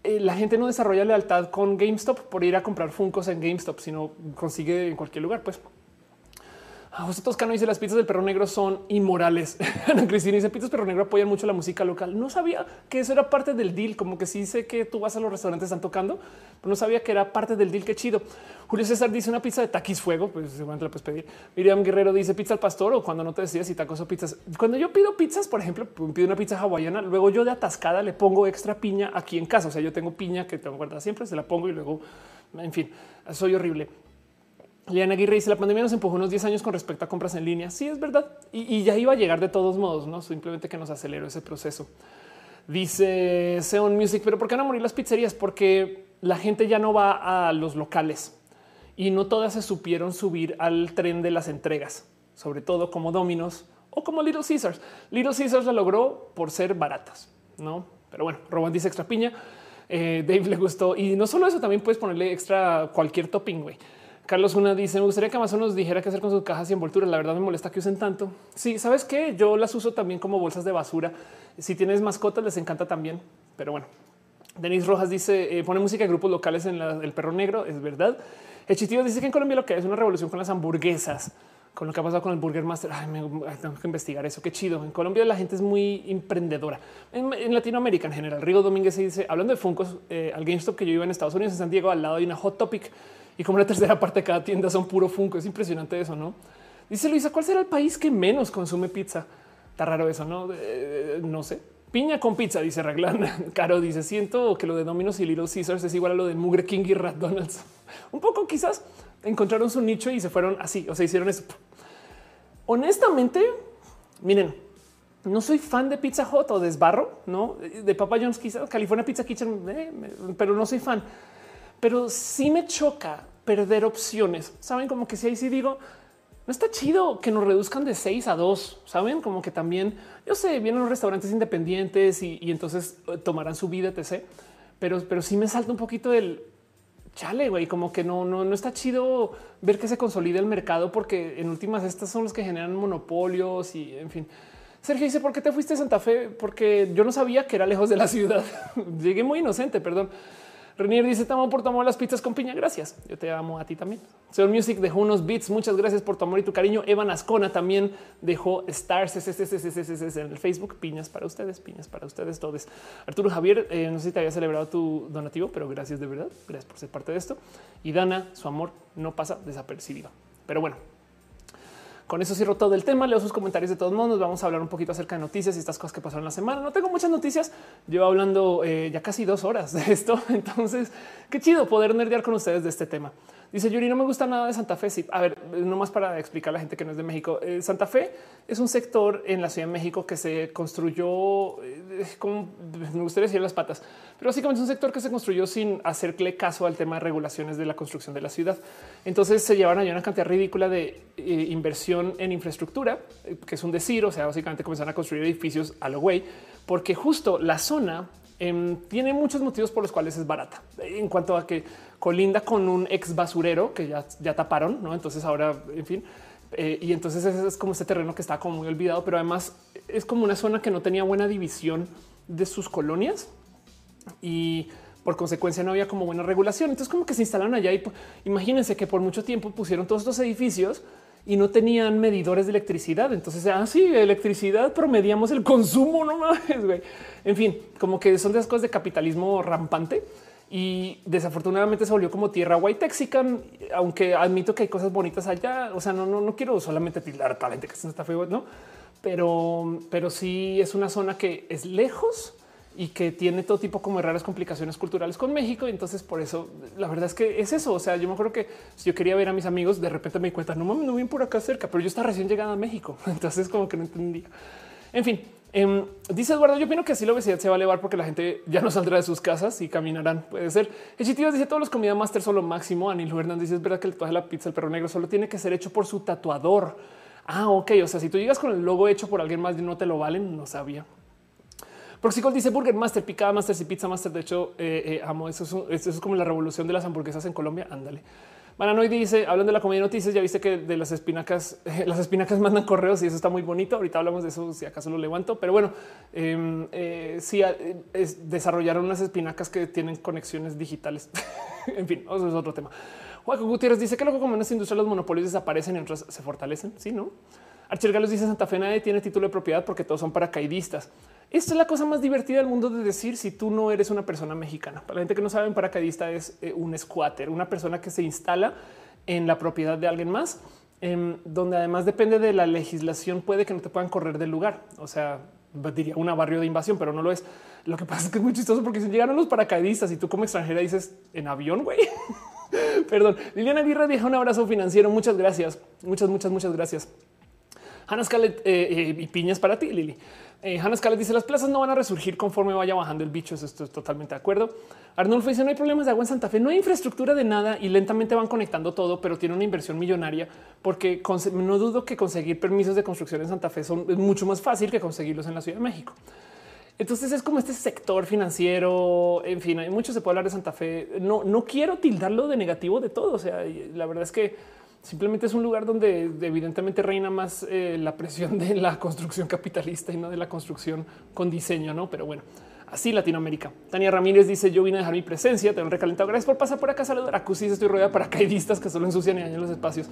eh, la gente no desarrolla lealtad con GameStop por ir a comprar Funcos en GameStop, sino consigue en cualquier lugar. Pues José Toscano dice las pizzas del perro negro son inmorales. Ana Cristina dice pizzas perro negro apoyan mucho la música local. No sabía que eso era parte del deal, como que sí sé que tú vas a los restaurantes están tocando, pero no sabía que era parte del deal. Qué chido. Julio César dice una pizza de taquis fuego, pues seguramente la puedes pedir. Miriam Guerrero dice pizza al pastor o cuando no te decides si tacos o pizzas. Cuando yo pido pizzas, por ejemplo, pido una pizza hawaiana, luego yo de atascada le pongo extra piña aquí en casa. O sea, yo tengo piña que tengo guardada siempre, se la pongo y luego, en fin, soy horrible. Liana Aguirre dice la pandemia nos empujó unos 10 años con respecto a compras en línea. Sí, es verdad. Y, ya iba a llegar de todos modos, no simplemente que nos aceleró ese proceso. Dice Seon Music, pero ¿por qué van a morir las pizzerías? Porque la gente ya no va a los locales y no todas se supieron subir al tren de las entregas, sobre todo como Domino's o como Little Caesars. Little Caesars la logró por ser baratas, no? Pero bueno, Roban dice extra piña. Eh, Dave le gustó y no solo eso, también puedes ponerle extra cualquier topping. güey. Carlos Una dice: Me gustaría que Amazon nos dijera qué hacer con sus cajas y envolturas. La verdad me molesta que usen tanto. Sí, sabes que yo las uso también como bolsas de basura. Si tienes mascotas, les encanta también. Pero bueno, Denis Rojas dice: eh, pone música de grupos locales en el perro negro. Es verdad. El chitillo dice que en Colombia lo que es una revolución con las hamburguesas, con lo que ha pasado con el Burger Master. Tengo que investigar eso. Qué chido. En Colombia la gente es muy emprendedora. En, Latinoamérica en general. Rigo Domínguez se dice: hablando de Funcos, eh, al GameStop que yo iba en Estados Unidos, en San Diego, al lado de una Hot Topic y como la tercera parte de cada tienda son puro Funko. Es impresionante eso, no? Dice Luisa, ¿cuál será el país que menos consume pizza? Está raro eso, no? Eh, no sé. Piña con pizza, dice Raglan. Caro dice: Siento que lo de Domino's y Little Caesars es igual a lo de Mugre King y Rat Donalds. Un poco quizás encontraron su nicho y se fueron así, o sea, hicieron eso. Honestamente, miren, no soy fan de Pizza Hut o desbarro, no de Papa John's, quizás California Pizza Kitchen, eh, pero no soy fan pero sí me choca perder opciones. Saben como que si ahí sí digo, no está chido que nos reduzcan de seis a dos. Saben como que también yo sé, vienen los restaurantes independientes y, entonces eh, tomarán su vida, etc. Pero, pero sí me salta un poquito el chale, güey, como que no, no, no está chido ver que se consolide el mercado, porque en últimas estas son los que generan monopolios y en fin. Sergio dice: ¿Por qué te fuiste a Santa Fe? Porque yo no sabía que era lejos de la ciudad. Llegué muy inocente, perdón. Renier dice: Te amo por tu las pizzas con piña. Gracias. Yo te amo a ti también. Señor Music dejó unos beats. Muchas gracias por tu amor y tu cariño. Evan Ascona también dejó stars en el Facebook. Piñas para ustedes, piñas para ustedes todos. Arturo Javier, eh, no sé si te había celebrado tu donativo, pero gracias de verdad. Gracias por ser parte de esto. Y Dana, su amor no pasa desapercibido. Pero bueno, con eso cierro todo el tema. Leo sus comentarios de todos modos. Vamos a hablar un poquito acerca de noticias y estas cosas que pasaron la semana. No tengo muchas noticias. Llevo hablando eh, ya casi dos horas de esto. Entonces, qué chido poder nerdear con ustedes de este tema. Dice Yuri, no me gusta nada de Santa Fe. Sí, a ver, nomás para explicar a la gente que no es de México. Eh, Santa Fe es un sector en la Ciudad de México que se construyó eh, como me gustaría decir las patas, pero básicamente es un sector que se construyó sin hacerle caso al tema de regulaciones de la construcción de la ciudad. Entonces se llevaron allá una cantidad ridícula de eh, inversión en infraestructura, que es un decir, o sea, básicamente comenzaron a construir edificios a lo güey, porque justo la zona em, tiene muchos motivos por los cuales es barata en cuanto a que colinda con un ex basurero que ya, ya taparon, ¿no? Entonces ahora, en fin, eh, y entonces es como este terreno que está como muy olvidado, pero además es como una zona que no tenía buena división de sus colonias y por consecuencia no había como buena regulación. Entonces como que se instalaron allá y imagínense que por mucho tiempo pusieron todos estos edificios y no tenían medidores de electricidad. Entonces, así ah, electricidad promediamos el consumo, no mames, güey. En fin, como que son de esas cosas de capitalismo rampante y desafortunadamente se volvió como tierra white texican, aunque admito que hay cosas bonitas allá. O sea, no, no, no quiero solamente tildar a talento que está feo, no, pero, pero sí es una zona que es lejos y que tiene todo tipo como de raras complicaciones culturales con México. Y entonces por eso la verdad es que es eso. O sea, yo me acuerdo que si yo quería ver a mis amigos, de repente me di cuenta, no mames, no vienen por acá cerca, pero yo estaba recién llegada a México. Entonces como que no entendía. En fin, em, dice Eduardo, yo opino que así la obesidad se va a elevar porque la gente ya no saldrá de sus casas y caminarán. Puede ser. Echitivas dice todos los comida master son lo máximo. Anil Hernández dice es verdad que el tatuaje de la pizza, el perro negro solo tiene que ser hecho por su tatuador. Ah, ok. O sea, si tú llegas con el logo hecho por alguien más y no te lo valen, no sabía. Proxicol dice Burger Master, picada Master y Pizza Master. De hecho, eh, eh, amo eso es, eso es como la revolución de las hamburguesas en Colombia. Ándale. Mananoid dice, hablando de la comida de noticias, ya viste que de las espinacas, las espinacas mandan correos y eso está muy bonito. Ahorita hablamos de eso, si acaso lo levanto, pero bueno, em, eh, sí desarrollaron unas espinacas que tienen conexiones digitales. en fin, eso es otro tema. Juan Gutiérrez dice que luego como en esta industria los monopolios desaparecen y otras se fortalecen. Sí, no? Archer Galos dice Santa Fe nadie tiene título de propiedad porque todos son paracaidistas. Esta es la cosa más divertida del mundo de decir si tú no eres una persona mexicana. Para la gente que no sabe, un paracaidista es eh, un squatter, una persona que se instala en la propiedad de alguien más, em, donde además depende de la legislación, puede que no te puedan correr del lugar. O sea, diría una barrio de invasión, pero no lo es. Lo que pasa es que es muy chistoso porque si llegaron los paracaidistas y tú como extranjera dices en avión, güey. Perdón. Liliana Aguirre deja un abrazo financiero. Muchas gracias. Muchas, muchas, muchas gracias. Hannah Scarlett eh, eh, y piñas para ti, Lili. Eh, Hannah Scarlett dice las plazas no van a resurgir conforme vaya bajando el bicho. Eso estoy totalmente de acuerdo. Arnulfo dice no hay problemas de agua en Santa Fe, no hay infraestructura de nada y lentamente van conectando todo, pero tiene una inversión millonaria porque no dudo que conseguir permisos de construcción en Santa Fe son es mucho más fácil que conseguirlos en la Ciudad de México. Entonces es como este sector financiero. En fin, hay mucho se puede hablar de Santa Fe. No, no quiero tildarlo de negativo de todo. O sea, la verdad es que Simplemente es un lugar donde evidentemente reina más eh, la presión de la construcción capitalista y no de la construcción con diseño, no? Pero bueno, así Latinoamérica. Tania Ramírez dice: Yo vine a dejar mi presencia, tengo un recalentado. Gracias por pasar por acá. Saludar a Cusis. Estoy rodeada para caidistas que solo ensucian y dañan los espacios.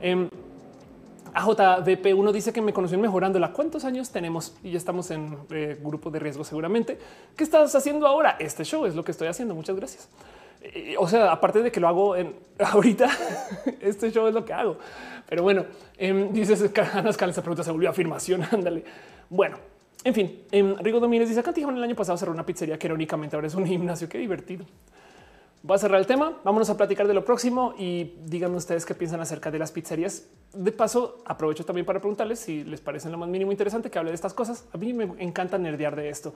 Eh, AJVP 1 dice que me conoció mejorándola. ¿Cuántos años tenemos? Y ya estamos en eh, grupo de riesgo seguramente. ¿Qué estás haciendo ahora? Este show es lo que estoy haciendo. Muchas gracias o sea, aparte de que lo hago en ahorita, este show es lo que hago. Pero bueno, eh, dices Ana esa pregunta se volvió afirmación. Ándale. Bueno, en fin, eh, Rigo Domínguez dice acá en el año pasado cerró una pizzería que irónicamente ahora es un gimnasio. Qué divertido. Voy a cerrar el tema. Vámonos a platicar de lo próximo y díganme ustedes qué piensan acerca de las pizzerías. De paso, aprovecho también para preguntarles si les parece lo más mínimo interesante que hable de estas cosas. A mí me encanta nerdear de esto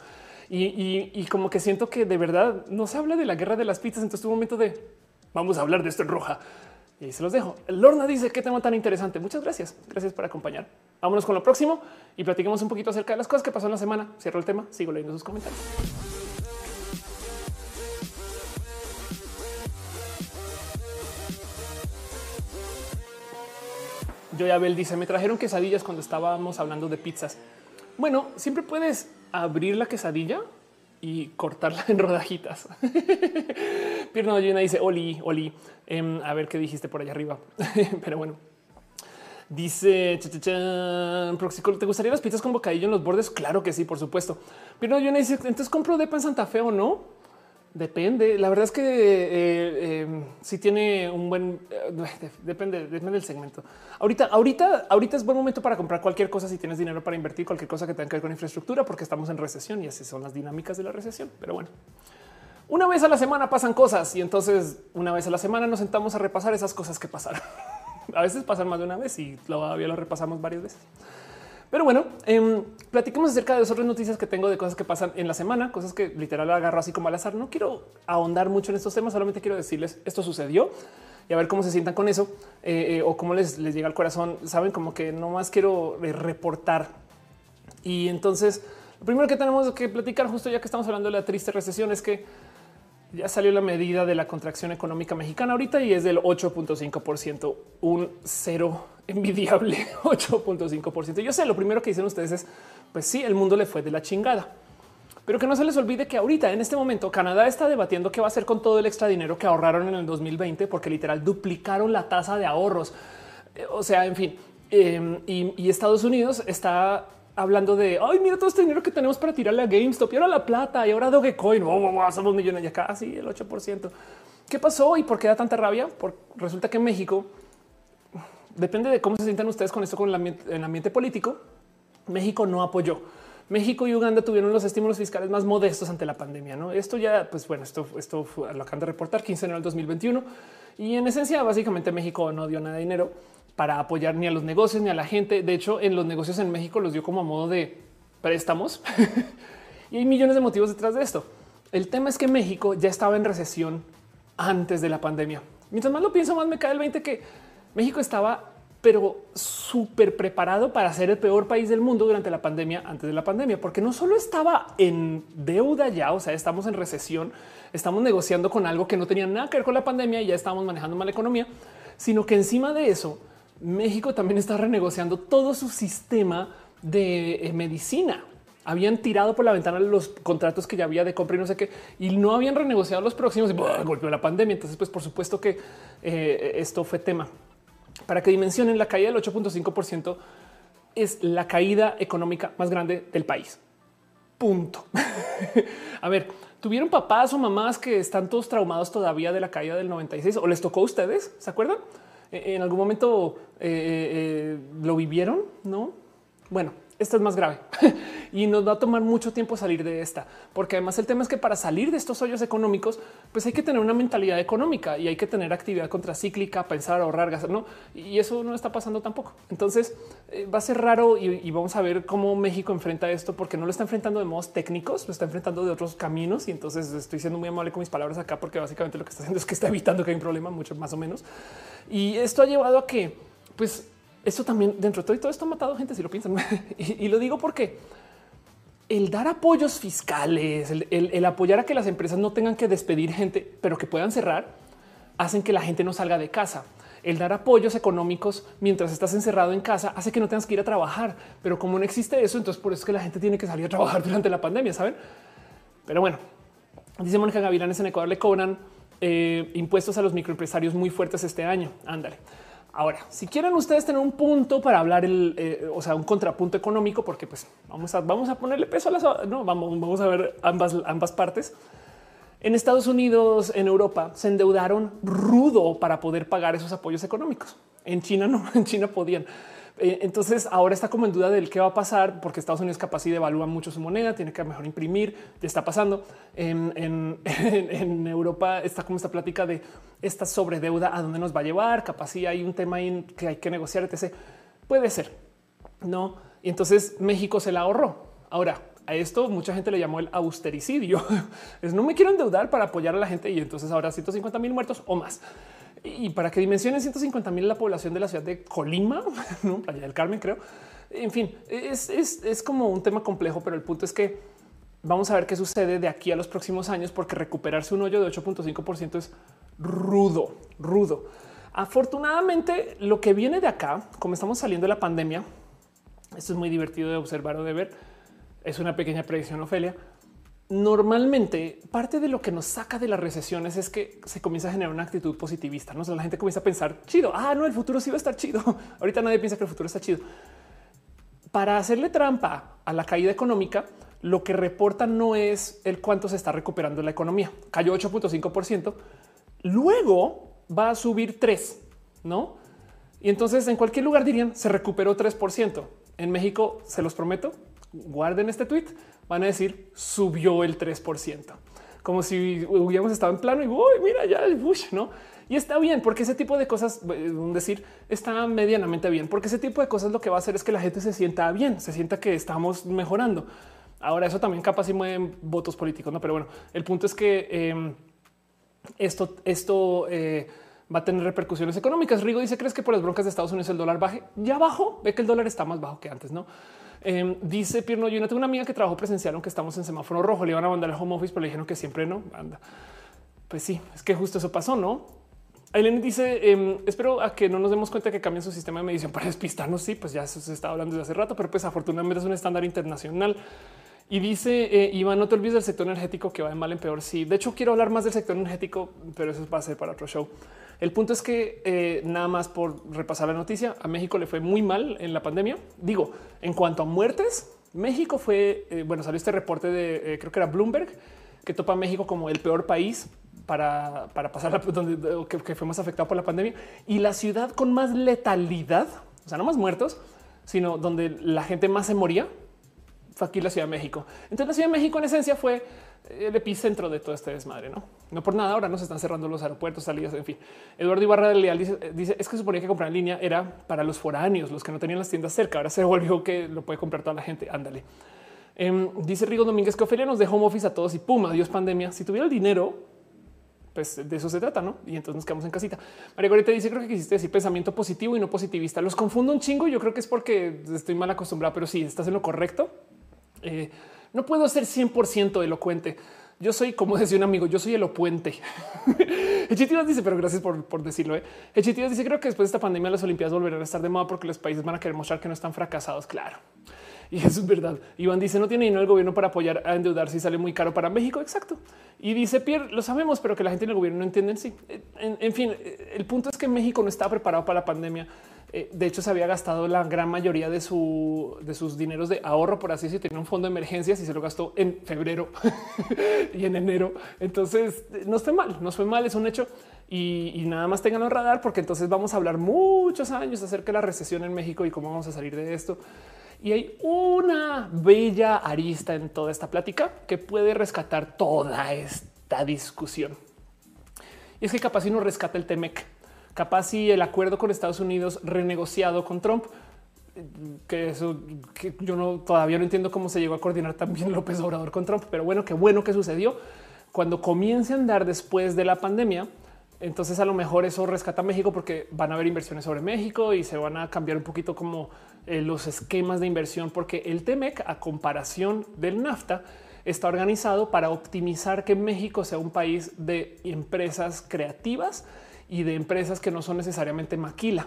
y, como que siento que de verdad no se habla de la guerra de las pizzas. Entonces, un momento de vamos a hablar de esto en roja y se los dejo. Lorna dice qué tema tan interesante. Muchas gracias. Gracias por acompañar. Vámonos con lo próximo y platiquemos un poquito acerca de las cosas que pasó en la semana. Cierro el tema. Sigo leyendo sus comentarios. Abel dice, me trajeron quesadillas cuando estábamos hablando de pizzas. Bueno, siempre puedes abrir la quesadilla y cortarla en rodajitas. Pierna llena dice, Oli, Oli. Em, a ver qué dijiste por allá arriba. Pero bueno. Dice ¿te gustaría las pizzas con bocadillo en los bordes? Claro que sí, por supuesto. Pierna llena dice, entonces compro depa en Santa Fe o no? Depende. La verdad es que eh, eh, si tiene un buen eh, depende, depende del segmento. Ahorita, ahorita, ahorita es buen momento para comprar cualquier cosa si tienes dinero para invertir cualquier cosa que tenga que ver con infraestructura, porque estamos en recesión y así son las dinámicas de la recesión. Pero bueno, una vez a la semana pasan cosas y entonces una vez a la semana nos sentamos a repasar esas cosas que pasaron. a veces pasan más de una vez y todavía lo repasamos varias veces. Pero bueno, eh, platiquemos acerca de otras noticias que tengo de cosas que pasan en la semana, cosas que literal agarro así como al azar. No quiero ahondar mucho en estos temas, solamente quiero decirles esto sucedió y a ver cómo se sientan con eso eh, eh, o cómo les, les llega al corazón. Saben como que no más quiero eh, reportar. Y entonces lo primero que tenemos que platicar justo ya que estamos hablando de la triste recesión es que ya salió la medida de la contracción económica mexicana ahorita y es del 8.5%, un cero envidiable 8.5%. Yo sé, lo primero que dicen ustedes es, pues sí, el mundo le fue de la chingada. Pero que no se les olvide que ahorita, en este momento, Canadá está debatiendo qué va a hacer con todo el extra dinero que ahorraron en el 2020, porque literal duplicaron la tasa de ahorros. Eh, o sea, en fin, em, y, Estados Unidos está hablando de ay, mira todo este dinero que tenemos para tirarle a GameStop y ahora la plata y ahora Dogecoin. Oh, somos millones ya casi el 8%. ¿Qué pasó y por qué da tanta rabia? Porque resulta que en México depende de cómo se sientan ustedes con esto, con el ambiente, político. México no apoyó. México y Uganda tuvieron los estímulos fiscales más modestos ante la pandemia. Esto ya, pues bueno, esto, esto lo acaban de reportar 15 de enero del 2021 y en esencia, básicamente México no dio nada de dinero para apoyar ni a los negocios ni a la gente. De hecho, en los negocios en México los dio como a modo de préstamos y hay millones de motivos detrás de esto. El tema es que México ya estaba en recesión antes de la pandemia. Mientras más lo pienso, más me cae el 20 que México estaba pero súper preparado para ser el peor país del mundo durante la pandemia, antes de la pandemia, porque no solo estaba en deuda ya, o sea, estamos en recesión, estamos negociando con algo que no tenía nada que ver con la pandemia y ya estamos manejando mal economía, sino que encima de eso, México también está renegociando todo su sistema de eh, medicina. Habían tirado por la ventana los contratos que ya había de compra y no sé qué, y no habían renegociado los próximos y golpeó la pandemia. Entonces, pues por supuesto que eh, esto fue tema. Para que dimensionen la caída del 8.5% es la caída económica más grande del país. Punto. a ver, tuvieron papás o mamás que están todos traumados todavía de la caída del 96 o les tocó a ustedes. ¿Se acuerdan? E, en algún momento eh, eh, eh, lo vivieron, no? Bueno, esta es más grave y nos va a tomar mucho tiempo salir de esta, porque además el tema es que para salir de estos hoyos económicos, pues hay que tener una mentalidad económica y hay que tener actividad contracíclica, pensar, ahorrar, gastar, no? Y eso no está pasando tampoco. Entonces eh, va a ser raro y, vamos a ver cómo México enfrenta esto, porque no lo está enfrentando de modos técnicos, lo está enfrentando de otros caminos. Y entonces estoy siendo muy amable con mis palabras acá, porque básicamente lo que está haciendo es que está evitando que haya un problema, mucho más o menos. Y esto ha llevado a que, pues, esto también dentro de todo, y todo esto ha matado gente si lo piensan. y, lo digo porque el dar apoyos fiscales, el, apoyar a que las empresas no tengan que despedir gente, pero que puedan cerrar, hacen que la gente no salga de casa. El dar apoyos económicos mientras estás encerrado en casa hace que no tengas que ir a trabajar. Pero como no existe eso, entonces por eso es que la gente tiene que salir a trabajar durante la pandemia, saben? Pero bueno, dice Mónica Gavilanes en Ecuador le cobran eh, impuestos a los microempresarios muy fuertes este año. Ándale. Ahora, si quieren ustedes tener un punto para hablar, el, eh, o sea, un contrapunto económico, porque pues vamos a, vamos a ponerle peso a las, no, vamos, vamos a ver ambas, ambas partes. En Estados Unidos, en Europa, se endeudaron rudo para poder pagar esos apoyos económicos. En China no, en China podían. Eh, entonces ahora está como en duda del qué va a pasar, porque Estados Unidos capaz y devalúa mucho su moneda, tiene que mejor imprimir, está pasando. En, Europa está como esta plática de esta sobredeuda, a dónde nos va a llevar, capaz y hay un tema ahí que hay que negociar, etc. Puede ser, ¿no? Y entonces México se la ahorró. Ahora, a esto mucha gente le llamó el austericidio. es no me quiero endeudar para apoyar a la gente y entonces ahora 150 mil muertos o más. Y para que dimensionen 150 mil la población de la ciudad de Colima, ¿no? Playa del Carmen, creo. En fin, es, es, como un tema complejo, pero el punto es que vamos a ver qué sucede de aquí a los próximos años, porque recuperarse un hoyo de 8.5% es rudo, rudo. Afortunadamente, lo que viene de acá, como estamos saliendo de la pandemia, esto es muy divertido de observar o de ver. Es una pequeña predicción, Ofelia normalmente parte de lo que nos saca de las recesiones es que se comienza a generar una actitud positivista. No la gente comienza a pensar chido. Ah, no, el futuro sí va a estar chido. Ahorita nadie piensa que el futuro está chido. Para hacerle trampa a la caída económica, lo que reporta no es el cuánto se está recuperando la economía. Cayó 8.5%. Luego va a subir 3, no? Y entonces en cualquier lugar dirían se recuperó 3%. En México, se los prometo, guarden este tweet van a decir subió el 3%, como si hubiéramos estado en plano y mira ya, no? Y está bien, porque ese tipo de cosas, eh, decir, está medianamente bien, porque ese tipo de cosas lo que va a hacer es que la gente se sienta bien, se sienta que estamos mejorando. Ahora eso también capaz y mueven votos políticos, no? Pero bueno, el punto es que em, esto, esto eh, va a tener repercusiones económicas. Rigo dice: ¿Crees que por las broncas de Estados Unidos el dólar baje? Ya bajó, ve que el dólar está más bajo que antes, no? Em, dice Pierno, yo no tengo una amiga que trabajó presencial, aunque estamos en semáforo rojo, le iban a mandar el home office, pero le dijeron que siempre no. Anda. Pues sí, es que justo eso pasó, ¿no? Aileen dice, em, espero a que no nos demos cuenta que cambien su sistema de medición para despistarnos. Sí, pues ya se está hablando desde hace rato, pero pues afortunadamente es un estándar internacional. Y dice eh, Iván, no te olvides del sector energético que va de mal en peor. Sí, de hecho quiero hablar más del sector energético, pero eso va a ser para otro show. El punto es que eh, nada más por repasar la noticia, a México le fue muy mal en la pandemia. Digo, en cuanto a muertes, México fue, eh, bueno, salió este reporte de, eh, creo que era Bloomberg, que topa a México como el peor país para, pasar la, donde, que fue más afectado por la pandemia y la ciudad con más letalidad, o sea, no más muertos, sino donde la gente más se moría fue aquí la Ciudad de México. Entonces la Ciudad de México en esencia fue el epicentro de todo este desmadre, ¿no? No por nada ahora nos están cerrando los aeropuertos, salidas, en fin. Eduardo Ibarra de Leal dice, es que suponía que comprar en línea era para los foráneos, los que no tenían las tiendas cerca. Ahora se volvió que lo puede comprar toda la gente. Ándale. Em, dice Rigo Domínguez que Ofelia nos dejó home office a todos y pum, adiós pandemia. Si tuviera el dinero, pues de eso se trata, ¿no? Y entonces nos quedamos en casita. María Gorita dice, creo que quisiste decir pensamiento positivo y no positivista. Los confundo un chingo. Yo creo que es porque estoy mal acostumbrado, pero sí, estás en lo correcto. Eh, no puedo ser 100% elocuente. Yo soy, como decía un amigo, yo soy elocuente. Echitivas dice, pero gracias por, decirlo. ¿eh? dice, creo que después de esta pandemia las Olimpiadas volverán a estar de moda porque los países van a querer mostrar que no están fracasados. Claro. Y eso es verdad. Iván dice, no tiene dinero el gobierno para apoyar a endeudar si sale muy caro para México. Exacto. Y dice Pierre, lo sabemos, pero que la gente en el gobierno no entienden. Sí. en fin, el punto es que México no estaba preparado para la pandemia eh, de hecho, se había gastado la gran mayoría de, su, de sus dineros de ahorro, por así decirlo. Tenía un fondo de emergencias y se lo gastó en febrero y en enero. Entonces, no fue mal, no fue mal, es un hecho. Y, nada más tengan el radar, porque entonces vamos a hablar muchos años acerca de la recesión en México y cómo vamos a salir de esto. Y hay una bella arista en toda esta plática que puede rescatar toda esta discusión. Y es que capaz si no rescata el Temec capaz si el acuerdo con Estados Unidos renegociado con Trump, que eso yo no todavía no entiendo cómo se llegó a coordinar también López Obrador con Trump, pero bueno, qué bueno que sucedió cuando comience a andar después de la pandemia. Entonces a lo mejor eso rescata a México porque van a haber inversiones sobre México y se van a cambiar un poquito como eh, los esquemas de inversión, porque el TEMEC a comparación del NAFTA está organizado para optimizar que México sea un país de empresas creativas y de empresas que no son necesariamente maquila.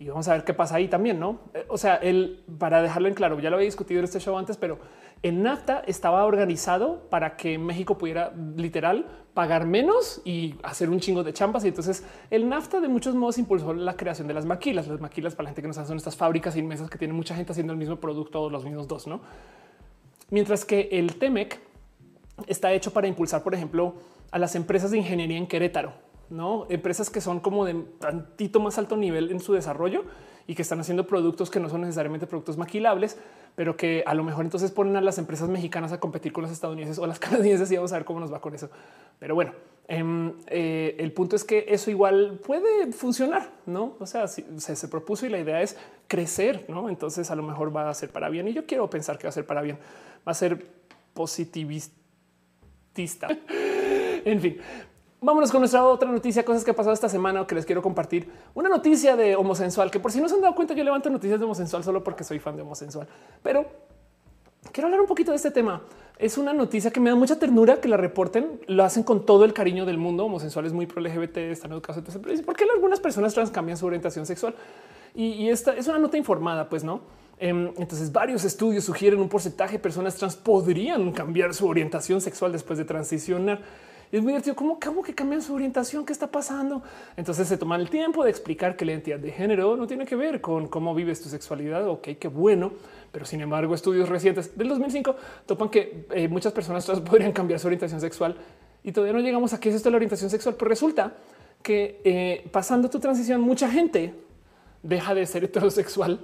Y vamos a ver qué pasa ahí también, ¿no? Eh, o sea, él, para dejarlo en claro, ya lo había discutido en este show antes, pero el NAFTA estaba organizado para que México pudiera literal pagar menos y hacer un chingo de champas. Y entonces el NAFTA de muchos modos impulsó la creación de las maquilas. Las maquilas para la gente que no sabe son estas fábricas inmensas que tienen mucha gente haciendo el mismo producto o los mismos dos, ¿no? Mientras que el TEMEC está hecho para impulsar, por ejemplo, a las empresas de ingeniería en Querétaro no empresas que son como de tantito más alto nivel en su desarrollo y que están haciendo productos que no son necesariamente productos maquilables, pero que a lo mejor entonces ponen a las empresas mexicanas a competir con las estadounidenses o las canadienses y vamos a ver cómo nos va con eso. Pero bueno, em, eh, el punto es que eso igual puede funcionar, no? O sea, si se, se, propuso y la idea es crecer, no? Entonces a lo mejor va a ser para bien y yo quiero pensar que va a ser para bien, va a ser positivista. en fin, Vámonos con nuestra otra noticia, cosas que ha pasado esta semana o que les quiero compartir. Una noticia de homosensual, que por si no se han dado cuenta, yo levanto noticias de homosensual solo porque soy fan de homosensual. Pero quiero hablar un poquito de este tema. Es una noticia que me da mucha ternura que la reporten, lo hacen con todo el cariño del mundo. Homosexuales muy pro LGBT, están educados. Pero ¿por qué algunas personas trans cambian su orientación sexual? Y, esta es una nota informada, pues no. Em, entonces, varios estudios sugieren un porcentaje de personas trans podrían cambiar su orientación sexual después de transicionar es muy divertido. ¿Cómo, ¿Cómo que cambian su orientación? ¿Qué está pasando? Entonces se toman el tiempo de explicar que la identidad de género no tiene que ver con cómo vives tu sexualidad. Ok, qué bueno. Pero sin embargo, estudios recientes del 2005 topan que eh, muchas personas podrían cambiar su orientación sexual y todavía no llegamos a qué es esto de la orientación sexual. Pero resulta que eh, pasando tu transición, mucha gente deja de ser heterosexual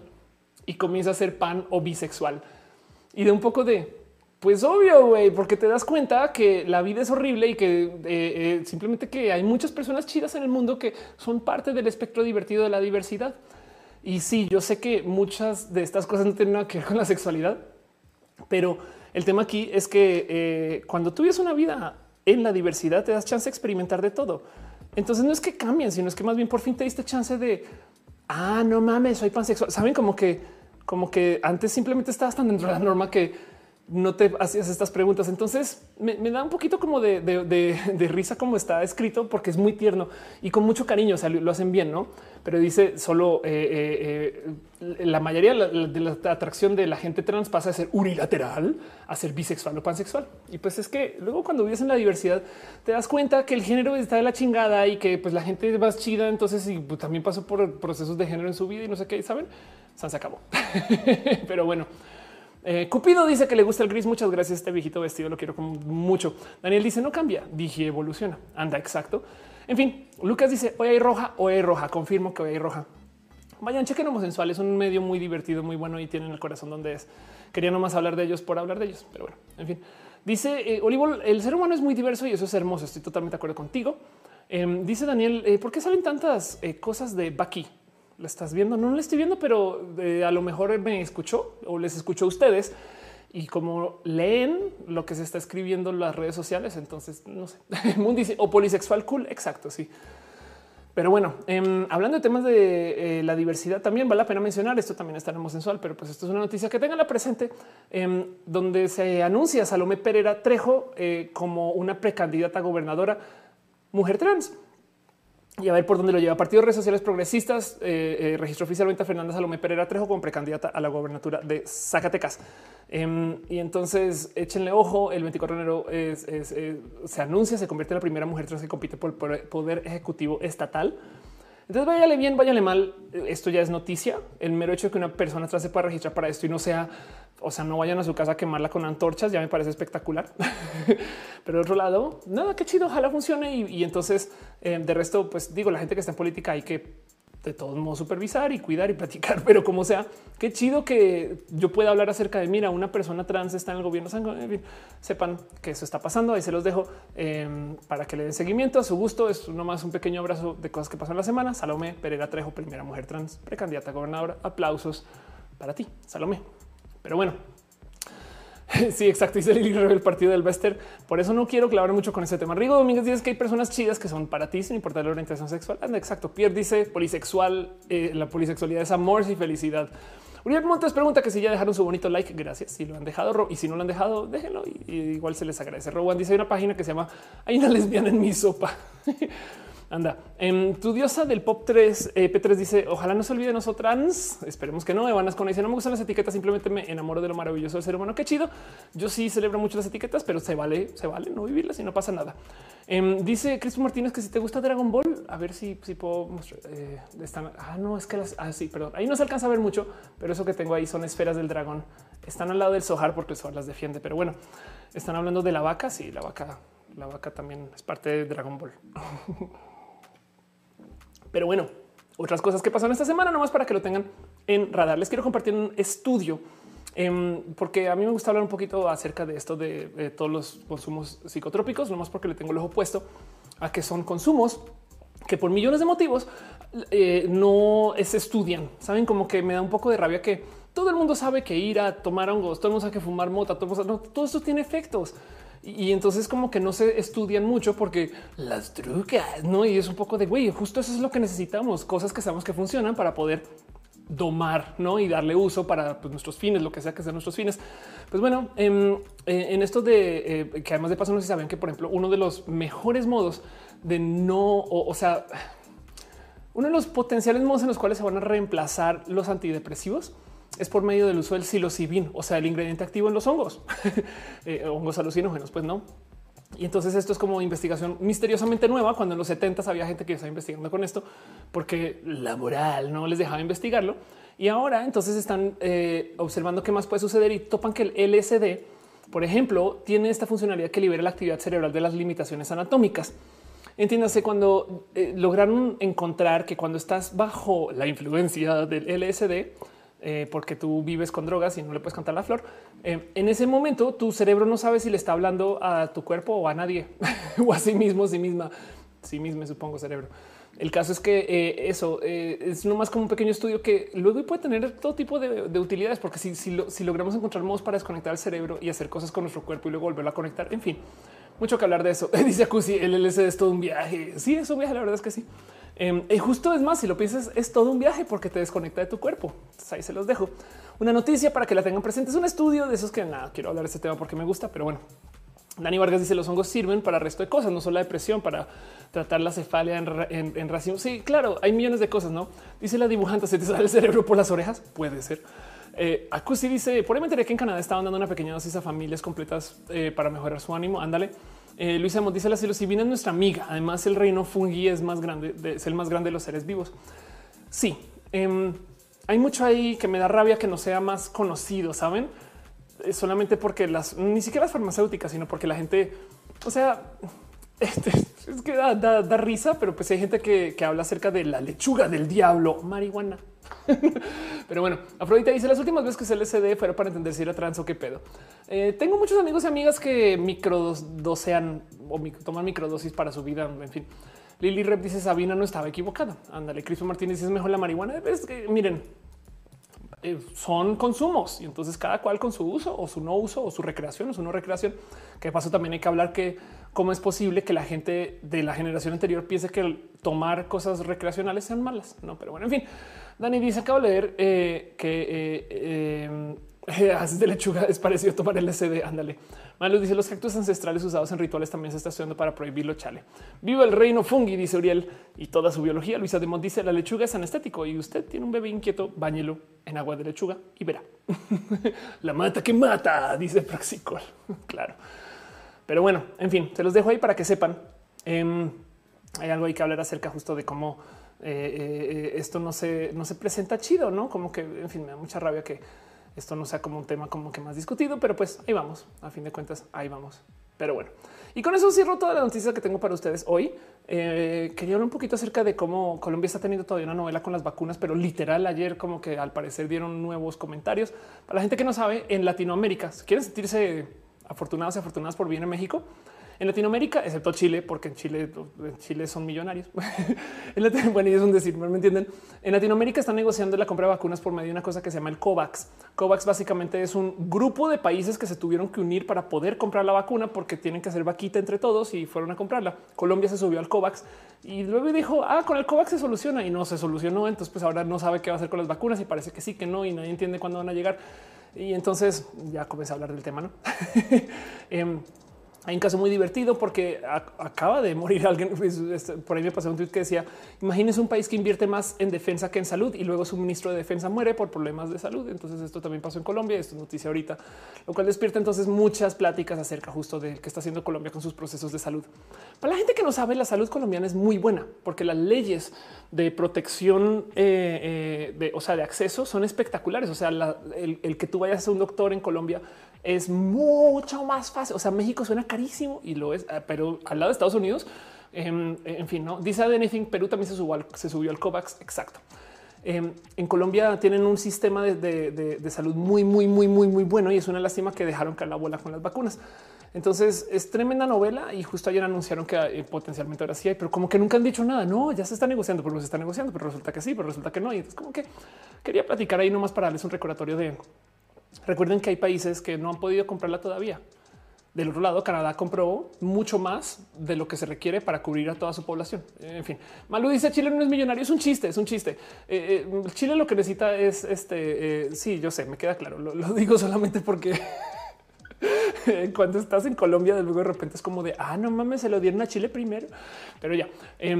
y comienza a ser pan o bisexual y de un poco de pues obvio, güey, porque te das cuenta que la vida es horrible y que eh, eh, simplemente que hay muchas personas chidas en el mundo que son parte del espectro divertido de la diversidad. Y sí, yo sé que muchas de estas cosas no tienen nada que ver con la sexualidad, pero el tema aquí es que eh, cuando tú vives una vida en la diversidad, te das chance de experimentar de todo. Entonces no es que cambien, sino es que más bien por fin te diste chance de, ah, no mames, soy pansexual. Saben como que, como que antes simplemente estabas tan dentro de la norma que no te hacías estas preguntas. Entonces me, da un poquito como de, risa como está escrito porque es muy tierno y con mucho cariño. O sea, lo hacen bien, no? Pero dice solo eh, eh, eh, la mayoría de la, atracción de la gente trans pasa a ser unilateral a ser bisexual o pansexual. Y pues es que luego cuando vives en la diversidad te das cuenta que el género está de la chingada y que pues la gente es más chida. Entonces y, pues, también pasó por procesos de género en su vida y no sé qué saben. Se acabó. Pero bueno. Eh, Cupido dice que le gusta el gris. Muchas gracias. Este viejito vestido lo quiero mucho. Daniel dice no cambia, dije evoluciona. Anda, exacto. En fin, Lucas dice hoy hay roja, hoy hay roja. Confirmo que hoy hay roja. Vayan, chequen homosexual. Es un medio muy divertido, muy bueno y tienen el corazón donde es. Quería nomás hablar de ellos por hablar de ellos, pero bueno, en fin. Dice eh, Olivo, el ser humano es muy diverso y eso es hermoso. Estoy totalmente de acuerdo contigo. Em, dice Daniel, eh, ¿por qué salen tantas cosas de Baki? La estás viendo. No la estoy viendo, pero eh, a lo mejor me escuchó o les escuchó a ustedes. Y como leen lo que se está escribiendo en las redes sociales, entonces no sé. Mundo dice o polisexual cool. Exacto. Sí. Pero bueno, em, hablando de temas de eh, la diversidad, también vale la pena mencionar esto. También está en sensual, pero pues esto es una noticia que tengan la presente, em, donde se anuncia Salomé Pereira Trejo eh, como una precandidata gobernadora mujer trans y a ver por dónde lo lleva. Partido de Redes Sociales Progresistas eh, eh, registró oficialmente a Fernanda Salomé Pereira Trejo como precandidata a la gobernatura de Zacatecas. Em, y entonces échenle ojo. El 24 de enero se anuncia, se convierte en la primera mujer trans que compite por el poder ejecutivo estatal. Entonces, váyale bien, váyale mal. Esto ya es noticia. El mero hecho de que una persona se pueda registrar para esto y no sea o sea, no vayan a su casa a quemarla con antorchas, ya me parece espectacular. Pero de otro lado, nada, qué chido, ojalá funcione. Y, entonces, eh, de resto, pues digo, la gente que está en política hay que de todos modos supervisar y cuidar y platicar, pero como sea, qué chido que yo pueda hablar acerca de, mira, una persona trans está en el gobierno, sepan que eso está pasando, ahí se los dejo em, para que le den seguimiento a su gusto, es nomás un pequeño abrazo de cosas que pasan la semana, Salomé Pereira Trejo, primera mujer trans, precandidata a gobernadora, aplausos para ti, Salomé. Pero bueno, Sí, exacto. Dice Lili el partido del Bester. Por eso no quiero clavar mucho con ese tema. Rigo Domínguez dice que hay personas chidas que son para ti sin importar la orientación sexual. Anda, exacto. Pierre dice polisexual. Eh, la polisexualidad es amor y felicidad. Uriel Montes pregunta que si ya dejaron su bonito like. Gracias. Si lo han dejado y si no lo han dejado, déjenlo y, igual se les agradece. Rowan dice hay una página que se llama Hay una lesbiana en mi sopa. Anda, en tu diosa del pop 3, eh, P3 dice: Ojalá no se olvide de nosotras. Esperemos que no. Evanas con dice: No me gustan las etiquetas, simplemente me enamoro de lo maravilloso del ser humano. Qué chido. Yo sí celebro mucho las etiquetas, pero se vale, se vale no vivirlas y no pasa nada. Em, dice Cristo Martínez que si te gusta Dragon Ball, a ver si, si puedo mostrar. Eh, ah, no, es que las. Ah, sí, perdón. Ahí no se alcanza a ver mucho, pero eso que tengo ahí son esferas del dragón. Están al lado del Sohar porque el Sohar las defiende. Pero bueno, están hablando de la vaca. Sí, la vaca, la vaca también es parte de Dragon Ball. Pero bueno, otras cosas que pasaron esta semana, nomás para que lo tengan en radar. Les quiero compartir un estudio em, porque a mí me gusta hablar un poquito acerca de esto de, todos los consumos psicotrópicos, nomás porque le tengo el ojo puesto a que son consumos que por millones de motivos eh, no se estudian. Saben como que me da un poco de rabia que todo el mundo sabe que ir a tomar hongos, todo el mundo sabe que fumar mota, todo, no, todo esto tiene efectos. Y entonces como que no se estudian mucho porque las drogas, ¿no? Y es un poco de, güey, justo eso es lo que necesitamos, cosas que sabemos que funcionan para poder domar ¿no? y darle uso para pues, nuestros fines, lo que sea que sean nuestros fines. Pues bueno, en, eh, en esto de eh, que además de paso no se saben que, por ejemplo, uno de los mejores modos de no, o, sea, uno de los potenciales modos en los cuales se van a reemplazar los antidepresivos es por medio del uso del psilocibin, o sea, el ingrediente activo en los hongos, eh, hongos alucinógenos, pues no. Y entonces esto es como investigación misteriosamente nueva, cuando en los 70 había gente que estaba investigando con esto, porque la moral no les dejaba investigarlo. Y ahora entonces están eh, observando qué más puede suceder y topan que el LSD, por ejemplo, tiene esta funcionalidad que libera la actividad cerebral de las limitaciones anatómicas. Entiéndase cuando eh, lograron encontrar que cuando estás bajo la influencia del LSD, eh, porque tú vives con drogas y no le puedes cantar la flor. Eh, en ese momento tu cerebro no sabe si le está hablando a tu cuerpo o a nadie o a sí mismo, sí misma, sí misma, supongo cerebro. El caso es que eh, eso es nomás como un pequeño estudio que luego puede tener todo tipo de, utilidades, porque si, si, logramos encontrar modos para desconectar el cerebro y hacer cosas con nuestro cuerpo y luego volverlo a conectar, en fin, mucho que hablar de eso. Dice Acusi, el LSD es todo un viaje. Sí, es un viaje, la verdad es que sí. Em, y justo es más, si lo piensas, es todo un viaje porque te desconecta de tu cuerpo. ahí se los dejo. Una noticia para que la tengan presente. Es un estudio de esos que nada, quiero hablar de este tema porque me gusta, pero bueno. Dani Vargas dice los hongos sirven para el resto de cosas, no solo la depresión, para tratar la cefalia en, en. Sí, claro, hay millones de cosas, ¿no? Dice la dibujante, ¿se te sale el cerebro por las orejas? Puede ser. Eh, Acusi dice, por ahí me enteré que en Canadá estaban dando una pequeña dosis a familias completas eh, para mejorar su ánimo. Ándale. Eh, Luisa Mont dice la psilocibina es nuestra amiga. Además, el reino fungi es más grande, es el más grande de los seres vivos. Sí, em, hay mucho ahí que me da rabia que no sea más conocido, saben? Eh, solamente porque las ni siquiera las farmacéuticas, sino porque la gente, o sea, este, es que da, risa, pero pues hay gente que, habla acerca de la lechuga del diablo, marihuana. pero bueno, Afrodita dice las últimas veces que se LSD fuera para entender si era trans o qué pedo. Eh, tengo muchos amigos y amigas que microdosean o toman microdosis para su vida. En fin, Lily Rep dice Sabina no estaba equivocada. Ándale, Cristo Martínez es mejor la marihuana. Es que miren, eh, son consumos y entonces cada cual con su uso o su no uso o su recreación o su no recreación. Que paso también hay que hablar que cómo es posible que la gente de la generación anterior piense que tomar cosas recreacionales sean malas. No, pero bueno, en fin. Dani dice acabo de leer eh, que eh, haces de lechuga es parecido a tomar el LSD. Ándale. Malos dice los cactus ancestrales usados en rituales también se está estudiando para prohibirlo. Chale. Viva el reino fungi, dice Uriel y toda su biología. Luisa de Mont dice la lechuga es anestético y usted tiene un bebé inquieto, bañelo en agua de lechuga y verá. la mata que mata, dice Praxicol. claro. Pero bueno, en fin, se los dejo ahí para que sepan. Em, hay algo ahí que hablar acerca justo de cómo eh, eh, esto no se, no se presenta chido, no como que en fin, me da mucha rabia que esto no sea como un tema como que más discutido, pero pues ahí vamos. A fin de cuentas, ahí vamos. Pero bueno, y con eso cierro toda la noticia que tengo para ustedes hoy. Eh, quería hablar un poquito acerca de cómo Colombia está teniendo todavía una novela con las vacunas, pero literal ayer como que al parecer dieron nuevos comentarios. Para la gente que no sabe, en Latinoamérica, quieren sentirse afortunados y afortunadas por bien en México, en Latinoamérica, excepto Chile, porque en Chile, en Chile son millonarios. en bueno, es un decir, no me entienden. En Latinoamérica están negociando la compra de vacunas por medio de una cosa que se llama el COVAX. COVAX básicamente es un grupo de países que se tuvieron que unir para poder comprar la vacuna porque tienen que hacer vaquita entre todos y fueron a comprarla. Colombia se subió al COVAX y luego dijo, ah, con el COVAX se soluciona y no se solucionó. Entonces, pues ahora no sabe qué va a hacer con las vacunas y parece que sí, que no, y nadie entiende cuándo van a llegar. Y entonces ya comencé a hablar del tema, ¿no? Em, hay un caso muy divertido porque acaba de morir alguien. Pues, este, por ahí me pasó un tweet que decía: Imagínense un país que invierte más en defensa que en salud y luego su ministro de defensa muere por problemas de salud. Entonces, esto también pasó en Colombia. Esto es noticia ahorita, lo cual despierta entonces muchas pláticas acerca justo de qué está haciendo Colombia con sus procesos de salud. Para la gente que no sabe, la salud colombiana es muy buena porque las leyes de protección, eh, eh, de, o sea, de acceso son espectaculares. O sea, el, el que tú vayas a un doctor en Colombia es mucho más fácil. O sea, México suena carísimo y lo es, eh, pero al lado de Estados Unidos, em, en, fin, no dice anything. Perú también se subió al, se subió al COVAX. Exacto. Em, en Colombia tienen un sistema de, salud muy, muy, muy, muy, muy bueno y es una lástima que dejaron caer la bola con las vacunas. Entonces es tremenda novela y justo ayer anunciaron que eh, potencialmente ahora sí hay, pero como que nunca han dicho nada. No, ya se está negociando, pero se está negociando, pero resulta que sí, pero resulta que no. Y entonces como que quería platicar ahí nomás para darles un recordatorio de Recuerden que hay países que no han podido comprarla todavía. Del otro lado, Canadá compró mucho más de lo que se requiere para cubrir a toda su población. En fin, Malu dice Chile no es millonario. Es un chiste, es un chiste. Eh, eh, Chile lo que necesita es este. Eh, sí, yo sé, me queda claro. Lo, digo solamente porque cuando estás en Colombia, luego de repente es como de ah, no mames, se lo dieron a Chile primero. Pero ya, eh,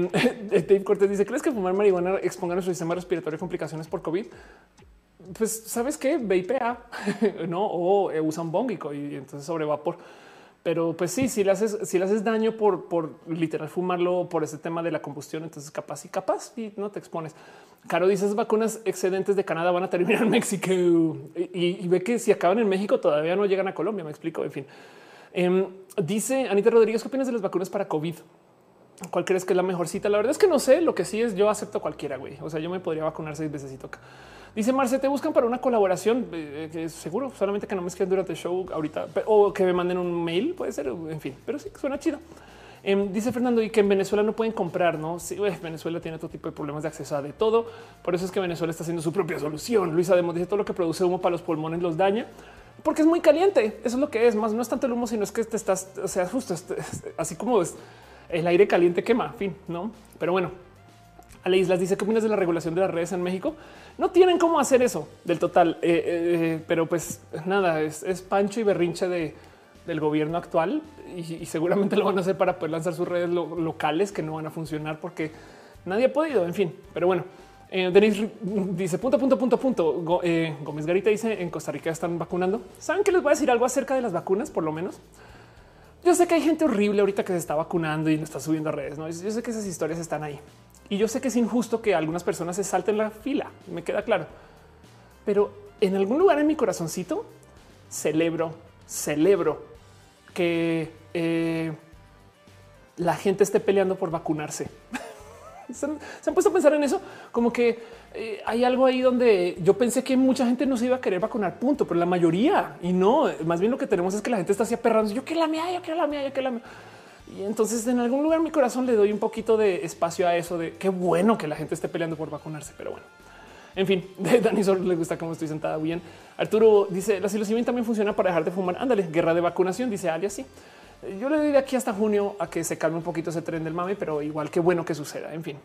Dave Cortés dice: ¿Crees que fumar marihuana exponga nuestro sistema respiratorio a complicaciones por COVID? Pues sabes que VPA no o eh, usa un bóngico y entonces sobre vapor. Pero pues sí, si le haces, si le haces daño por, por literal fumarlo por ese tema de la combustión, entonces capaz y capaz y no te expones. Caro dice vacunas excedentes de Canadá van a terminar en México y, ve que si acaban en México todavía no llegan a Colombia. Me explico. En fin, em, dice Anita Rodríguez, ¿qué opinas de las vacunas para COVID? ¿Cuál crees que es la mejor cita? La verdad es que no sé. Lo que sí es yo acepto cualquiera. Güey. O sea, yo me podría vacunar seis veces y toca. Dice Marce, te buscan para una colaboración, eh, que seguro, solamente que no me escriban durante el show ahorita o que me manden un mail, puede ser, en fin, pero sí, suena chido. Em, dice Fernando y que en Venezuela no pueden comprar, no? Sí, Venezuela tiene todo tipo de problemas de acceso a de todo. Por eso es que Venezuela está haciendo su propia solución. Luisa Demo dice todo lo que produce humo para los pulmones los daña porque es muy caliente. Eso es lo que es. Más no es tanto el humo, sino es que te estás, o sea, justo así como es el aire caliente quema, fin, no? Pero bueno, A la islas dice qué opinas de la regulación de las redes en México. No tienen cómo hacer eso del total, eh, eh, pero pues nada, es, Pancho y berrinche de, del gobierno actual y, seguramente lo van a hacer para poder lanzar sus redes locales que no van a funcionar porque nadie ha podido. En fin, pero bueno, eh, Denis dice punto, punto, punto, punto. Eh, Gómez Garita dice en Costa Rica están vacunando. Saben que les voy a decir algo acerca de las vacunas, por lo menos. Yo sé que hay gente horrible ahorita que se está vacunando y no está subiendo a redes. ¿no? Yo sé que esas historias están ahí y yo sé que es injusto que algunas personas se salten la fila. Me queda claro, pero en algún lugar en mi corazoncito celebro, celebro que eh, la gente esté peleando por vacunarse. ¿Se han, puesto a pensar en eso? Como que eh, hay algo ahí donde yo pensé que mucha gente no se iba a querer vacunar, punto, pero la mayoría y no. Más bien lo que tenemos es que la gente está así aperrando. Yo que la mía, yo que la mía, yo que la mía. Y entonces en algún lugar mi corazón le doy un poquito de espacio a eso de qué bueno que la gente esté peleando por vacunarse, pero bueno. En fin, de Dani le gusta cómo estoy sentada bien. Arturo dice la psilocibina también funciona para dejar de fumar. Ándale, guerra de vacunación, dice alias. Sí, yo le doy de aquí hasta junio a que se calme un poquito ese tren del mame, pero igual que bueno que suceda. En fin,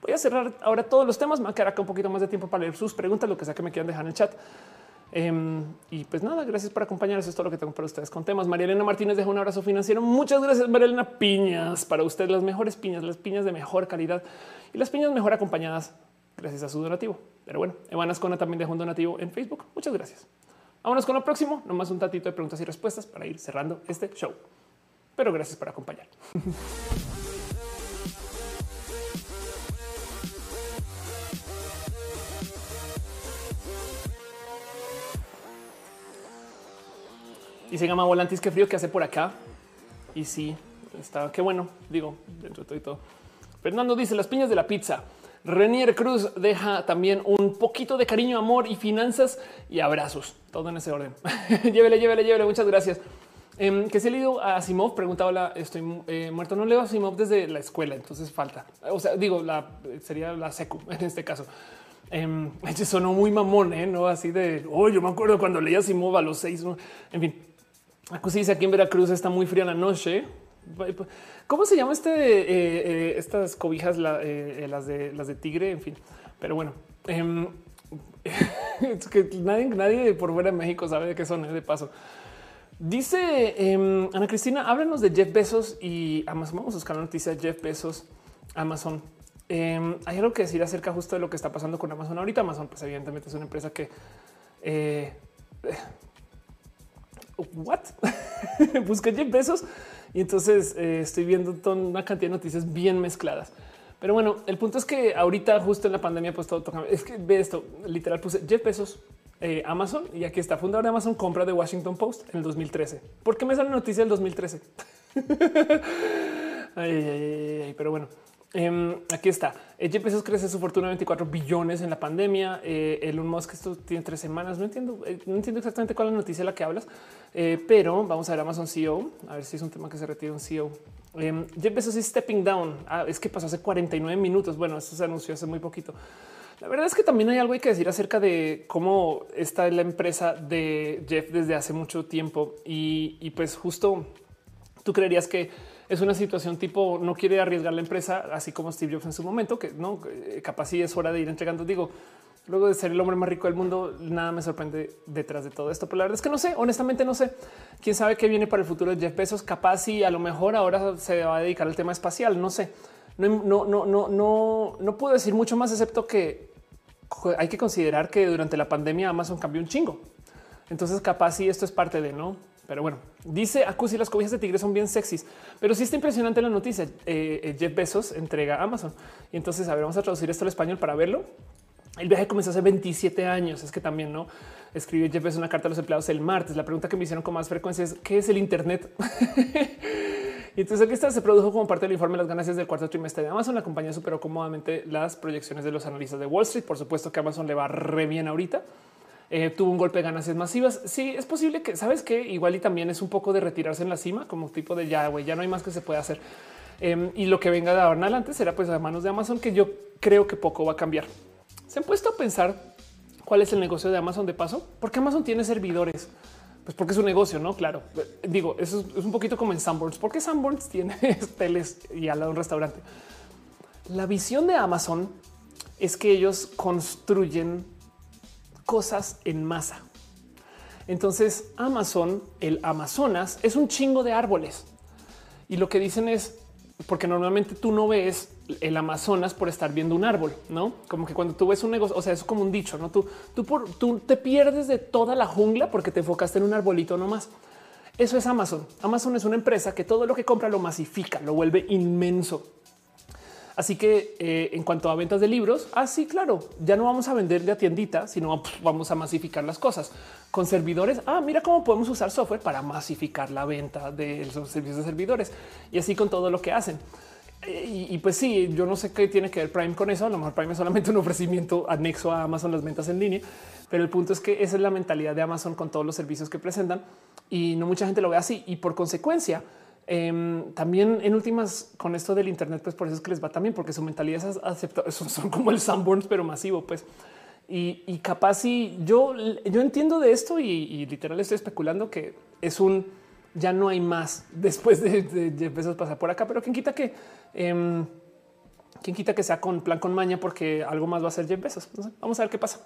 voy a cerrar ahora todos los temas. Me va a quedar acá un poquito más de tiempo para leer sus preguntas, lo que sea que me quieran dejar en el chat. Em, y pues nada, gracias por acompañar. Eso es todo lo que tengo para ustedes con temas. María Elena Martínez deja un abrazo financiero. Muchas gracias, María Elena. Piñas para usted, las mejores piñas, las piñas de mejor calidad y las piñas mejor acompañadas gracias a su donativo. Pero bueno, Evan Ascona también dejó un donativo en Facebook. Muchas gracias. Vámonos con lo próximo. Nomás un tatito de preguntas y respuestas para ir cerrando este show pero gracias por acompañar. Y se llama Volantis, qué frío que hace por acá. Y sí, está, qué bueno, digo, dentro de todo y todo. Fernando dice las piñas de la pizza. Renier Cruz deja también un poquito de cariño, amor y finanzas y abrazos. Todo en ese orden. llévele, llévele, llévele. Muchas gracias. Em, que se he leído a Asimov, preguntaba, estoy eh, muerto, no leo a Asimov desde la escuela, entonces falta. O sea, digo, la, sería la secu en este caso. Eh, sonó muy mamón, ¿eh? no así de, oh, yo me acuerdo cuando leía Asimov a los seis, en fin. Acusi dice aquí en Veracruz está muy fría la noche. ¿Cómo se llama este? Eh, eh, estas cobijas, las de las de tigre, en fin. Pero bueno, em, que nadie, nadie por fuera de México sabe de qué son, de paso. Dice em, Ana Cristina, háblanos de Jeff Bezos y Amazon. Vamos a buscar la noticia Jeff Bezos, Amazon. Em, hay algo que decir acerca justo de lo que está pasando con Amazon ahorita. Amazon, pues evidentemente es una empresa que eh, what busqué Jeff Bezos y entonces eh, estoy viendo una cantidad de noticias bien mezcladas. Pero bueno, el punto es que ahorita justo en la pandemia pues todo toca. Es que ve esto, literal puse Jeff Bezos eh, Amazon y aquí está fundador de Amazon compra de Washington Post en el 2013. ¿Por qué me sale noticia del 2013? pero bueno, em, aquí está. Eh, Jeff Bezos crece su fortuna 24 billones en la pandemia. Eh, Elon Musk esto tiene tres semanas. No entiendo, eh, no entiendo exactamente cuál es la noticia de la que hablas, pero vamos a ver Amazon CEO, a ver si es un tema que se retira un CEO. Em, Jeff Bezos is stepping down. Ah, es que pasó hace 49 minutos. Bueno, eso se anunció hace muy poquito. La verdad es que también hay algo que decir acerca de cómo está la empresa de Jeff desde hace mucho tiempo y, pues justo tú creerías que es una situación tipo no quiere arriesgar la empresa, así como Steve Jobs en su momento, que no eh, capaz sí es hora de ir entregando. Digo, luego de ser el hombre más rico del mundo, nada me sorprende detrás de todo esto. Pero la verdad es que no sé, honestamente no sé. Quién sabe qué viene para el futuro de Jeff Bezos. Capaz y a lo mejor ahora se va a dedicar al tema espacial. No sé. No, no, no, no, no, no puedo decir mucho más, excepto que hay que considerar que durante la pandemia Amazon cambió un chingo. Entonces, capaz si esto es parte de no. Pero bueno, dice Acusi, las cobijas de tigre son bien sexys, pero sí está impresionante la noticia. Eh, eh, Jeff Bezos entrega Amazon. Y entonces, a ver, vamos a traducir esto al español para verlo. El viaje comenzó hace 27 años. Es que también no escribe Jeff Bezos una carta a los empleados el martes. La pregunta que me hicieron con más frecuencia es qué es el Internet? Y entonces aquí está, se produjo como parte del informe de las ganancias del cuarto trimestre de Amazon. La compañía superó cómodamente las proyecciones de los analistas de Wall Street. Por supuesto que Amazon le va re bien ahorita. Eh, tuvo un golpe de ganancias masivas. Sí, es posible que sabes que igual y también es un poco de retirarse en la cima, como tipo de ya, güey, ya no hay más que se puede hacer. Em, y lo que venga de ahora en adelante será pues a manos de Amazon, que yo creo que poco va a cambiar. Se han puesto a pensar cuál es el negocio de Amazon de paso, porque Amazon tiene servidores. Pues porque es un negocio, no? Claro. Digo, eso es un poquito como en Sanborns. porque Sanborns tiene teles y al lado un restaurante? La visión de Amazon es que ellos construyen cosas en masa. Entonces Amazon, el Amazonas, es un chingo de árboles. Y lo que dicen es, porque normalmente tú no ves el Amazonas por estar viendo un árbol, no como que cuando tú ves un negocio, o sea, es como un dicho, no tú, tú, por, tú te pierdes de toda la jungla porque te enfocaste en un arbolito nomás. Eso es Amazon. Amazon es una empresa que todo lo que compra lo masifica, lo vuelve inmenso. Así que eh, en cuanto a ventas de libros, así ah, claro, ya no vamos a vender de a tiendita, sino vamos a masificar las cosas con servidores. Ah, mira cómo podemos usar software para masificar la venta de los servicios de servidores y así con todo lo que hacen. Eh, y, pues sí, yo no sé qué tiene que ver Prime con eso. A lo mejor Prime es solamente un ofrecimiento anexo a Amazon las ventas en línea, pero el punto es que esa es la mentalidad de Amazon con todos los servicios que presentan y no mucha gente lo ve así. Y por consecuencia, em, también en últimas con esto del Internet, pues por eso es que les va también, porque su mentalidad es aceptar, son, como el Sanborns, pero masivo, pues. Y, capaz si yo, yo entiendo de esto y, literal estoy especulando que es un ya no hay más después de, de, pasar por acá, pero quien quita que eh, quien quita que sea con plan con maña, porque algo más va a ser Jeff Bezos. vamos a ver qué pasa.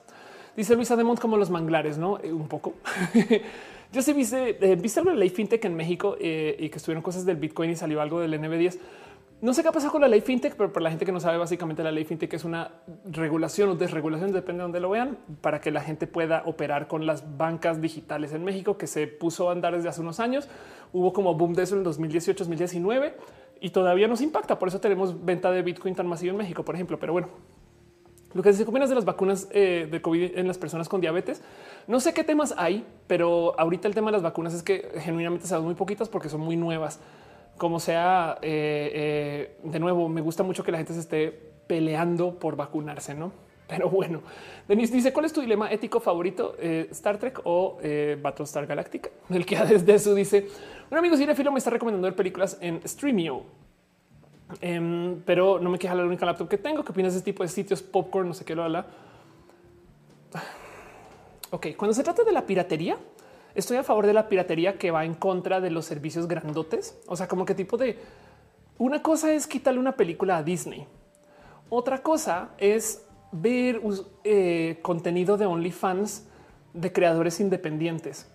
Dice Luisa Demont como los manglares, no eh, un poco. Yo sí viste, eh, viste algo de ley fintech en México eh, y que estuvieron cosas del Bitcoin y salió algo del NB10. No sé qué ha pasado con la ley fintech, pero para la gente que no sabe, básicamente la ley fintech es una regulación o desregulación, depende de donde lo vean, para que la gente pueda operar con las bancas digitales en México, que se puso a andar desde hace unos años. Hubo como boom de eso en 2018, 2019 y todavía nos impacta. Por eso tenemos venta de Bitcoin tan masivo en México, por ejemplo. Pero bueno, lo que se opinas de las vacunas eh, de COVID en las personas con diabetes, no sé qué temas hay, pero ahorita el tema de las vacunas es que genuinamente saben muy poquitas porque son muy nuevas como sea, eh, eh, de nuevo, me gusta mucho que la gente se esté peleando por vacunarse, ¿no? Pero bueno, Denise dice, ¿cuál es tu dilema ético favorito? ¿Star Trek o Battlestar Galactica? El que desde eso dice, un amigo cinefilo me está recomendando ver películas en Streamio. Em, pero no me queja la única laptop que tengo. ¿Qué opinas de este tipo de sitios? Popcorn, no sé qué lo habla. Ok, cuando se trata de la piratería, estoy a favor de la piratería que va en contra de los servicios grandotes. O sea, como que tipo de una cosa es quitarle una película a Disney. Otra cosa es ver eh, contenido de OnlyFans de creadores independientes.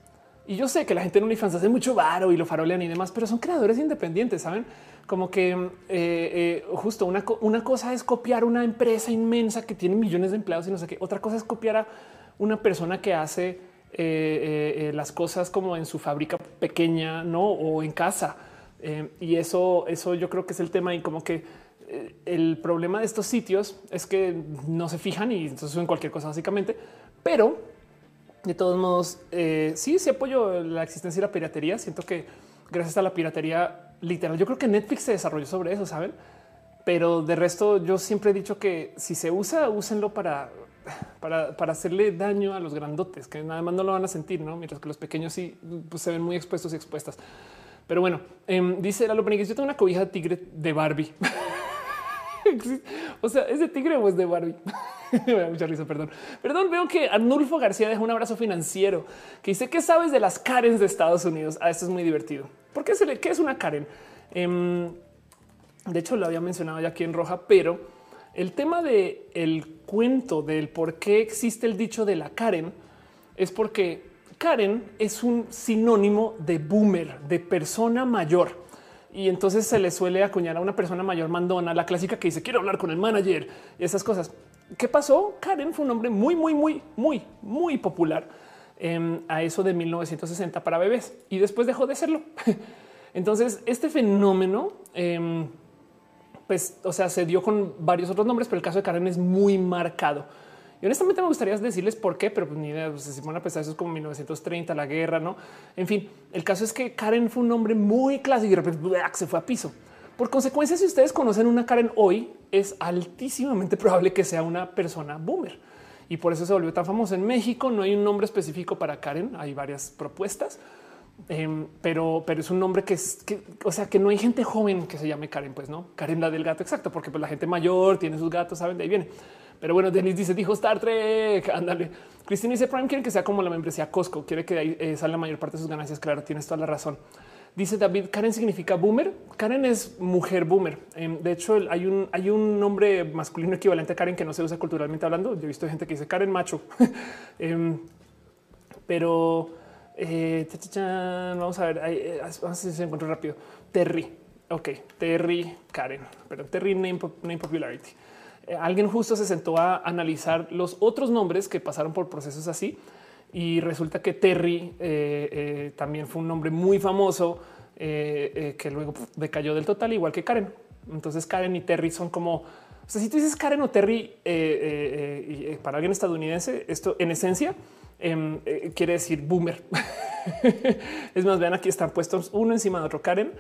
Y yo sé que la gente en OnlyFans hace mucho varo y lo farolean y demás, pero son creadores independientes, saben? Como que eh, eh, justo una, una cosa es copiar una empresa inmensa que tiene millones de empleados y no sé qué. Otra cosa es copiar a una persona que hace eh, las cosas como en su fábrica pequeña, no o en casa. y eso, eso yo creo que es el tema y como que el problema de estos sitios es que no se fijan y entonces suben cualquier cosa básicamente, pero de todos modos, sí, sí apoyo la existencia de la piratería. Siento que gracias a la piratería literal, yo creo que Netflix se desarrolló sobre eso, saben? Pero de resto, yo siempre he dicho que si se usa, úsenlo para para, hacerle daño a los grandotes, que nada más no lo van a sentir, ¿no? mientras que los pequeños sí pues, se ven muy expuestos y expuestas. Pero bueno, eh, dice Lalo Benítez, yo tengo una cobija de tigre de Barbie. o sea, ¿es de tigre o es de Barbie? Me da mucha risa, perdón. Perdón, veo que Arnulfo García deja un abrazo financiero que dice, ¿qué sabes de las Karens de Estados Unidos? Ah, esto es muy divertido. ¿Por qué, se le, qué es una Karen? Em, de hecho, lo había mencionado ya aquí en roja, pero el tema de cuento del por qué existe el dicho de la Karen es porque Karen es un sinónimo de boomer, de persona mayor. Y entonces se le suele acuñar a una persona mayor mandona, la clásica que dice quiero hablar con el manager y esas cosas. ¿Qué pasó? Karen fue un hombre muy, muy, muy, muy, muy popular em, a eso de 1960 para bebés y después dejó de serlo. Entonces, este fenómeno em, pues, o sea, se dio con varios otros nombres, pero el caso de Karen es muy marcado. Y honestamente me gustaría decirles por qué, pero pues ni idea. Pues, si van a pensar, eso es como 1930, la guerra, no? En fin, el caso es que Karen fue un nombre muy clásico y de repente se fue a piso. Por consecuencia, si ustedes conocen una Karen hoy, es altísimamente probable que sea una persona boomer y por eso se volvió tan famoso en México. No hay un nombre específico para Karen, hay varias propuestas, Em, pero, pero es un nombre que es que, o sea, que no hay gente joven que se llame Karen, pues no Karen la del gato. Exacto, porque pues, la gente mayor tiene sus gatos, saben de ahí viene. Pero bueno, Denis dice, dijo Star Trek. Ándale. Cristina dice Prime quiere que sea como la membresía Costco, quiere que ahí eh, salga la mayor parte de sus ganancias. Claro, tienes toda la razón. Dice David, Karen significa boomer. Karen es mujer boomer. Em, de hecho, hay un, hay un nombre masculino equivalente a Karen que no se usa culturalmente hablando. Yo he visto gente que dice Karen macho. Em, pero eh, vamos a ver, eh, vamos a si se encuentra rápido. Terry. Ok, Terry Karen, pero Terry name, name popularity. Eh, alguien justo se sentó a analizar los otros nombres que pasaron por procesos así y resulta que Terry eh, eh, también fue un nombre muy famoso que luego decayó del total, igual que Karen. Entonces Karen y Terry son como, o sea, si tú dices Karen o Terry para alguien estadounidense, esto en esencia em, quiere decir boomer. es más, vean aquí están puestos uno encima de otro Karen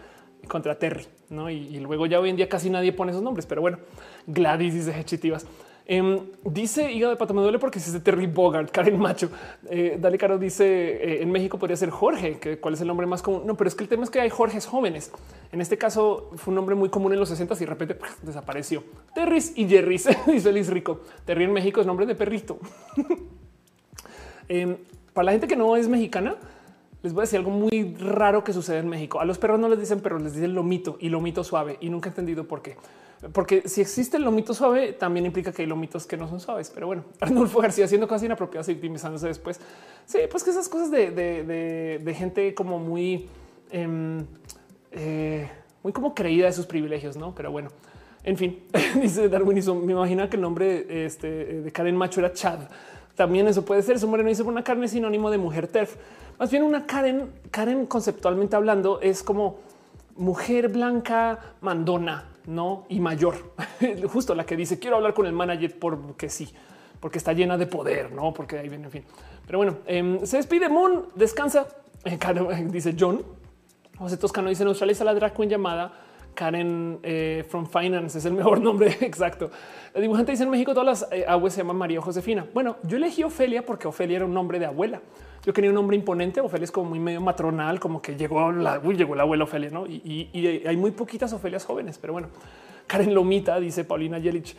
contra Terry, ¿no? Y, luego ya hoy en día casi nadie pone esos nombres, pero bueno, Gladys dice Chitivas. Em, dice hígado de pato me duele porque es de Terry Bogart, Karen Macho. Eh, Dale Caro dice eh, en México podría ser Jorge, que cuál es el nombre más común. No, pero es que el tema es que hay Jorges jóvenes. En este caso fue un nombre muy común en los 60 y de repente desapareció. Terrys y Jerrys, dice Liz Rico. Terry en México es nombre de perrito. Em, para la gente que no es mexicana, les voy a decir algo muy raro que sucede en México. A los perros no les dicen perros, les dicen lomito y lomito suave y nunca he entendido por qué. Porque si existe el lomito suave, también implica que hay lomitos que no son suaves. Pero bueno, Arnulfo García haciendo casi inapropiadas y victimizándose después. Sí, pues que esas cosas de, gente como muy, em, eh, muy como creída de sus privilegios, no? Pero bueno, en fin, dice Darwin. Me imagino que el nombre este, de Karen Macho era Chad. También eso puede ser. Su moreno dice una carne sinónimo de mujer TERF. Más bien una Karen, Karen conceptualmente hablando es como mujer blanca mandona, no y mayor. Justo la que dice quiero hablar con el manager porque sí, porque está llena de poder, no porque ahí viene. En fin, pero bueno, em, se despide Moon, descansa. dice John José Toscano dice en Australia la drag queen llamada Karen eh, from Finance es el mejor nombre exacto. El dibujante dice en México todas las eh, aguas se llaman María Josefina. Bueno, yo elegí Ofelia porque Ofelia era un nombre de abuela. Yo quería un nombre imponente. Ofelia es como muy medio matronal, como que llegó la, llegó la abuela Ofelia, ¿no? Y, hay muy poquitas Ofelias jóvenes, pero bueno. Karen Lomita, dice Paulina Yelich.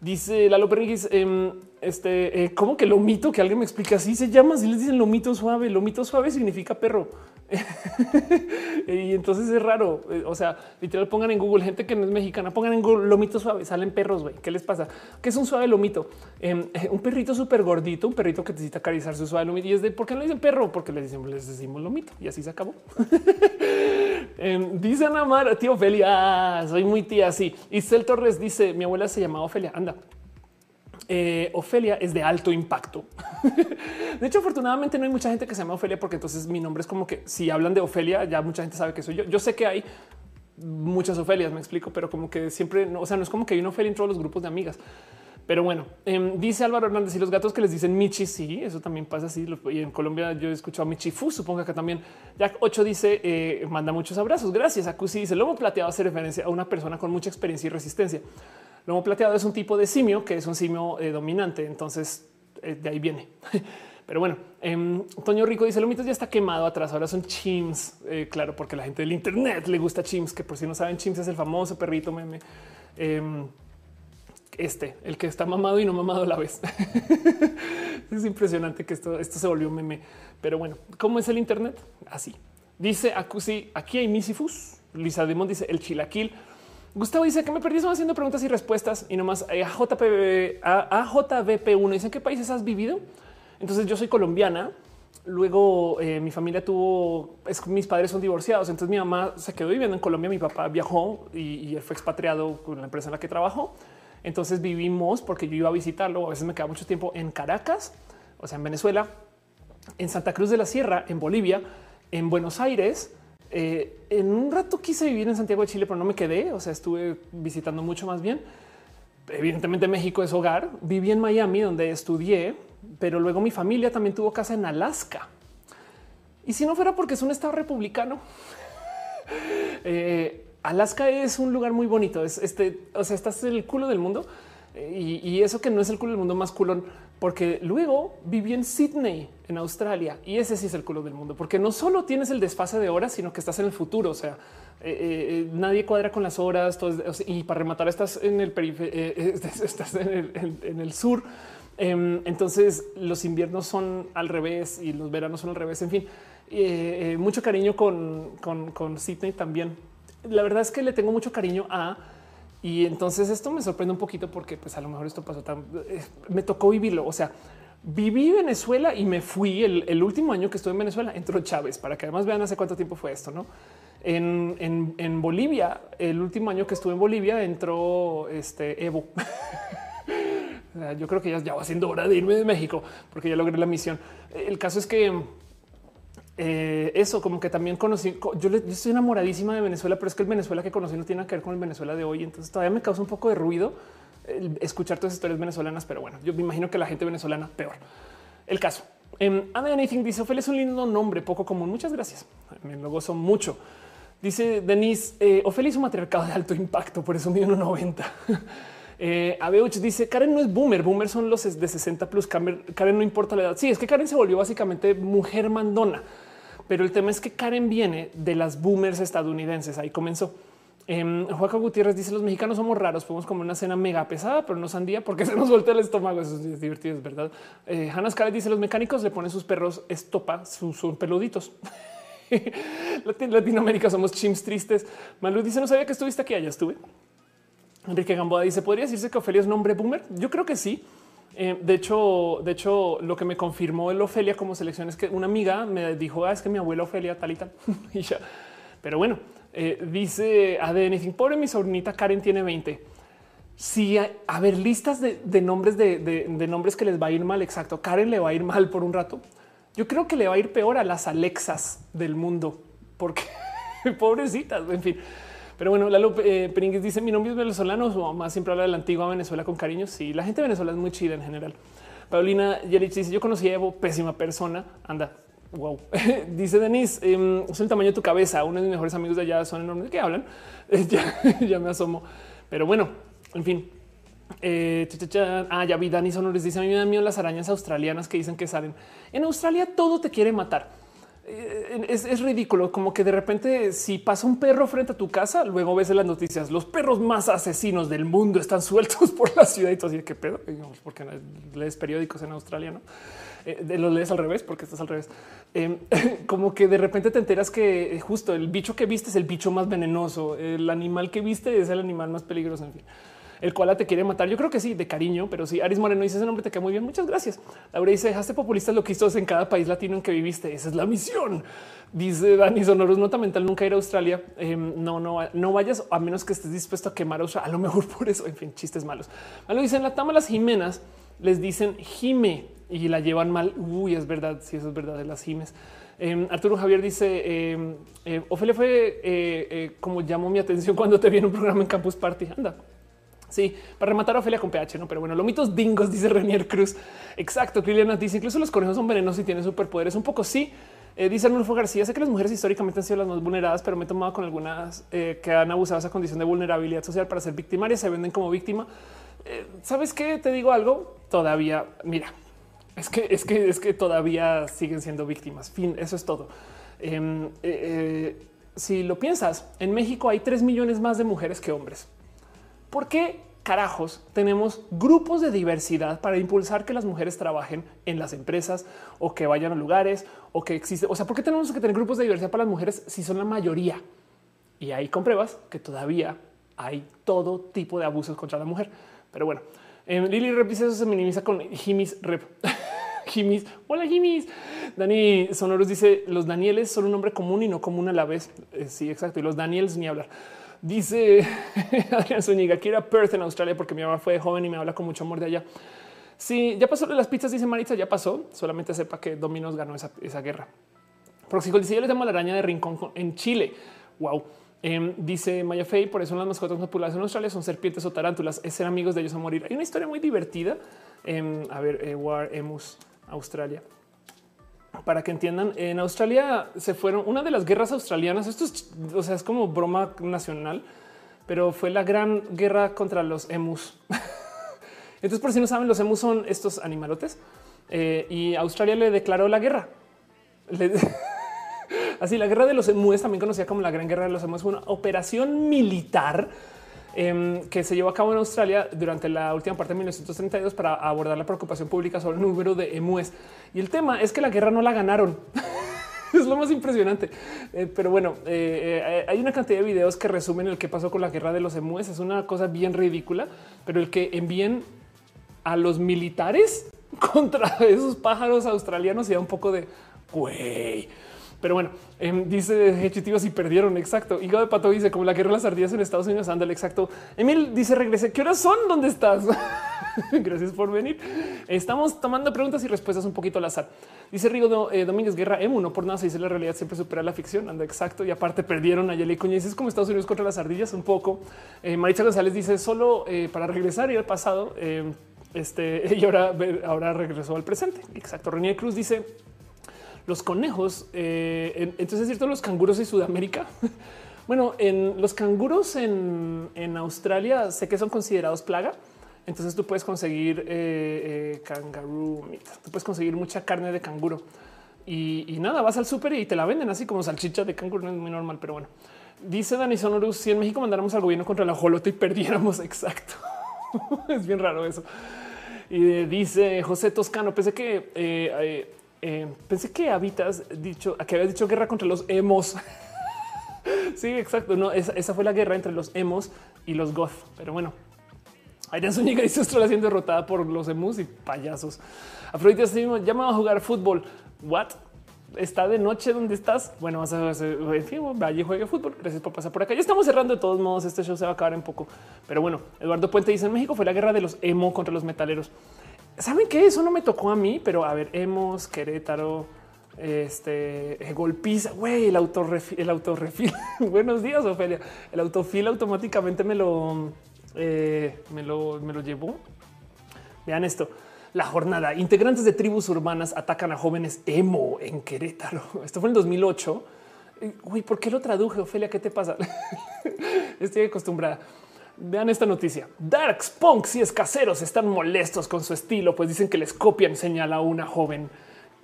Dice Lalo Perriguis, em, este, eh, ¿cómo que lomito? Que alguien me explique así se llama, si les dicen lomito suave, lomito suave significa perro. y entonces es raro. Eh, o sea, literal pongan en Google gente que no es mexicana, pongan en Google lomito suave, salen perros. güey. ¿Qué les pasa? ¿Qué es un suave lomito? Em, eh, un perrito súper gordito, un perrito que necesita acariciar su suave lomito. Y es de por qué no dicen perro? Porque les decimos, les decimos lomito y así se acabó. Em, dice Ana Mar, tío Ofelia, soy muy tía. así. Y Cel Torres dice: Mi abuela se llamaba Ofelia. Anda. Eh, Ofelia es de alto impacto. de hecho, afortunadamente no hay mucha gente que se llama Ofelia porque entonces mi nombre es como que si hablan de Ofelia, ya mucha gente sabe que soy yo. Yo sé que hay muchas Ofelias, me explico, pero como que siempre, no, o sea, no es como que hay una Ofelia en todos los grupos de amigas. Pero bueno, em, dice Álvaro Hernández y los gatos que les dicen Michi. Sí, eso también pasa así. Y en Colombia yo he escuchado Michi Fu. Supongo que también Jack 8 dice eh, manda muchos abrazos. Gracias. Acusi dice lomo plateado hace referencia a una persona con mucha experiencia y resistencia. Lomo plateado es un tipo de simio que es un simio eh, dominante. Entonces eh, de ahí viene. Pero bueno, eh, Toño Rico dice Lomitos ya está quemado atrás. Ahora son chims. Eh, claro, porque la gente del Internet le gusta chims, que por si no saben, chims es el famoso perrito meme. Em, este, el que está mamado y no mamado a la vez. es impresionante que esto, esto se volvió un meme. Pero bueno, ¿cómo es el Internet? Así dice Acusi. Aquí hay Misifus. Lisa Demon dice el chilaquil. Gustavo dice que me perdí haciendo preguntas y respuestas y nomás eh, a JPB, a, JVP1 dice qué países has vivido. Entonces yo soy colombiana. Luego eh, mi familia tuvo, es, mis padres son divorciados. Entonces mi mamá se quedó viviendo en Colombia. Mi papá viajó y, él fue expatriado con la empresa en la que trabajó. Entonces vivimos porque yo iba a visitarlo. A veces me quedaba mucho tiempo en Caracas, o sea, en Venezuela, en Santa Cruz de la Sierra, en Bolivia, en Buenos Aires eh, en un rato quise vivir en Santiago de Chile, pero no me quedé. O sea, estuve visitando mucho más bien. Evidentemente México es hogar. Viví en Miami donde estudié, pero luego mi familia también tuvo casa en Alaska. Y si no fuera porque es un estado republicano, eh, Alaska es un lugar muy bonito. Es este, o sea, estás en el culo del mundo eh, y, eso que no es el culo del mundo más culón, porque luego viví en Sydney, en Australia, y ese sí es el culo del mundo, porque no solo tienes el desfase de horas, sino que estás en el futuro. O sea, eh, eh, nadie cuadra con las horas y para rematar estás en el estás en el, sur. Em, entonces los inviernos son al revés y los veranos son al revés. En fin, eh, eh, mucho cariño con, con Sydney también. La verdad es que le tengo mucho cariño a y entonces esto me sorprende un poquito porque pues a lo mejor esto pasó tan eh, me tocó vivirlo. O sea, viví Venezuela y me fui el, último año que estuve en Venezuela. Entró Chávez para que además vean hace cuánto tiempo fue esto, no? En, en, Bolivia, el último año que estuve en Bolivia entró este Evo. Yo creo que ya, ya va siendo hora de irme de México porque ya logré la misión. El caso es que eh, eso como que también conocí. Yo, estoy enamoradísima de Venezuela, pero es que el Venezuela que conocí no tiene que ver con el Venezuela de hoy. Entonces todavía me causa un poco de ruido escuchar todas las historias venezolanas, pero bueno, yo me imagino que la gente venezolana peor. El caso. Um, Anything dice Ophelia es un lindo nombre, poco común. Muchas gracias. Me lo gozo mucho. Dice Denise, eh, Ophelia es un matriarcado de alto impacto, por eso mide 1,90. eh, Abeuch dice Karen no es boomer, boomer son los de 60 plus. Karen no importa la edad. Sí, es que Karen se volvió básicamente mujer mandona. Pero el tema es que Karen viene de las boomers estadounidenses. Ahí comenzó. Eh, Juaco Gutiérrez dice los mexicanos somos raros, podemos comer una cena mega pesada, pero no sandía porque se nos vuelve el estómago. Eso es divertido, es verdad. Eh, Hannah dice los mecánicos le ponen sus perros estopa, sus peluditos. Latinoamérica somos chims tristes. Malu dice no sabía que estuviste aquí, allá estuve. Enrique Gamboa dice podría decirse que Ofelia es nombre boomer. Yo creo que sí. Eh, de hecho, de hecho, lo que me confirmó el Ofelia como selección es que una amiga me dijo ah, es que mi abuela Ofelia tal y ya. Pero bueno, eh, dice ADN, pobre mi sobrinita Karen tiene 20. Si a, ver listas de, nombres de, nombres que les va a ir mal. Exacto. Karen le va a ir mal por un rato. Yo creo que le va a ir peor a las Alexas del mundo porque pobrecitas. En fin, pero bueno, Lalo eh, dice mi nombre es venezolano. Su mamá siempre habla de la antigua Venezuela con cariño. Sí, la gente de Venezuela es muy chida en general. Paulina Yerich dice yo conocí a Evo, pésima persona. Anda, wow. dice Denise, em, es el tamaño de tu cabeza. Uno de mis mejores amigos de allá son enormes. ¿De qué hablan? ya, me asomo. Pero bueno, en fin. Eh, ah, ya vi Dani Sonores dice a mí me dan miedo las arañas australianas que dicen que salen. En Australia todo te quiere matar. Eh, es, ridículo, como que de repente si pasa un perro frente a tu casa, luego ves en las noticias, los perros más asesinos del mundo están sueltos por la ciudad y todo así, ¿qué pedo? Porque lees periódicos en Australia, ¿no? Eh, lo lees al revés porque estás al revés. Em, como que de repente te enteras que eh, justo el bicho que viste es el bicho más venenoso, el animal que viste es el animal más peligroso, en fin el cual te quiere matar. Yo creo que sí, de cariño, pero sí. Aris Moreno dice ese nombre te queda muy bien. Muchas gracias. Laura dice dejaste populistas lo que hizo en cada país latino en que viviste. Esa es la misión. Dice Dani Sonoros, nota mental nunca ir a Australia. Em, no, no, no vayas a menos que estés dispuesto a quemar a Australia. A lo mejor por eso, en fin, chistes malos. Malo dice en la tama las Jimenas les dicen Jime y la llevan mal. Uy, es verdad. Si eso es verdad de las Jimes. Em, Arturo Javier dice em, eh, Ofelia fue eh, eh, como llamó mi atención cuando te vi en un programa en Campus Party. Anda, Sí, para rematar a Ofelia con PH, no, pero bueno, lomitos dingos, dice Renier Cruz. Exacto. Liliana dice incluso los conejos son venenosos y tienen superpoderes. Un poco sí. Eh, dice Arnulfo García, sé que las mujeres históricamente han sido las más vulneradas, pero me he tomado con algunas eh, que han abusado esa condición de vulnerabilidad social para ser victimarias, se venden como víctima. Eh, ¿Sabes qué? Te digo algo, todavía, mira, es que, es que, es que todavía siguen siendo víctimas. Fin, eso es todo. Em, si lo piensas, en México hay 3 millones más de mujeres que hombres. ¿Por qué carajos tenemos grupos de diversidad para impulsar que las mujeres trabajen en las empresas o que vayan a lugares o que existe? O sea, ¿por qué tenemos que tener grupos de diversidad para las mujeres si son la mayoría? Y ahí compruebas que todavía hay todo tipo de abusos contra la mujer. Pero bueno, eh, Lili Rep dice eso se minimiza con Jimis Rep. Jimis, hola Jimis. Dani Sonoros dice los Danieles son un nombre común y no común a la vez. Eh, sí, exacto. Y los Daniels ni hablar. Dice Adrián Zúñiga, quiero a Perth en Australia porque mi mamá fue joven y me habla con mucho amor de allá. Sí, ya pasó las pizzas, dice Maritza, ya pasó. Solamente sepa que Dominos ganó esa, guerra. Próximo dice: Yo les llamo la araña de rincón en Chile. Wow. Em, dice Maya Fey, por eso las mascotas populares en Australia son serpientes o tarántulas. Es ser amigos de ellos a morir. Hay una historia muy divertida. Em, a ver, eh, War Emus, Australia para que entiendan, en Australia se fueron una de las guerras australianas. Esto es, o sea, es como broma nacional, pero fue la gran guerra contra los emus. Entonces, por si no saben, los emus son estos animalotes eh, y Australia le declaró la guerra. Así, la guerra de los emus, también conocida como la gran guerra de los emus, fue una operación militar em, que se llevó a cabo en Australia durante la última parte de 1932 para abordar la preocupación pública sobre el número de emúes. Y el tema es que la guerra no la ganaron. es lo más impresionante. Eh, pero bueno, eh, eh, hay una cantidad de videos que resumen el que pasó con la guerra de los emúes. Es una cosa bien ridícula, pero el que envíen a los militares contra esos pájaros australianos y da un poco de güey. Pero bueno, em, dice ejecutivos y perdieron. Exacto. Higo de pato dice como la guerra de las ardillas en Estados Unidos. Ándale, exacto. Emil dice regrese. ¿Qué horas son? ¿Dónde estás? Gracias por venir. Estamos tomando preguntas y respuestas un poquito al azar. Dice Rigo eh, Domínguez Guerra M. No por nada se dice la realidad siempre supera la ficción. Anda exacto. Y aparte perdieron a Yale Cuña. Es como Estados Unidos contra las ardillas un poco. Eh, González dice solo eh, para regresar y al pasado. Eh, este y ahora, ahora regresó al presente. Exacto. René Cruz dice los conejos. Eh, entonces es cierto, los canguros de Sudamérica. bueno, en los canguros en, Australia sé que son considerados plaga. Entonces tú puedes conseguir eh, eh Tú puedes conseguir mucha carne de canguro y, nada, vas al súper y te la venden así como salchicha de canguro. No es muy normal, pero bueno. Dice Dani Sonorus, si en México mandáramos al gobierno contra la jolota y perdiéramos, exacto. es bien raro eso. Y dice José Toscano, pensé que eh, eh, pensé que habitas dicho que habías dicho guerra contra los emos. sí, exacto. No, esa, fue la guerra entre los emos y los goth. Pero bueno, Aidan Zúñiga dice Australia siendo derrotada por los emos y payasos. Afrodita ya me va a jugar fútbol. What? Está de noche donde estás. Bueno, vas a vaya y juegue fútbol. Gracias por pasar por acá. Ya estamos cerrando de todos modos. Este show se va a acabar en poco. Pero bueno, Eduardo Puente dice en México fue la guerra de los emo contra los metaleros. ¿Saben qué? Eso no me tocó a mí, pero a ver, hemos Querétaro, este eh, golpiza, güey, el autorrefil, el autorrefil. Buenos días, Ofelia. El autofil automáticamente me lo, eh, me lo, me lo llevó. Vean esto. La jornada. Integrantes de tribus urbanas atacan a jóvenes emo en Querétaro. Esto fue en 2008. Güey, ¿por qué lo traduje, Ofelia? ¿Qué te pasa? Estoy acostumbrada. Vean esta noticia. Darks, punks y escaseros están molestos con su estilo, pues dicen que les copian, señala una joven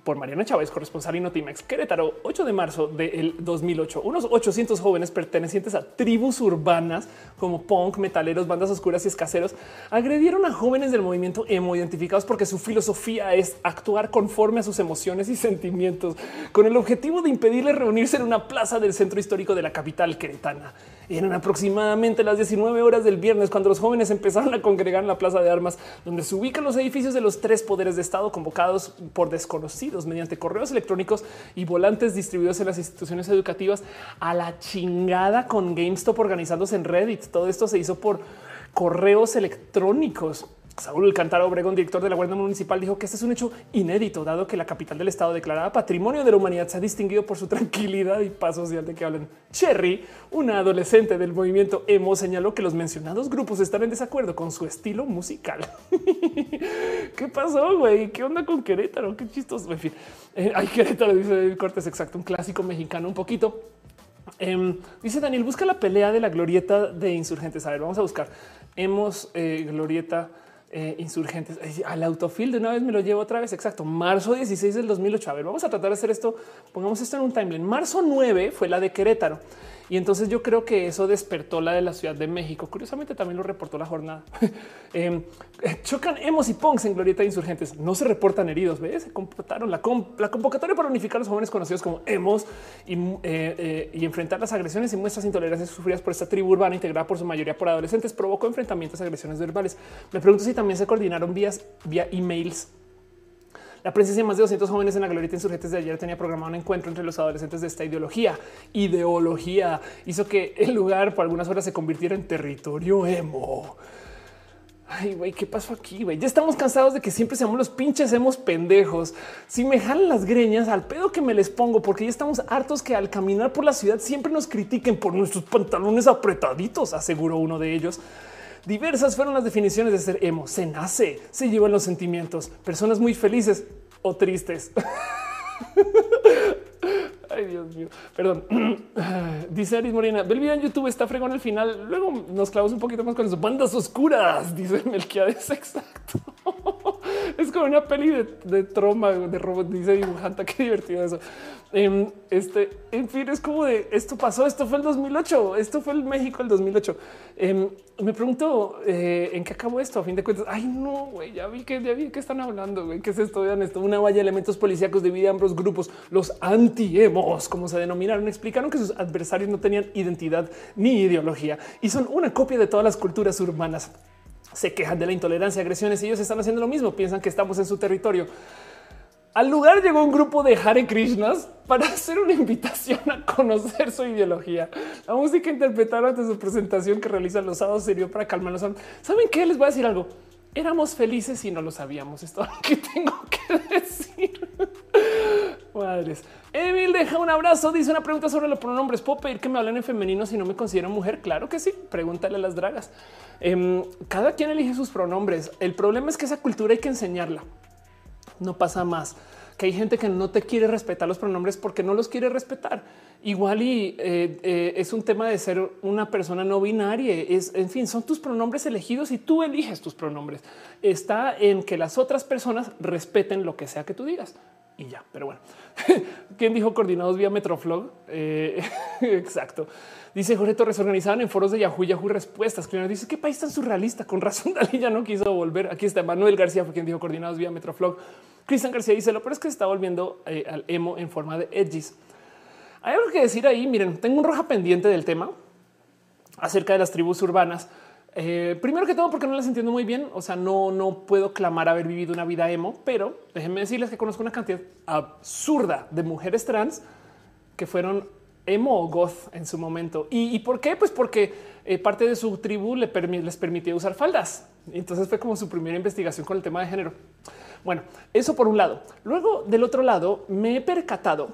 por Mariana Chávez, corresponsal y Notimex Querétaro, 8 de marzo del 2008. Unos 800 jóvenes pertenecientes a tribus urbanas como punk, metaleros, bandas oscuras y escaseros agredieron a jóvenes del movimiento emo identificados porque su filosofía es actuar conforme a sus emociones y sentimientos con el objetivo de impedirles reunirse en una plaza del centro histórico de la capital queretana. Eran aproximadamente las 19 horas del viernes cuando los jóvenes empezaron a congregar en la plaza de armas, donde se ubican los edificios de los tres poderes de Estado convocados por desconocidos mediante correos electrónicos y volantes distribuidos en las instituciones educativas a la chingada con GameStop organizándose en Reddit. Todo esto se hizo por correos electrónicos. Saúl Cantaro Obregón, director de la Guardia Municipal, dijo que este es un hecho inédito, dado que la capital del estado declarada patrimonio de la humanidad se ha distinguido por su tranquilidad y paz social de que hablan. Cherry, una adolescente del movimiento emo, señaló que los mencionados grupos están en desacuerdo con su estilo musical. ¿Qué pasó, güey? ¿Qué onda con Querétaro? Qué chistoso. En fin, eh, hay Querétaro, dice Cortés, exacto, un clásico mexicano un poquito. Em, dice Daniel, busca la pelea de la glorieta de insurgentes. A ver, vamos a buscar. Hemos eh, glorieta eh, insurgentes al autofil de una vez me lo llevo otra vez. Exacto. Marzo 16 del 2008. A ver, vamos a tratar de hacer esto. Pongamos esto en un timeline. Marzo 9 fue la de Querétaro. Y entonces yo creo que eso despertó la de la Ciudad de México. Curiosamente también lo reportó la jornada. Em, chocan emos y punks en glorieta de insurgentes. No se reportan heridos. ¿ves? Se comportaron la, convocatoria para unificar a los jóvenes conocidos como emos y, eh, eh, y, enfrentar las agresiones y muestras intolerancias sufridas por esta tribu urbana integrada por su mayoría por adolescentes provocó enfrentamientos, agresiones verbales. Me pregunto si también se coordinaron vías vía emails la presencia de más de 200 jóvenes en la glorieta insurgentes de ayer tenía programado un encuentro entre los adolescentes de esta ideología. Ideología hizo que el lugar por algunas horas se convirtiera en territorio emo. Ay, güey, ¿qué pasó aquí? Güey, ya estamos cansados de que siempre seamos los pinches hemos pendejos. Si me jalan las greñas al pedo que me les pongo, porque ya estamos hartos que al caminar por la ciudad siempre nos critiquen por nuestros pantalones apretaditos, aseguró uno de ellos. Diversas fueron las definiciones de ser emo. Se nace, se llevan los sentimientos, personas muy felices o tristes. Ay, Dios mío. Perdón. Dice Aris Morena. Ve en YouTube, está fregón al final. Luego nos clavamos un poquito más con sus bandas oscuras. Dice Melquiades. Exacto. Como una peli de, de troma de robot, dice dibujanta. Qué divertido eso. Em, este, en fin, es como de esto pasó. Esto fue el 2008. Esto fue el México el 2008. Em, me pregunto eh, en qué acabó esto. A fin de cuentas, ay, no, güey, ya vi que ya vi que están hablando. Güey, qué es esto? Vean esto. Una valla de elementos policíacos divide ambos grupos. Los anti-emos, como se denominaron, explicaron que sus adversarios no tenían identidad ni ideología y son una copia de todas las culturas urbanas. Se quejan de la intolerancia, agresiones y ellos están haciendo lo mismo. Piensan que estamos en su territorio. Al lugar llegó un grupo de Hare Krishnas para hacer una invitación a conocer su ideología. La música interpretaron ante su presentación que realizan los sábados sirvió para calmarlos. ¿Saben qué? Les voy a decir algo. Éramos felices y no lo sabíamos. Esto que tengo que decir. Madres. Emil deja un abrazo. Dice una pregunta sobre los pronombres. ¿Puedo pedir que me hablen en femenino si no me considero mujer? Claro que sí. Pregúntale a las dragas. Em, cada quien elige sus pronombres. El problema es que esa cultura hay que enseñarla. No pasa más que hay gente que no te quiere respetar los pronombres porque no los quiere respetar. Igual y eh, eh, es un tema de ser una persona no binaria. Es en fin, son tus pronombres elegidos y tú eliges tus pronombres. Está en que las otras personas respeten lo que sea que tú digas y ya. Pero bueno, ¿quién dijo coordinados vía Metroflog? Eh, exacto. Dice Jorge Torres, organizaban en foros de Yahoo, Yahoo Respuestas. Claro, dice qué país tan surrealista. Con razón, Dalí ya no quiso volver. Aquí está Manuel García, fue quien dijo coordinados vía Metroflog. Cristian García dice lo pero es que se está volviendo eh, al emo en forma de edges. Hay algo que decir ahí. Miren, tengo un roja pendiente del tema acerca de las tribus urbanas. Eh, primero que todo, porque no las entiendo muy bien. O sea, no, no puedo clamar haber vivido una vida emo, pero déjenme decirles que conozco una cantidad absurda de mujeres trans que fueron emo o goth en su momento. ¿Y, por qué? Pues porque eh, parte de su tribu les permitió usar faldas. Entonces fue como su primera investigación con el tema de género. Bueno, eso por un lado. Luego, del otro lado, me he percatado.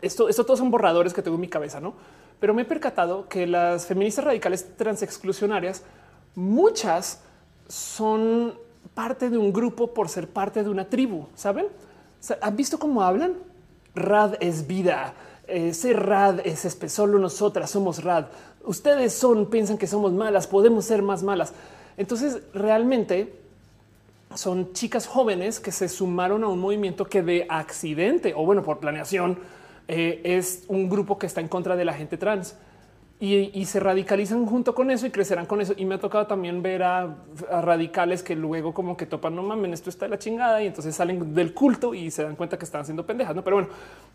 Esto, esto todos son borradores que tengo en mi cabeza, no? Pero me he percatado que las feministas radicales transexclusionarias, muchas son parte de un grupo por ser parte de una tribu. Saben? ¿Han visto cómo hablan? Rad es vida ser rad es espe, solo nosotras somos rad. Ustedes son, piensan que somos malas, podemos ser más malas. Entonces, realmente son chicas jóvenes que se sumaron a un movimiento que de accidente o bueno, por planeación eh, es un grupo que está en contra de la gente trans y, se radicalizan junto con eso y crecerán con eso. Y me ha tocado también ver a, radicales que luego como que topan, no mamen, esto está de la chingada y entonces salen del culto y se dan cuenta que están haciendo pendejas. No, pero bueno,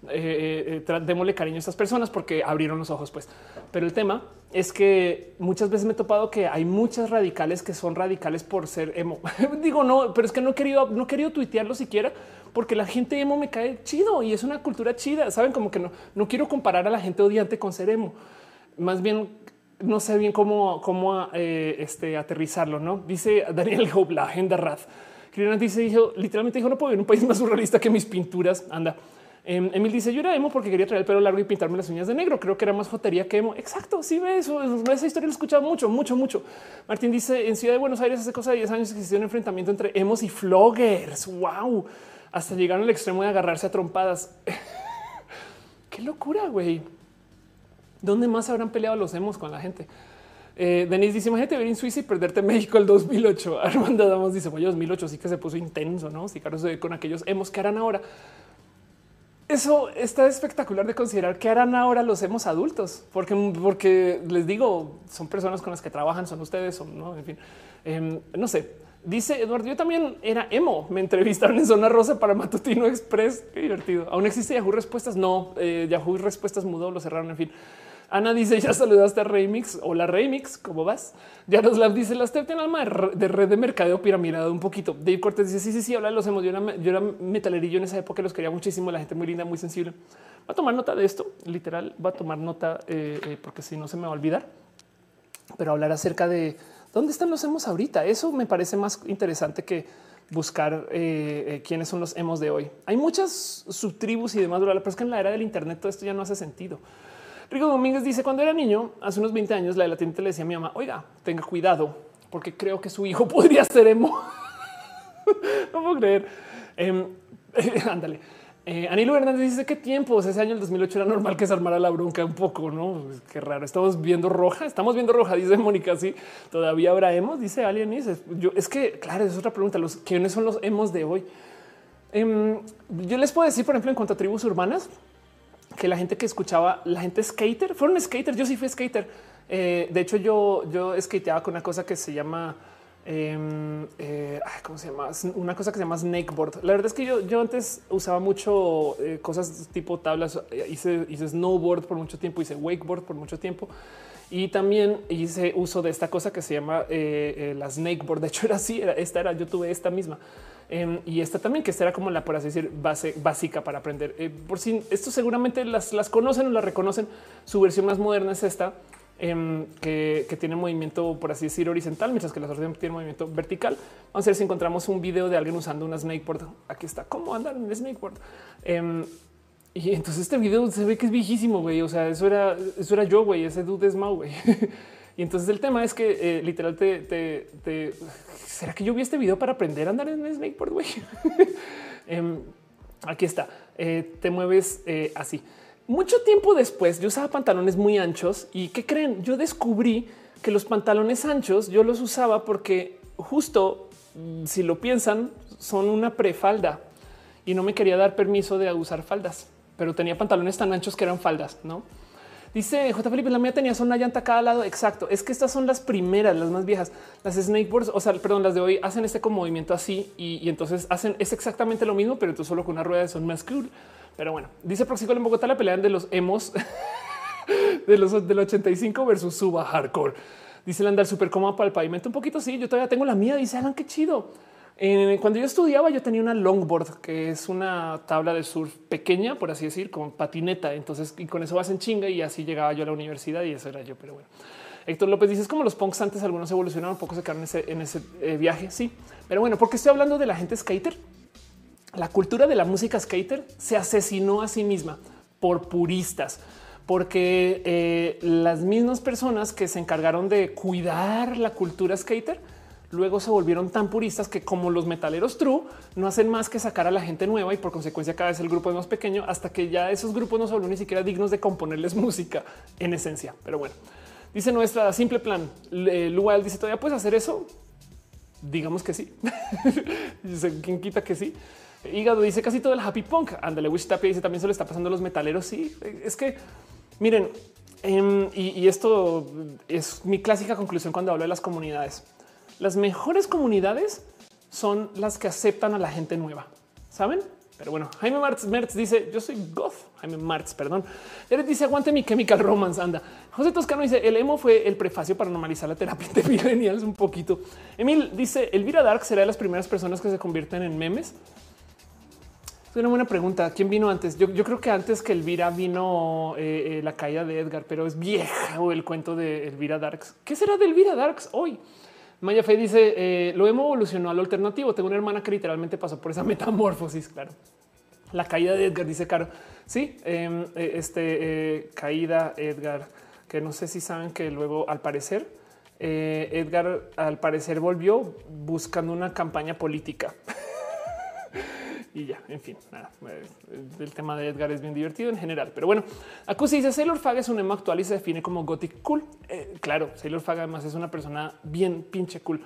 eh, eh, démosle cariño a estas personas porque abrieron los ojos, pues. Pero el tema es que muchas veces me he topado que hay muchas radicales que son radicales por ser emo. Digo, no, pero es que no he querido, no he querido tuitearlo siquiera porque la gente emo me cae chido y es una cultura chida. Saben como que no, no quiero comparar a la gente odiante con ser emo más bien no sé bien cómo, cómo eh, este, aterrizarlo. No dice Daniel Hope, la agenda RAD. Cristian dice, dijo, literalmente dijo, no puedo vivir en un país más surrealista que mis pinturas. Anda. Em, Emil dice, yo era emo porque quería traer el pelo largo y pintarme las uñas de negro. Creo que era más jotería que emo. Exacto, sí ve eso. Esa historia lo he escuchado mucho, mucho, mucho. Martín dice, en Ciudad de Buenos Aires hace cosa de 10 años existió un enfrentamiento entre emos y floggers. Wow. Hasta llegaron al extremo de agarrarse a trompadas. Qué locura, güey. ¿Dónde más habrán peleado los hemos con la gente? Eh, Denise dice: Imagínate ver en Suiza y perderte México el 2008. Armando Damos dice: Oye, 2008 sí que se puso intenso, no? Si Carlos con aquellos hemos que harán ahora. Eso está espectacular de considerar que harán ahora los hemos adultos, porque, porque les digo, son personas con las que trabajan, son ustedes, son no, en fin, em, no sé. Dice Eduardo, yo también era emo. Me entrevistaron en Zona Rosa para Matutino Express. Qué divertido. ¿Aún existe Yahoo Respuestas? No, eh, Yahoo Respuestas mudó, lo cerraron, en fin. Ana dice ya saludaste a Remix o la Remix. ¿Cómo vas? Yaroslav dice las tiene alma de red de mercadeo piramidado un poquito. Dave Cortés dice sí, sí, sí, habla de los hemos. Yo era, yo era metalerillo en esa época, los quería muchísimo. La gente muy linda, muy sensible. Va a tomar nota de esto. Literal, va a tomar nota eh, eh, porque si no se me va a olvidar. Pero hablar acerca de dónde están los hemos ahorita. Eso me parece más interesante que buscar eh, quiénes son los hemos de hoy. Hay muchas subtribus y demás, pero es que en la era del Internet todo esto ya no hace sentido. Rico Domínguez dice cuando era niño, hace unos 20 años, la de la tienda le decía a mi mamá, oiga, tenga cuidado, porque creo que su hijo podría ser emo. no puedo creer. Em, ándale. Eh, Anilo Hernández dice qué tiempos ese año, el 2008 era normal que se armara la bronca un poco, no? Qué raro. Estamos viendo roja, estamos viendo roja, dice Mónica. Sí, todavía habrá hemos, dice Alien. Yo es que, claro, es otra pregunta. Los quiénes son los hemos de hoy. Em, yo les puedo decir, por ejemplo, en cuanto a tribus urbanas, que la gente que escuchaba, la gente skater, fueron skaters. Yo sí fui skater. Eh, de hecho, yo, yo skateaba con una cosa que se llama Em, eh, ¿Cómo se llama? Una cosa que se llama snakeboard. La verdad es que yo, yo antes usaba mucho eh, cosas tipo tablas. Hice, hice snowboard por mucho tiempo, hice wakeboard por mucho tiempo. Y también hice uso de esta cosa que se llama la snakeboard. De hecho, era así. Era, esta era, yo tuve esta misma. Em, y esta también, que esta era como la, por así decir, base básica para aprender. por si esto seguramente las, las conocen o las reconocen. Su versión más moderna es esta Em, que, tiene movimiento, por así decir, horizontal, mientras que la otra tiene movimiento vertical. Vamos a ver si encontramos un video de alguien usando una snakeboard. Aquí está, cómo andar en snakeboard. Em, y entonces este video se ve que es viejísimo, güey. O sea, eso era, eso era yo, güey. Ese dude es Mau, güey. y entonces el tema es que eh, literal te, será que yo vi este video para aprender a andar en snakeboard, güey. Em, aquí está. Eh, te mueves eh, así. Mucho tiempo después yo usaba pantalones muy anchos y ¿qué creen? Yo descubrí que los pantalones anchos yo los usaba porque justo mm, si lo piensan son una prefalda y no me quería dar permiso de usar faldas, pero tenía pantalones tan anchos que eran faldas, ¿no? Dice J. Felipe, la mía tenía una llanta a cada lado. Exacto. Es que estas son las primeras, las más viejas. Las snakeboards, o sea, perdón, las de hoy hacen este como movimiento así y, entonces hacen es exactamente lo mismo, pero tú solo con una rueda son más cool. Pero bueno, dice Proxicol en Bogotá la pelea de los emos de los del 85 versus suba hardcore. Dice el andar súper cómodo para el pavimento. Un poquito sí, yo todavía tengo la mía. Dice Alan, qué chido. Cuando yo estudiaba, yo tenía una longboard, que es una tabla de surf pequeña, por así decir, con patineta. Entonces, y con eso vas en chinga y así llegaba yo a la universidad y eso era yo. Pero bueno, Héctor López dice: es como los punks antes, algunos evolucionaron un poco, se quedaron en ese, en ese eh, viaje. Sí, pero bueno, porque estoy hablando de la gente skater la cultura de la música skater se asesinó a sí misma por puristas, porque eh, las mismas personas que se encargaron de cuidar la cultura skater luego se volvieron tan puristas que como los metaleros true no hacen más que sacar a la gente nueva y por consecuencia cada vez el grupo es más pequeño hasta que ya esos grupos no son ni siquiera dignos de componerles música en esencia. Pero bueno, dice nuestra simple plan. Lual dice todavía puedes hacer eso. Digamos que sí. quién quita que sí. Hígado dice casi todo el happy punk. Ándale, Wish Tapia dice también se le está pasando a los metaleros. Sí, es que miren, em, y, esto es mi clásica conclusión cuando hablo de las comunidades. Las mejores comunidades son las que aceptan a la gente nueva, saben? Pero bueno, Jaime Martz, Mertz dice yo soy goth. Jaime Martz, perdón. Él dice aguante mi chemical romance. Anda. José Toscano dice el emo fue el prefacio para normalizar la terapia de millennials un poquito. Emil dice Elvira Dark será de las primeras personas que se convierten en memes. Es una buena pregunta. ¿Quién vino antes? Yo, creo que antes que Elvira vino eh, eh, la caída de Edgar, pero es vieja o el cuento de Elvira Darks. ¿Qué será de Elvira Darks hoy? Maya Fe dice eh, lo hemos evolucionado al alternativo. Tengo una hermana que literalmente pasó por esa metamorfosis. Claro, la caída de Edgar dice Caro. Sí, em, este caída Edgar, que no sé si saben que luego al parecer Edgar al parecer volvió buscando una campaña política. y ya, en fin, nada. Eh, el tema de Edgar es bien divertido en general, pero bueno, Acusi dice Sailor Fag es un emo actual y se define como gothic cool. Eh, claro, Sailor Fag además es una persona bien pinche cool.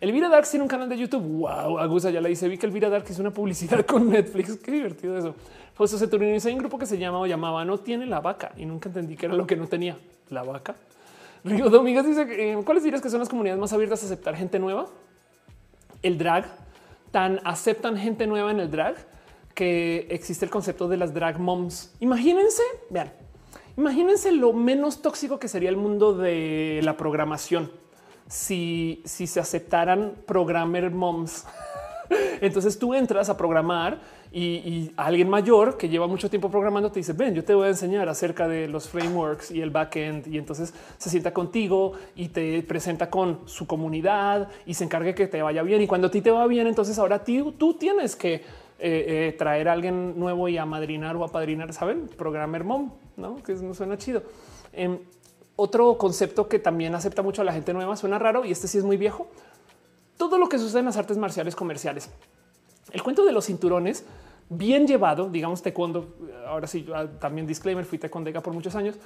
Elvira Darks tiene un canal de YouTube. Wow, Agusa ya la dice. Vi que Elvira Darks hizo una publicidad con Netflix. Qué divertido eso. Fausto Seturnino dice: Hay un grupo que se llama o llamaba No tiene la vaca y nunca entendí que era lo que no tenía la vaca. Río Dominguez dice: eh, ¿Cuáles dirías que son las comunidades más abiertas a aceptar gente nueva? El drag, tan aceptan gente nueva en el drag que existe el concepto de las drag moms. Imagínense, vean, imagínense lo menos tóxico que sería el mundo de la programación si, si se aceptaran programmer moms. Entonces tú entras a programar y, alguien mayor que lleva mucho tiempo programando te dice ven, yo te voy a enseñar acerca de los frameworks y el backend y entonces se sienta contigo y te presenta con su comunidad y se encarga que te vaya bien y cuando a ti te va bien entonces ahora tú, tú tienes que eh, eh, traer a alguien nuevo y a madrinar o a padrinar, saben, programmer mom, no que no suena chido. Em, otro concepto que también acepta mucho a la gente nueva suena raro y este sí es muy viejo. Todo lo que sucede en las artes marciales comerciales. El cuento de los cinturones bien llevado, digamos taekwondo, ahora sí, ah, también disclaimer, fui taekwondega por muchos años,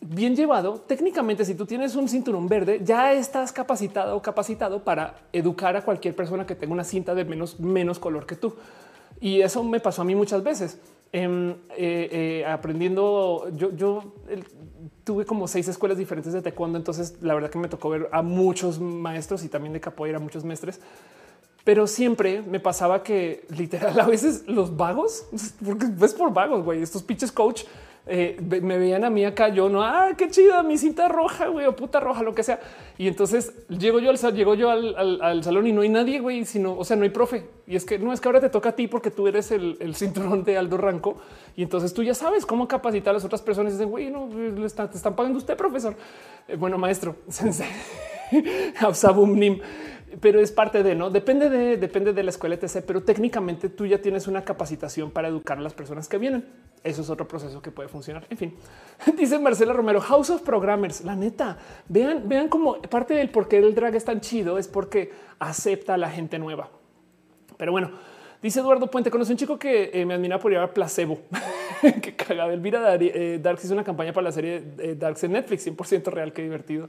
bien llevado, técnicamente si tú tienes un cinturón verde, ya estás capacitado o capacitado para educar a cualquier persona que tenga una cinta de menos, menos color que tú. Y eso me pasó a mí muchas veces. Em, eh, eh, aprendiendo, yo, yo tuve como seis escuelas diferentes de taekwondo, entonces la verdad que me tocó ver a muchos maestros y también de capoeira, muchos maestres pero siempre me pasaba que literal a veces los vagos, porque ves por vagos, güey, estos pinches coach eh, me veían a mí acá, yo no, ah, qué chida mi cinta roja, güey, o puta roja, lo que sea. Y entonces llego yo al, llego yo al, salón y no hay nadie, güey, sino, o sea, no hay profe. Y es que no es que ahora te toca a ti porque tú eres el, cinturón de Aldo Ranco y entonces tú ya sabes cómo capacitar a las otras personas. Y dicen, güey, no, te están pagando usted, profesor. Eh, bueno, maestro, sensei, Nim pero es parte de no depende de depende de la escuela etc. Pero técnicamente tú ya tienes una capacitación para educar a las personas que vienen. Eso es otro proceso que puede funcionar. En fin, dice Marcela Romero, House of Programmers. La neta, vean, vean cómo parte del por qué el drag es tan chido es porque acepta a la gente nueva. Pero bueno, dice Eduardo Puente, conoce un chico que eh, me admira por llevar placebo. que cagada. Elvira eh, Darks hizo una campaña para la serie eh, Darks en Netflix, 100% real, qué divertido.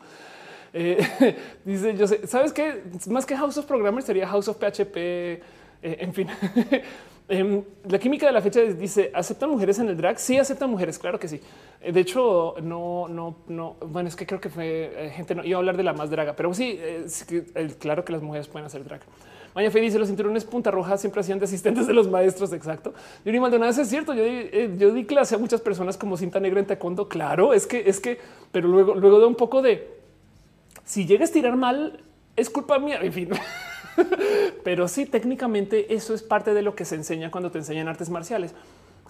Eh, dice, yo sé, ¿sabes qué? Más que House of Programmers sería House of PHP, eh, en fin. Em, la química de la fecha dice, ¿aceptan mujeres en el drag? Sí, aceptan mujeres, claro que sí. Eh, de hecho, no, no, no, bueno, es que creo que fue gente, no iba a hablar de la más draga, pero sí, claro que las mujeres pueden hacer drag. Maya Fe dice los cinturones punta roja siempre hacían de asistentes de los maestros. Exacto. Yuri Maldonado es cierto. Yo yo di clase a muchas personas como cinta negra en taekwondo. Claro, es que es que, pero luego, luego de un poco de si llegas a tirar mal, es culpa mía. En fin, pero sí, técnicamente eso es parte de lo que se enseña cuando te enseñan artes marciales,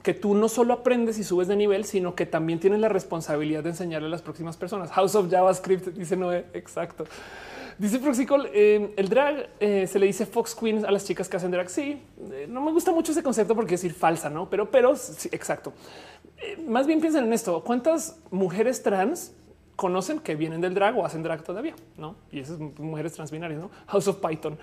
que tú no solo aprendes y subes de nivel, sino que también tienes la responsabilidad de enseñarle a las próximas personas. House of JavaScript dice no exacto. Dice Proxicol, eh, el drag eh, se le dice Fox Queens a las chicas que hacen drag. Sí, eh, no me gusta mucho ese concepto porque es decir falsa, no? Pero, pero sí, exacto. más bien piensen en esto. ¿Cuántas mujeres trans conocen que vienen del drag o hacen drag todavía, ¿no? Y esas mujeres transbinarias, ¿no? House of Python.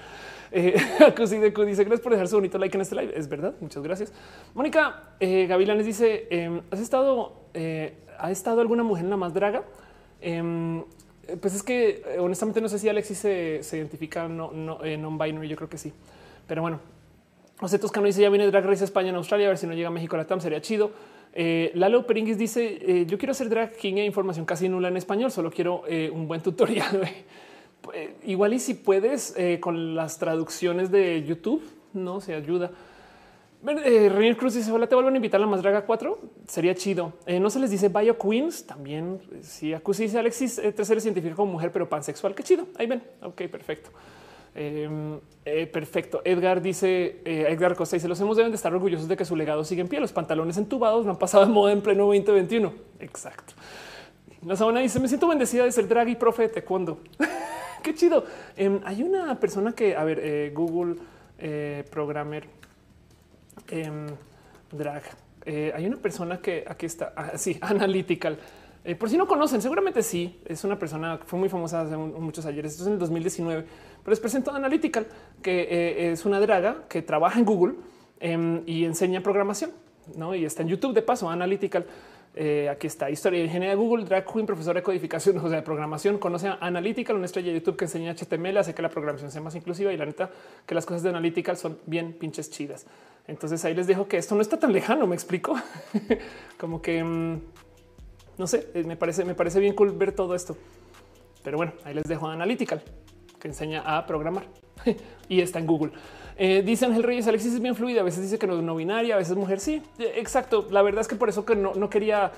Eh, dice gracias por dejar su bonito like en este live. Es verdad, muchas gracias. Mónica eh, Gavilanes dice, em, ¿has estado, eh, ha estado alguna mujer en la más draga? Em, pues es que eh, honestamente no sé si Alexis se, identifica no, no, non-binary, yo creo que sí. Pero bueno, José Toscano dice, ya viene Drag Race España en Australia, a ver si no llega a México la TAM, sería chido. Eh, Lalo Peringuis dice: eh, Yo quiero hacer drag king e información casi nula en español, solo quiero eh, un buen tutorial. Eh, igual y si puedes con las traducciones de YouTube, no se ayuda. Eh, Cruz dice: Hola, te vuelvo a invitar a la más draga 4. Sería chido. no se les dice Bio Queens. También, si sí, Alexis, tres seres científico como mujer, pero pansexual. Qué chido. Ahí ven. Ok, perfecto. Em, eh, perfecto. Edgar dice, eh, Edgar Costa dice, los hemos deben de estar orgullosos de que su legado sigue en pie. Los pantalones entubados no han pasado de moda en pleno 2021. Exacto. La sabana dice, me siento bendecida de ser drag y profe de taekwondo. Qué chido. Em, hay una persona que, a ver, eh, Google Programmer em, Drag. hay una persona que aquí está, ah, sí, Analytical eh, por si no conocen, seguramente sí. Es una persona que fue muy famosa hace muchos ayeres. Esto es en el 2019, pero les presento Analytical, que eh, es una draga que trabaja en Google em, y enseña programación. ¿no? Y está en YouTube de paso, Analytical. Eh, aquí está historia de ingeniería de Google, drag queen, profesor de codificación, o sea, de programación. Conoce a Analytical, una estrella de YouTube que enseña HTML, hace que la programación sea más inclusiva y la neta que las cosas de Analytical son bien pinches chidas. Entonces ahí les dejo que esto no está tan lejano. Me explico como que mm, no sé, eh, me parece, me parece bien cool ver todo esto. Pero bueno, ahí les dejo Analytical, que enseña a programar y está en Google. Eh, dice Ángel Reyes, Alexis es bien fluida, a veces dice que no es no binaria, a veces mujer, sí, eh, exacto. La verdad es que por eso que no, quería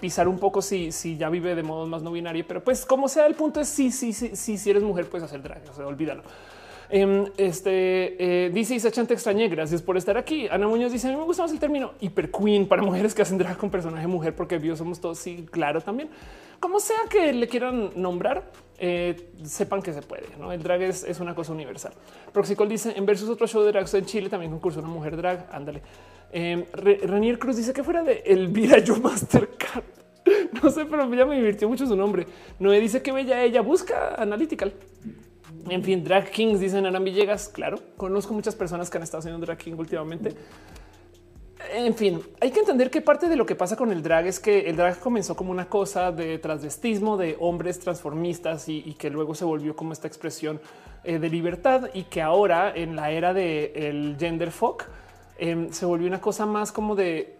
pisar un poco si, si ya vive de modo más no binario, pero pues como sea, el punto es sí, sí, sí, sí, si eres mujer puedes hacer drag, o sea, olvídalo. Em, este eh, dice Isa te extrañé. Gracias por estar aquí. Ana Muñoz dice: A mí me gusta más el término hiper queen para mujeres que hacen drag con personaje mujer, porque vio somos todos. Sí, claro, también. Como sea que le quieran nombrar, eh, sepan que se puede. ¿no? El drag es, una cosa universal. Proxicol dice: En versus otro show de drag en Chile también concurso una mujer drag. Ándale. Eh, Renier Cruz dice que fuera de Elvira Yo Mastercard. No sé, pero ya me divirtió mucho su nombre. No me dice que bella ella busca Analytical. En fin, drag kings dicen Aran Villegas. Claro, conozco muchas personas que han estado haciendo drag king últimamente. En fin, hay que entender que parte de lo que pasa con el drag es que el drag comenzó como una cosa de transvestismo de hombres transformistas y, que luego se volvió como esta expresión eh, de libertad y que ahora en la era del gender fuck em, se volvió una cosa más como de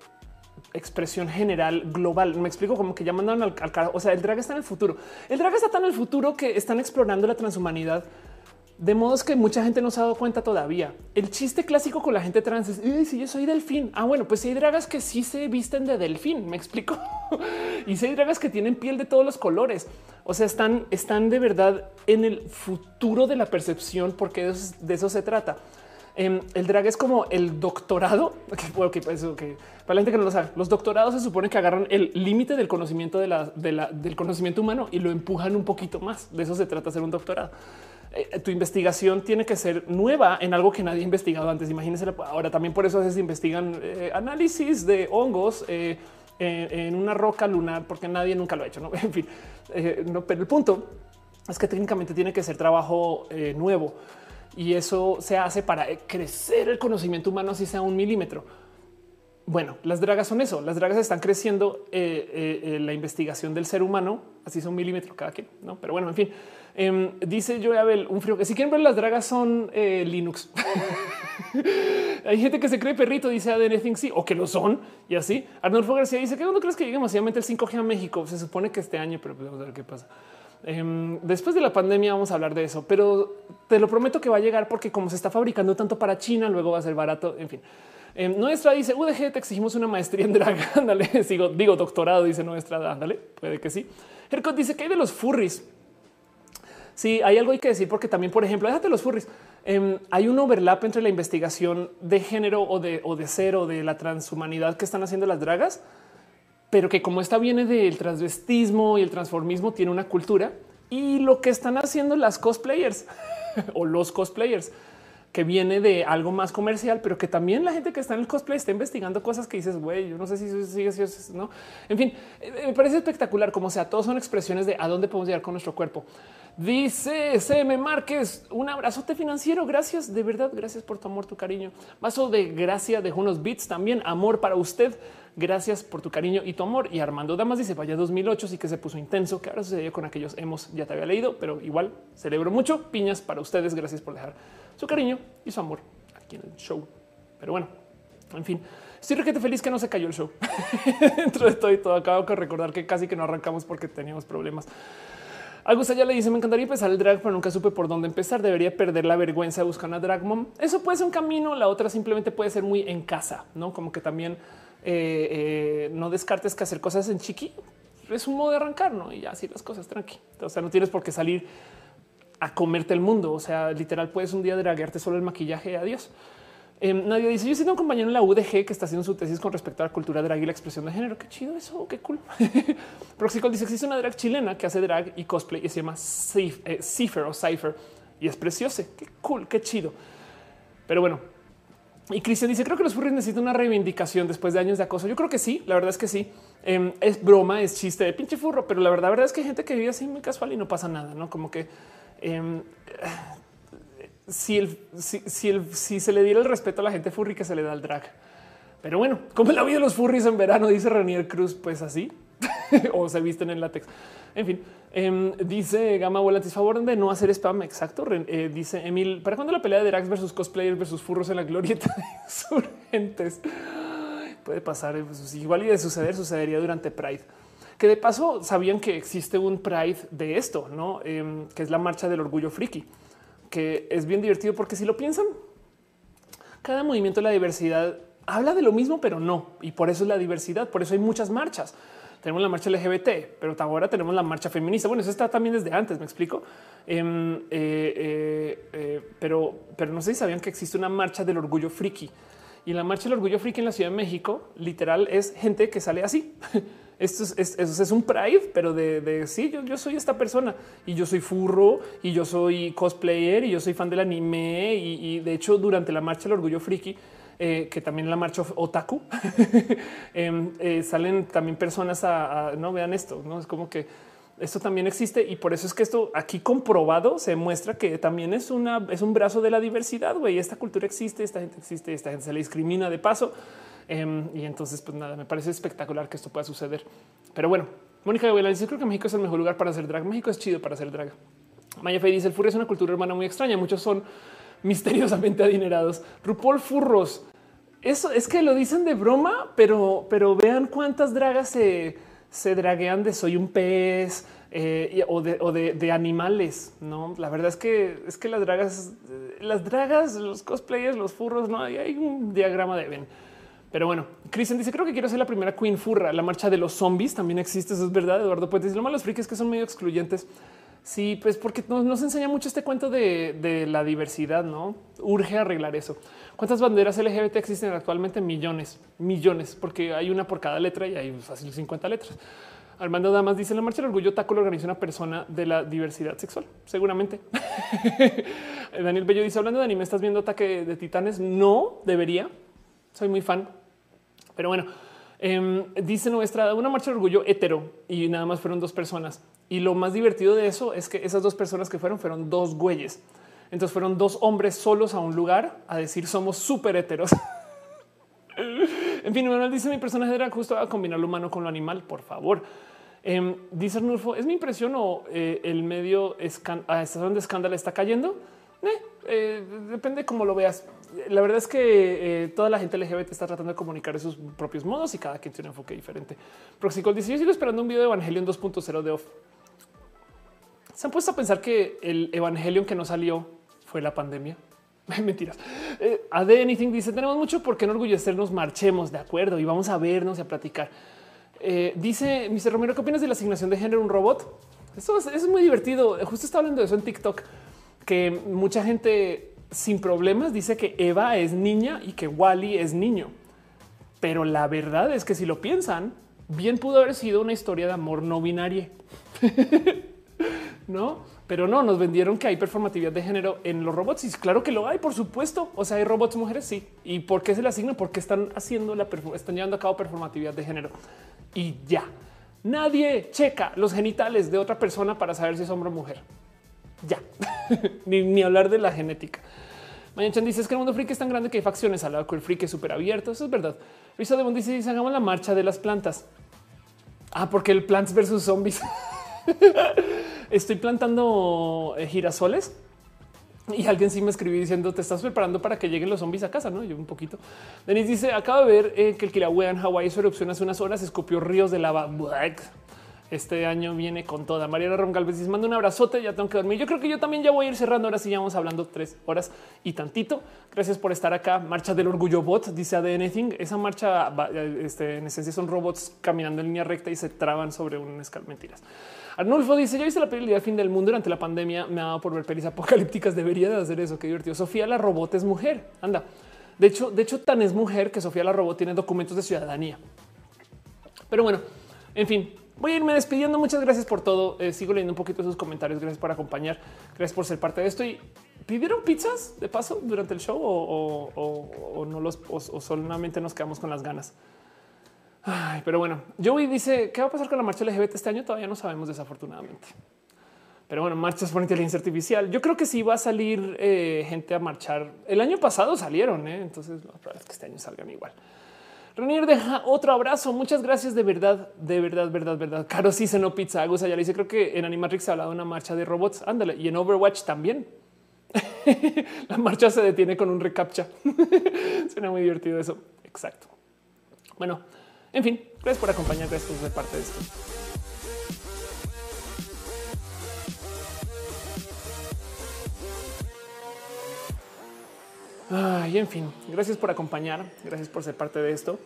expresión general global. Me explico como que ya mandaron al, al O sea, el drag está en el futuro. El drag está tan en el futuro que están explorando la transhumanidad de modos que mucha gente no se ha dado cuenta todavía. El chiste clásico con la gente trans es si yo soy delfín. Ah, bueno, pues si hay dragas que sí se visten de delfín. Me explico. y si hay dragas que tienen piel de todos los colores. O sea, están, están de verdad en el futuro de la percepción, porque de eso, se trata. Em, el drag es como el doctorado. que pues, Para la gente que no lo sabe, los doctorados se supone que agarran el límite del conocimiento del conocimiento humano y lo empujan un poquito más. De eso se trata hacer un doctorado. Eh, tu investigación tiene que ser nueva en algo que nadie ha investigado antes. Imagínense ahora también por eso veces investigan eh, análisis de hongos eh, en, una roca lunar porque nadie nunca lo ha hecho. ¿no? En fin, no, pero el punto es que técnicamente tiene que ser trabajo nuevo y eso se hace para crecer el conocimiento humano, así sea un milímetro. Bueno, las dragas son eso. Las dragas están creciendo la investigación del ser humano, así son un milímetro cada quien, no? Pero bueno, en fin, Em, dice yo Abel, un frío que si quieren ver las dragas son eh, Linux. Hay gente que se cree perrito, dice Anything o que lo son y así. Arnulfo García dice que cuando crees que llegue masivamente el 5G a México, se supone que este año, pero pues vamos a ver qué pasa. Em, después de la pandemia vamos a hablar de eso, pero te lo prometo que va a llegar porque como se está fabricando tanto para China, luego va a ser barato. En fin, em, nuestra dice UDG, te exigimos una maestría en drag. Ándale, sigo, digo doctorado, dice nuestra. Ándale, puede que sí. Hercot dice que hay de los furries. Sí, hay algo hay que decir porque también, por ejemplo, déjate los furries. Em, hay un overlap entre la investigación de género o de, o de ser o de la transhumanidad que están haciendo las dragas, pero que como esta viene del transvestismo y el transformismo, tiene una cultura y lo que están haciendo las cosplayers o los cosplayers que viene de algo más comercial, pero que también la gente que está en el cosplay está investigando cosas que dices, güey, yo no sé si sigue si, no. En fin, eh, me parece espectacular como sea, todos son expresiones de a dónde podemos llegar con nuestro cuerpo. Dice CM Márquez, un abrazote financiero. Gracias, de verdad. Gracias por tu amor, tu cariño. Vaso de gracia de unos bits también. Amor para usted. Gracias por tu cariño y tu amor. Y Armando Damas dice vaya 2008, sí que se puso intenso. Que ahora sucedió con aquellos hemos ya te había leído, pero igual celebro mucho. Piñas para ustedes. Gracias por dejar su cariño y su amor aquí en el show. Pero bueno, en fin, estoy feliz que no se cayó el show. Dentro de todo y todo, acabo de recordar que casi que no arrancamos porque teníamos problemas. Augusta ya le dice: Me encantaría empezar el drag, pero nunca supe por dónde empezar. Debería perder la vergüenza de buscar una drag mom. Eso puede ser un camino. La otra simplemente puede ser muy en casa, no como que también eh, eh, no descartes que hacer cosas en chiqui es un modo de arrancar, no? Y así las cosas tranqui. O sea, no tienes por qué salir a comerte el mundo. O sea, literal, puedes un día draguearte solo el maquillaje. Adiós. Em, nadie dice: Yo soy un compañero en la UDG que está haciendo su tesis con respecto a la cultura drag y la expresión de género. Qué chido eso, qué cool. Proxicol dice: Existe una drag chilena que hace drag y cosplay y se llama eh, Cipher o Cypher y es precioso. Qué cool, qué chido. Pero bueno, y Cristian dice: Creo que los furries necesitan una reivindicación después de años de acoso. Yo creo que sí, la verdad es que sí. Em, es broma, es chiste de pinche furro, pero la verdad, verdad es que hay gente que vive así muy casual y no pasa nada, no como que em, si, el, si, el, si se le diera el respeto a la gente furry que se le da al drag. Pero bueno, como la vida de los furries en verano, dice Renier Cruz, pues así, o se visten en látex. En fin, em, dice Gama Volantis, favor de no hacer spam. Exacto. Eh, dice Emil, ¿para cuándo la pelea de drags versus cosplayers versus furros en la glorieta insurgentes? Puede pasar, eh, pues, igual y de suceder, sucedería durante Pride. Que de paso sabían que existe un Pride de esto, ¿no? Em, que es la marcha del orgullo friki que es bien divertido porque si lo piensan, cada movimiento de la diversidad habla de lo mismo, pero no. Y por eso es la diversidad. Por eso hay muchas marchas. Tenemos la marcha LGBT, pero ahora tenemos la marcha feminista. Bueno, eso está también desde antes, me explico. Em, eh, eh, eh, pero, pero no sé si sabían que existe una marcha del orgullo friki. Y la marcha del orgullo friki en la Ciudad de México, literal, es gente que sale así. Esto es, es, un pride, pero de, sí, yo, yo, soy esta persona y yo soy furro y yo soy cosplayer y yo soy fan del anime. Y, de hecho, durante la marcha del orgullo friki, eh, que también la marcha otaku, em, eh, salen también personas a, no vean esto, no es como que esto también existe y por eso es que esto aquí comprobado se muestra que también es una es un brazo de la diversidad. Güey, esta cultura existe, esta gente existe, esta gente se le discrimina de paso Em, y entonces, pues nada, me parece espectacular que esto pueda suceder. Pero bueno, Mónica Gabriela dice: Creo que México es el mejor lugar para hacer drag. México es chido para hacer drag. Maya Fey dice: El furro es una cultura hermana muy extraña. Muchos son misteriosamente adinerados. RuPaul Furros. Eso es que lo dicen de broma, pero, pero vean cuántas dragas se, se draguean de soy un pez eh, o, de, animales. No, la verdad es que es que las dragas, las dragas, los cosplayers, los furros, no hay, un diagrama de Ben. Pero bueno, Kristen dice: Creo que quiero ser la primera Queen Furra. La marcha de los zombies también existe. Eso es verdad. Eduardo Puente dice: Lo malo los es que son medio excluyentes. Sí, pues porque nos, enseña mucho este cuento de, la diversidad, ¿no? Urge arreglar eso. ¿Cuántas banderas LGBT existen actualmente? Millones, millones, porque hay una por cada letra y hay fácil 50 letras. Armando Damas dice la marcha del orgullo taco lo organiza una persona de la diversidad sexual. Seguramente. Daniel Bello dice hablando de anime, ¿estás viendo ataque de titanes? No debería. Soy muy fan. Pero bueno, em, dice nuestra una marcha de orgullo hetero y nada más fueron dos personas. Y lo más divertido de eso es que esas dos personas que fueron fueron dos güeyes. Entonces fueron dos hombres solos a un lugar a decir somos súper heteros. en fin, Manuel dice mi personaje era justo a combinar lo humano con lo animal, por favor. Eh, dice Arnulfo, ¿es mi impresión o eh, el medio a estación de escándalo está cayendo? Eh, eh, depende cómo lo veas. La verdad es que toda la gente LGBT está tratando de comunicar de sus propios modos y cada quien tiene un enfoque diferente. Proxicol dice, yo sigo esperando un video de Evangelion 2.0 de off. Se han puesto a pensar que el Evangelion que no salió fue la pandemia. Mentiras. Eh, AD Anything dice: Tenemos mucho por qué no orgullecernos, marchemos de acuerdo y vamos a vernos y a platicar. Eh, dice Mr. Romero, ¿qué opinas de la asignación de género un robot? Eso es, muy divertido. Justo está hablando de eso en TikTok, que mucha gente sin problemas dice que Eva es niña y que Wally es niño. Pero la verdad es que si lo piensan, bien pudo haber sido una historia de amor no binaria. no, pero no nos vendieron que hay performatividad de género en los robots. Y claro que lo hay, por supuesto. O sea, hay robots mujeres. Sí. ¿Y por qué se le asigna? Porque están haciendo la están llevando a cabo performatividad de género y ya. Nadie checa los genitales de otra persona para saber si es hombre o mujer. Ya, ni, hablar de la genética. Mañana dice que el mundo freak es tan grande que hay facciones al lado que el freak es súper abierto. Eso es verdad. Risa de dice hagamos la marcha de las plantas. Ah, porque el plants versus zombies. Estoy plantando eh, girasoles y alguien sí me escribió diciendo te estás preparando para que lleguen los zombies a casa, no? Yo un poquito. Denis dice acabo de ver eh, que el Kilauea en Hawái su erupción hace unas horas escupió ríos de lava. Este año viene con toda. Mariana Ron Galvez dice mando un abrazote. Ya tengo que dormir. Yo creo que yo también ya voy a ir cerrando. Ahora sí, ya vamos hablando tres horas y tantito. Gracias por estar acá. Marcha del orgullo bot, dice AD Anything. Esa marcha este, en esencia son robots caminando en línea recta y se traban sobre un escal. Mentiras. Arnulfo dice: Ya viste la peli del fin del mundo durante la pandemia. Me ha dado por ver pelis apocalípticas. Debería de hacer eso. Qué divertido. Sofía la robot es mujer. Anda. De hecho, de hecho, tan es mujer que Sofía la robot tiene documentos de ciudadanía. Pero bueno, en fin, voy a irme despidiendo. Muchas gracias por todo. Eh, sigo leyendo un poquito sus comentarios. Gracias por acompañar. Gracias por ser parte de esto. Y pidieron pizzas de paso durante el show o, no los o solamente nos quedamos con las ganas pero bueno, Joey dice qué va a pasar con la marcha LGBT este año. Todavía no sabemos, desafortunadamente. Pero bueno, marchas por inteligencia artificial. Yo creo que sí va a salir eh, gente a marchar. El año pasado salieron, ¿eh? entonces lo probable es que este año salgan igual. Renier deja otro abrazo. Muchas gracias de verdad, de verdad, verdad, verdad. Caro sí no pizza. Agus ya le dice creo que en Animatrix se ha hablado de una marcha de robots. Ándale y en Overwatch también. la marcha se detiene con un recaptcha. Suena muy divertido eso. Exacto. Bueno, en fin, gracias por acompañar, gracias por ser parte de esto. Y en fin, gracias por acompañar, gracias por ser parte de esto.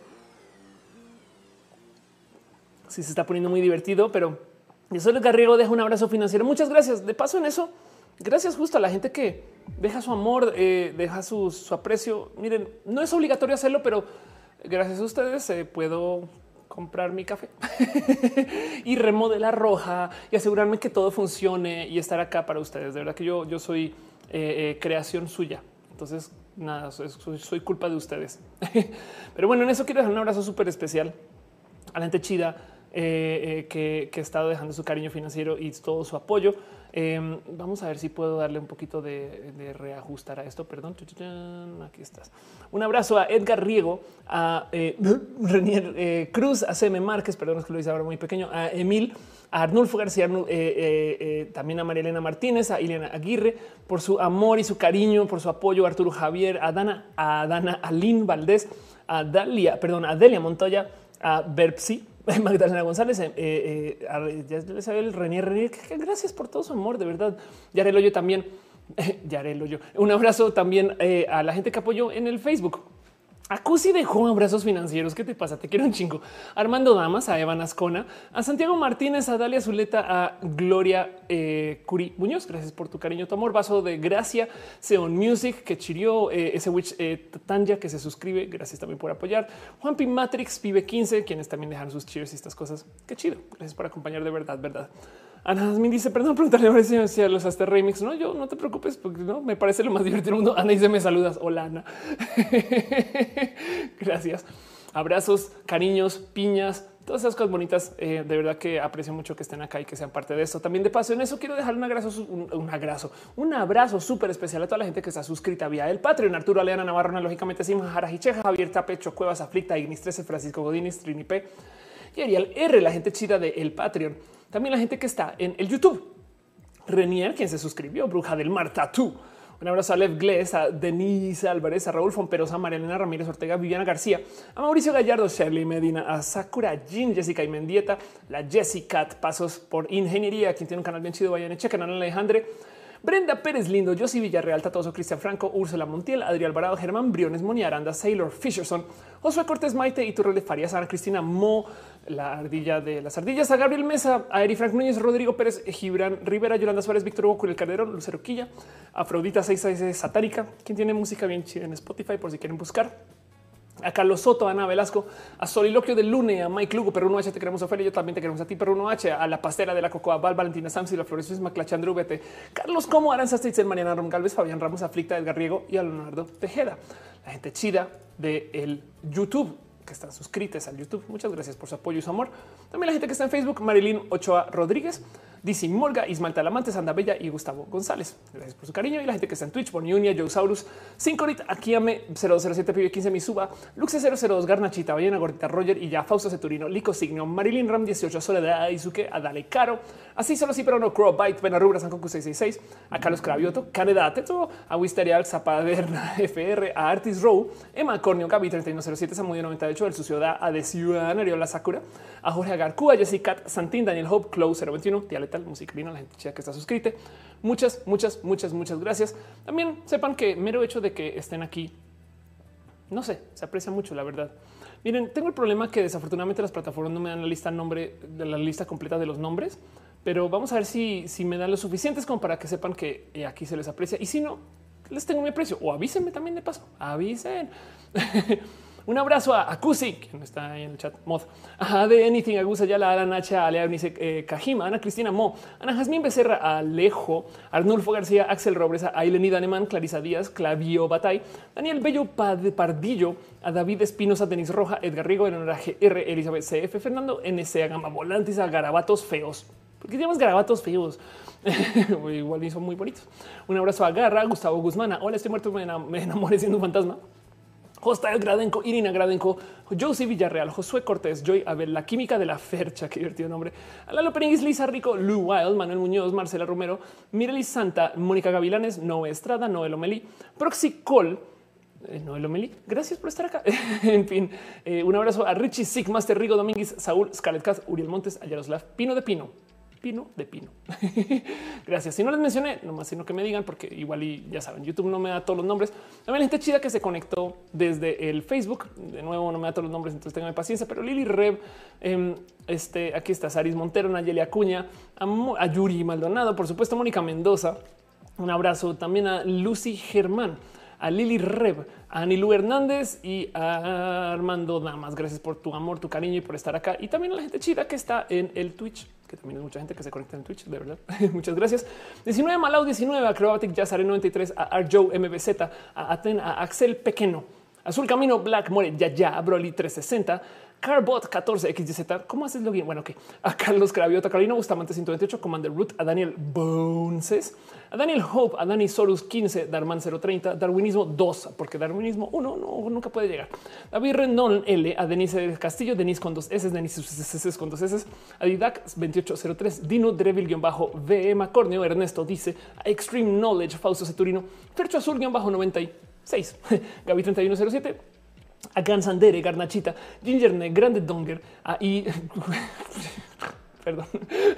Si se está poniendo muy divertido, pero yo soy el Garrigo, deja un abrazo financiero. Muchas gracias. De paso en eso, gracias justo a la gente que deja su amor, eh, deja su, su, aprecio. Miren, no es obligatorio hacerlo, pero gracias a ustedes eh, puedo comprar mi café y remodelar roja y asegurarme que todo funcione y estar acá para ustedes. De verdad que yo, yo soy eh, creación suya. Entonces, nada, soy, culpa de ustedes. Pero bueno, en eso quiero dejar un abrazo súper especial a la gente chida que, que, ha estado dejando su cariño financiero y todo su apoyo. Em, vamos a ver si puedo darle un poquito de, reajustar a esto. Perdón. Aquí estás. Un abrazo a Edgar Riego, a eh, Renier eh, Cruz, a CM Márquez, perdón, es que lo hice ahora muy pequeño, a Emil, a Arnulfo García, eh, también a María Elena Martínez, a Ileana Aguirre, por su amor y su cariño, por su apoyo, a Arturo Javier, a Dana, a Dana Alín Valdés, a Dalia, perdón, a Delia Montoya, a Berpsi, Magdalena González, eh, eh, ya el Renier Renier. Gracias por todo su amor, de verdad. Yarelo yo también. Yarelo yo. Un abrazo también eh, a la gente que apoyó en el Facebook. Acusi dejó abrazos financieros. ¿Qué te pasa? Te quiero un chingo. Armando Damas, a Evan Ascona, a Santiago Martínez, a Dalia Zuleta, a Gloria eh, Curi Muñoz. Gracias por tu cariño, tu amor. Vaso de gracia. Seon Music, que chirió eh, ese witch eh, Tanja, que se suscribe. Gracias también por apoyar. Juan P. Matrix, Pibe 15, quienes también dejan sus cheers y estas cosas. Qué chido. Gracias por acompañar de verdad, verdad. Ana me dice, perdón, preguntarle si a los hasta remix. No, yo no te preocupes, porque no me parece lo más divertido del mundo. Ana dice, me saludas. Hola, Ana. Gracias. Abrazos, cariños, piñas, todas esas cosas bonitas. Eh, de verdad que aprecio mucho que estén acá y que sean parte de esto. También de paso en eso quiero dejar un abrazo, un, abrazo, un abrazo súper especial a toda la gente que está suscrita vía el Patreon. Arturo Aleana Navarro, lógicamente Simon Jarajicheja, Javier Tapecho, Cuevas Aflicta, Ignis 13, Francisco Godínez, Trinipe y Ariel R, la gente chida de el Patreon. También la gente que está en el YouTube. Renier, quien se suscribió, Bruja del Mar Tatú. Un abrazo a Lev Gless, a Denise Álvarez, a Raúl Fomperosa, a Marielena Ramírez Ortega, Viviana García, a Mauricio Gallardo, Shirley Medina, a Sakura Jean, Jessica y Mendieta, la Jessica, pasos por ingeniería, quien tiene un canal bien chido, vayan a chequen, Alejandre, Brenda Pérez Lindo, Josie Villarreal, Tatoso, Cristian Franco, Úrsula Montiel, Adrián Alvarado, Germán Briones, Moni Aranda, Sailor Fisherson, Josué Cortés Maite, y de Farías, Ana Cristina Mo, la ardilla de las ardillas, a Gabriel Mesa, a Eri Frank Núñez, Rodrigo Pérez, Gibran Rivera, Yolanda Suárez, Víctor Hugo, El Calderón, Lucero Quilla, Afrodita 66 Satánica, quien tiene música bien chida en Spotify por si quieren buscar. A Carlos Soto, a Ana Velasco, a Soliloquio del Lune, a Mike Lugo, Perruno H, te queremos Ophelia, yo también te queremos a ti, Perruno H, a la pastera de la Cocoa, Val, Valentina Samsi, la Flores, Maclachandru, Vete, Carlos Como, Aranza Stitzel, Mariana Rom Galvez, Fabián Ramos, Aflicta, Edgar Riego y a Leonardo Tejeda, la gente chida de el YouTube que están suscritas al YouTube. Muchas gracias por su apoyo y su amor. También la gente que está en Facebook, Marilyn Ochoa Rodríguez, Dizzy Morga, Ismael Talamante, Sanda Bella y Gustavo González. Gracias por su cariño. Y la gente que está en Twitch, Boniunia, Josaurus, Cincorit, Akiame 007 Pibe 15 Misuba, Luxe 002, Garnachita, Ballena Gordita, Roger y ya Fausto Ceturino, Lico Signo, Marilyn Ram 18, Soledad Izuke, Adale Caro, así solo sí, pero no Crow Byte, Benarubra, Sankoku 666, a Carlos Cravioto, Caneda Teto, a Wisterial, Zapaderna FR, a Artis Row, Emma Cornio, Gaby 3107, Samudio 98, El Sucio Da, a de Ciudadana, La Sakura, a Jorge Agarcúa, Jessica Santín, Daniel Hope, Close 021, Dialetal, Música la gente que está suscrita. Muchas, muchas, muchas, muchas gracias. También sepan que mero hecho de que estén aquí, no sé, se aprecia mucho, la verdad. Miren, tengo el problema que desafortunadamente las plataformas no me dan la lista nombre de la lista completa de los nombres, pero vamos a ver si, si me dan lo suficientes como para que sepan que eh, aquí se les aprecia y si no, les tengo mi aprecio o avísenme también de paso. Avisen. Un abrazo a Akusi, quien está ahí en el chat, mod, a de Anything, Agusa Yala, Alan Nacha, Alea Eunice eh, Kajima, Ana Cristina Mo, Ana Jazmín Becerra, Alejo, Arnulfo García, Axel Robreza, Aileni Daneman, Clarisa Díaz, Clavio Batay, Daniel Bello Pardillo, a David Espinosa, Denis Roja, Edgar Rigo, Enoraje R, Elizabeth CF, Fernando NC, Gama Volantis, a Garabatos Feos. porque tenemos garabatos feos? Igual son muy bonitos. Un abrazo a Garra, Gustavo Guzmán. Hola, estoy muerto, me enamoré siendo un fantasma. Hostal Gradenco, Irina Gradenco, Josie Villarreal, Josué Cortés, Joy Abel, la química de la fercha, qué divertido nombre. Lalo Peringuis, Lisa Rico, Lou Wild, Manuel Muñoz, Marcela Romero, Mirelis Santa, Mónica Gavilanes, Noé Estrada, Noel Omeli, Proxicol, eh, Noel Omeli, gracias por estar acá. en fin, eh, un abrazo a Richie Sigmaster, Rigo Domínguez, Saúl, Scarlett Caz, Uriel Montes, a Yaroslav, Pino de Pino pino de pino. Gracias. Si no les mencioné, nomás sino que me digan, porque igual y ya saben, YouTube no me da todos los nombres. También gente chida que se conectó desde el Facebook. De nuevo, no me da todos los nombres, entonces tengan paciencia. Pero Lili Rev, em, este aquí está Saris Montero, Nayeli Acuña, a, Yuri Maldonado, por supuesto, Mónica Mendoza. Un abrazo también a Lucy Germán a Lili Rev, a Anilu Hernández y a Armando Damas. Gracias por tu amor, tu cariño y por estar acá. Y también a la gente chida que está en el Twitch que también es mucha gente que se conecta en Twitch, de verdad. Muchas gracias. 19 Malau, 19 Acrobatic Jazare 93, a Arjo MBZ, a Aten, a Axel Pequeno, Azul Camino, Black More, Ya Ya, Broly 360, Carbot 14 XYZ. ¿Cómo haces login? Bueno, que a Carlos Craviota, Carolina Bustamante 128, Commander Root, a Daniel Boneses, a Daniel Hope, a Dani Sorus 15, Darman 030, Darwinismo 2, porque Darwinismo 1 no, nunca puede llegar. David Rendón L, a Denise Castillo, Denise con dos S, Denise S con dos S, a Didac 2803, Dino Drevil-VE, Macornio, Ernesto dice, Extreme Knowledge, Fausto Ceturino, Fercho Azul-96, Gaby 3107, a Gansandere, Garnachita, Gingerne, Grande Donger, y perdón,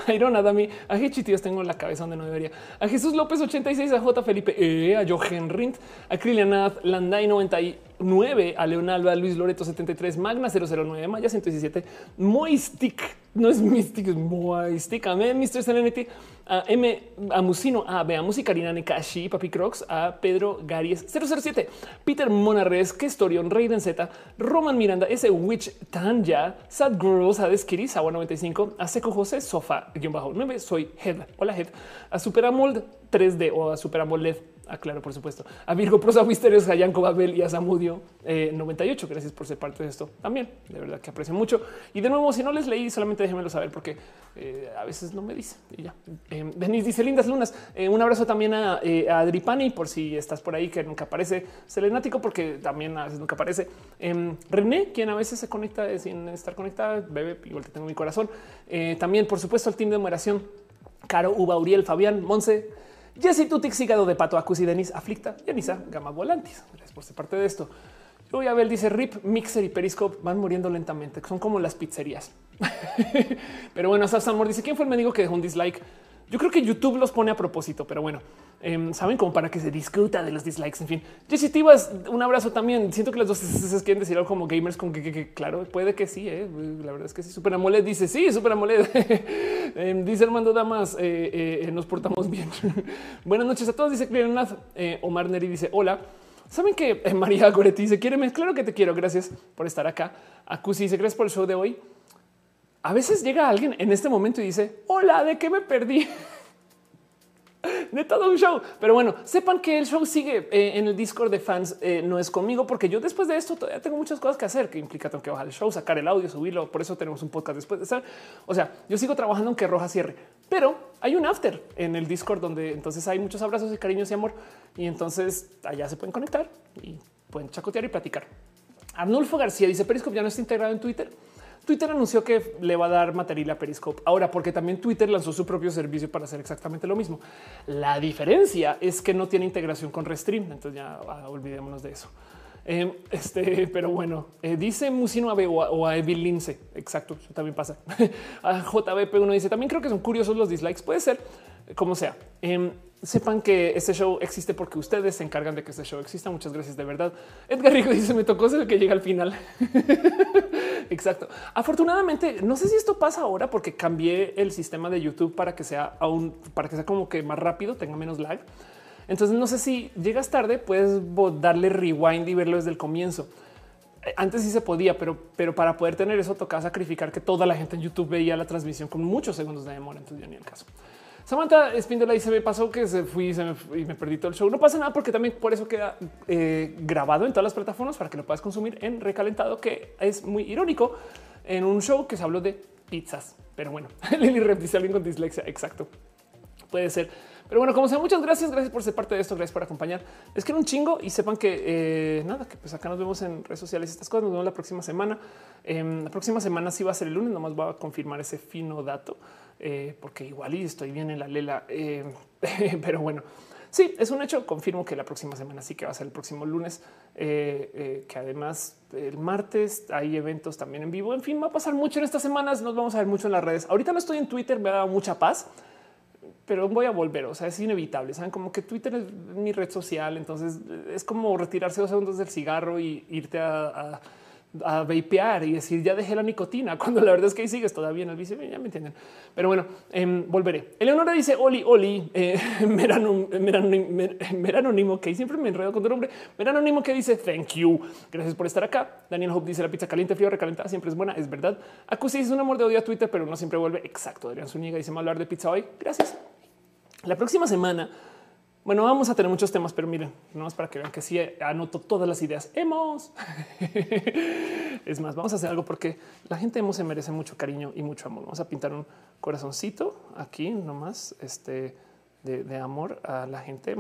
a Irona Dami, a Hechitías tengo la cabeza donde no debería, a Jesús López 86, a J. Felipe, e, a Jochen Rint, a Krilianath Landai 99, a Leonalba, Luis Loreto 73, Magna 009, Maya 117, Moistic, no es Mystic, es Moistic, a Mr. Serenity, a M. a Musino, a Bea Musicarina Nekashi, Papi Crocs, a Pedro Garies 007, Peter Monarres, Kestorion, Raiden Z, Roman Miranda, S. Witch Tanja, Sad Girls, a Deskiri, Sawa 95, a Seco José, Sofa, guion bajo 9, soy Head, hola Head, a Superamold 3D o a Superamold LED Aclaro, ah, por supuesto. A Virgo Prosa Misterios, a Babel y a Samudio 98. Eh, Gracias por ser parte de esto también. De verdad que aprecio mucho. Y de nuevo, si no les leí, solamente déjenmelo saber porque eh, a veces no me dice. Y ya. Eh, dice lindas lunas. un abrazo también a, Adripani por si estás por ahí que nunca aparece. Selenático porque también a veces nunca aparece. Em, René, quien a veces se conecta sin estar conectada. Bebe, igual que tengo mi corazón. también, por supuesto, al team de numeración. Caro, Uba, Uriel, Fabián, Monse, Jessy Tutix, hígado de pato, Acusi, Denis, Aflicta, Yanisa, Gama Volantis. Gracias por ser parte de esto. Yo a ver, dice Rip, Mixer y Periscope van muriendo lentamente. Son como las pizzerías. pero bueno, Samor dice quién fue el mendigo que dejó un dislike. Yo creo que YouTube los pone a propósito, pero bueno, em, saben como para que se discuta de los dislikes. En fin, Jessy Tivas, un abrazo también. Siento que las dos se quieren decir algo como gamers con que, claro, puede que sí. Eh. La verdad es que sí. Super Amoled dice sí, Super Amoled. Em, dice Armando Damas, eh, eh, nos portamos bien. Buenas noches a todos. Dice eh, Omar Neri dice hola. Saben que María Goretti dice quiere claro que te quiero. Gracias por estar acá. Acusi dice gracias por el show de hoy a veces llega alguien en este momento y dice, hola, ¿de qué me perdí? de todo un show. Pero bueno, sepan que el show sigue eh, en el Discord de fans. Eh, no es conmigo, porque yo después de esto todavía tengo muchas cosas que hacer que implica tengo que bajar el show, sacar el audio, subirlo. Por eso tenemos un podcast después de estar. O sea, yo sigo trabajando aunque Roja cierre, pero hay un after en el Discord donde entonces hay muchos abrazos y cariños y amor. Y entonces allá se pueden conectar y pueden chacotear y platicar. Arnulfo García dice Periscope ya no está integrado en Twitter. Twitter anunció que le va a dar material a Periscope ahora, porque también Twitter lanzó su propio servicio para hacer exactamente lo mismo. La diferencia es que no tiene integración con Restream. Entonces ya ah, olvidémonos de eso. Em, este, pero bueno, eh, dice Musino a o a, Evil Lince. Exacto, eso también pasa. a JBP uno dice también creo que son curiosos los dislikes. Puede ser como sea. Em, sepan que este show existe porque ustedes se encargan de que este show exista. Muchas gracias de verdad. Edgar Rico dice me tocó ser el que llega al final. Exacto. Afortunadamente, no sé si esto pasa ahora porque cambié el sistema de YouTube para que sea aún para que sea como que más rápido, tenga menos lag. Entonces no sé si llegas tarde, puedes darle rewind y verlo desde el comienzo. Antes sí se podía, pero, pero para poder tener eso tocaba sacrificar que toda la gente en YouTube veía la transmisión con muchos segundos de demora. Entonces ya ni el caso. Samantha Espíndola dice me pasó que se fui y me perdí todo el show. No pasa nada porque también por eso queda eh, grabado en todas las plataformas para que lo puedas consumir en recalentado, que es muy irónico en un show que se habló de pizzas. Pero bueno, Lili Rep dice alguien con dislexia. Exacto. Puede ser. Pero bueno, como sea, muchas gracias. Gracias por ser parte de esto. Gracias por acompañar. Es que era un chingo y sepan que eh, nada, que pues acá nos vemos en redes sociales. Estas cosas nos vemos la próxima semana. Em, la próxima semana sí va a ser el lunes. Nomás voy a confirmar ese fino dato. Eh, porque igual y estoy bien en la lela. Eh, pero bueno, sí, es un hecho. Confirmo que la próxima semana sí que va a ser el próximo lunes, eh, que además el martes hay eventos también en vivo. En fin, va a pasar mucho en estas semanas. Nos vamos a ver mucho en las redes. Ahorita no estoy en Twitter, me ha dado mucha paz, pero voy a volver. O sea, es inevitable. Saben como que Twitter es mi red social. Entonces es como retirarse dos segundos del cigarro y irte a a vapear y decir ya dejé la nicotina cuando la verdad es que ahí sigues todavía en el vicio. Ya me entienden. Pero bueno, eh, volveré. Eleonora dice Oli, Oli, eh, meranónimo que siempre me enredo con tu nombre. Meranónimo que dice thank you. Gracias por estar acá. Daniel Hope dice la pizza caliente, frío, recalentada siempre es buena. Es verdad. Acusi un amor de odio a Twitter, pero no siempre vuelve. Exacto. Adrián Zúñiga dice mal hablar de pizza hoy. Gracias. La próxima semana Bueno, vamos a tener muchos temas, pero miren, no es para que vean que sí anoto todas las ideas. Hemos. es más, vamos a hacer algo porque la gente hemos se merece mucho cariño y mucho amor. Vamos a pintar un corazoncito aquí nomás este de, amor a la gente.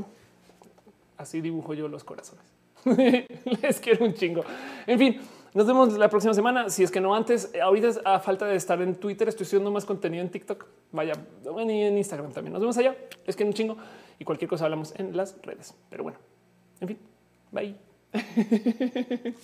Así dibujo yo los corazones. Les quiero un chingo. En fin, nos vemos la próxima semana. Si es que no antes, ahorita a falta de estar en Twitter, estoy subiendo más contenido en TikTok. Vaya, y en Instagram también. Nos vemos allá. Es que un chingo y cualquier cosa hablamos en las redes. Pero bueno, en fin, bye.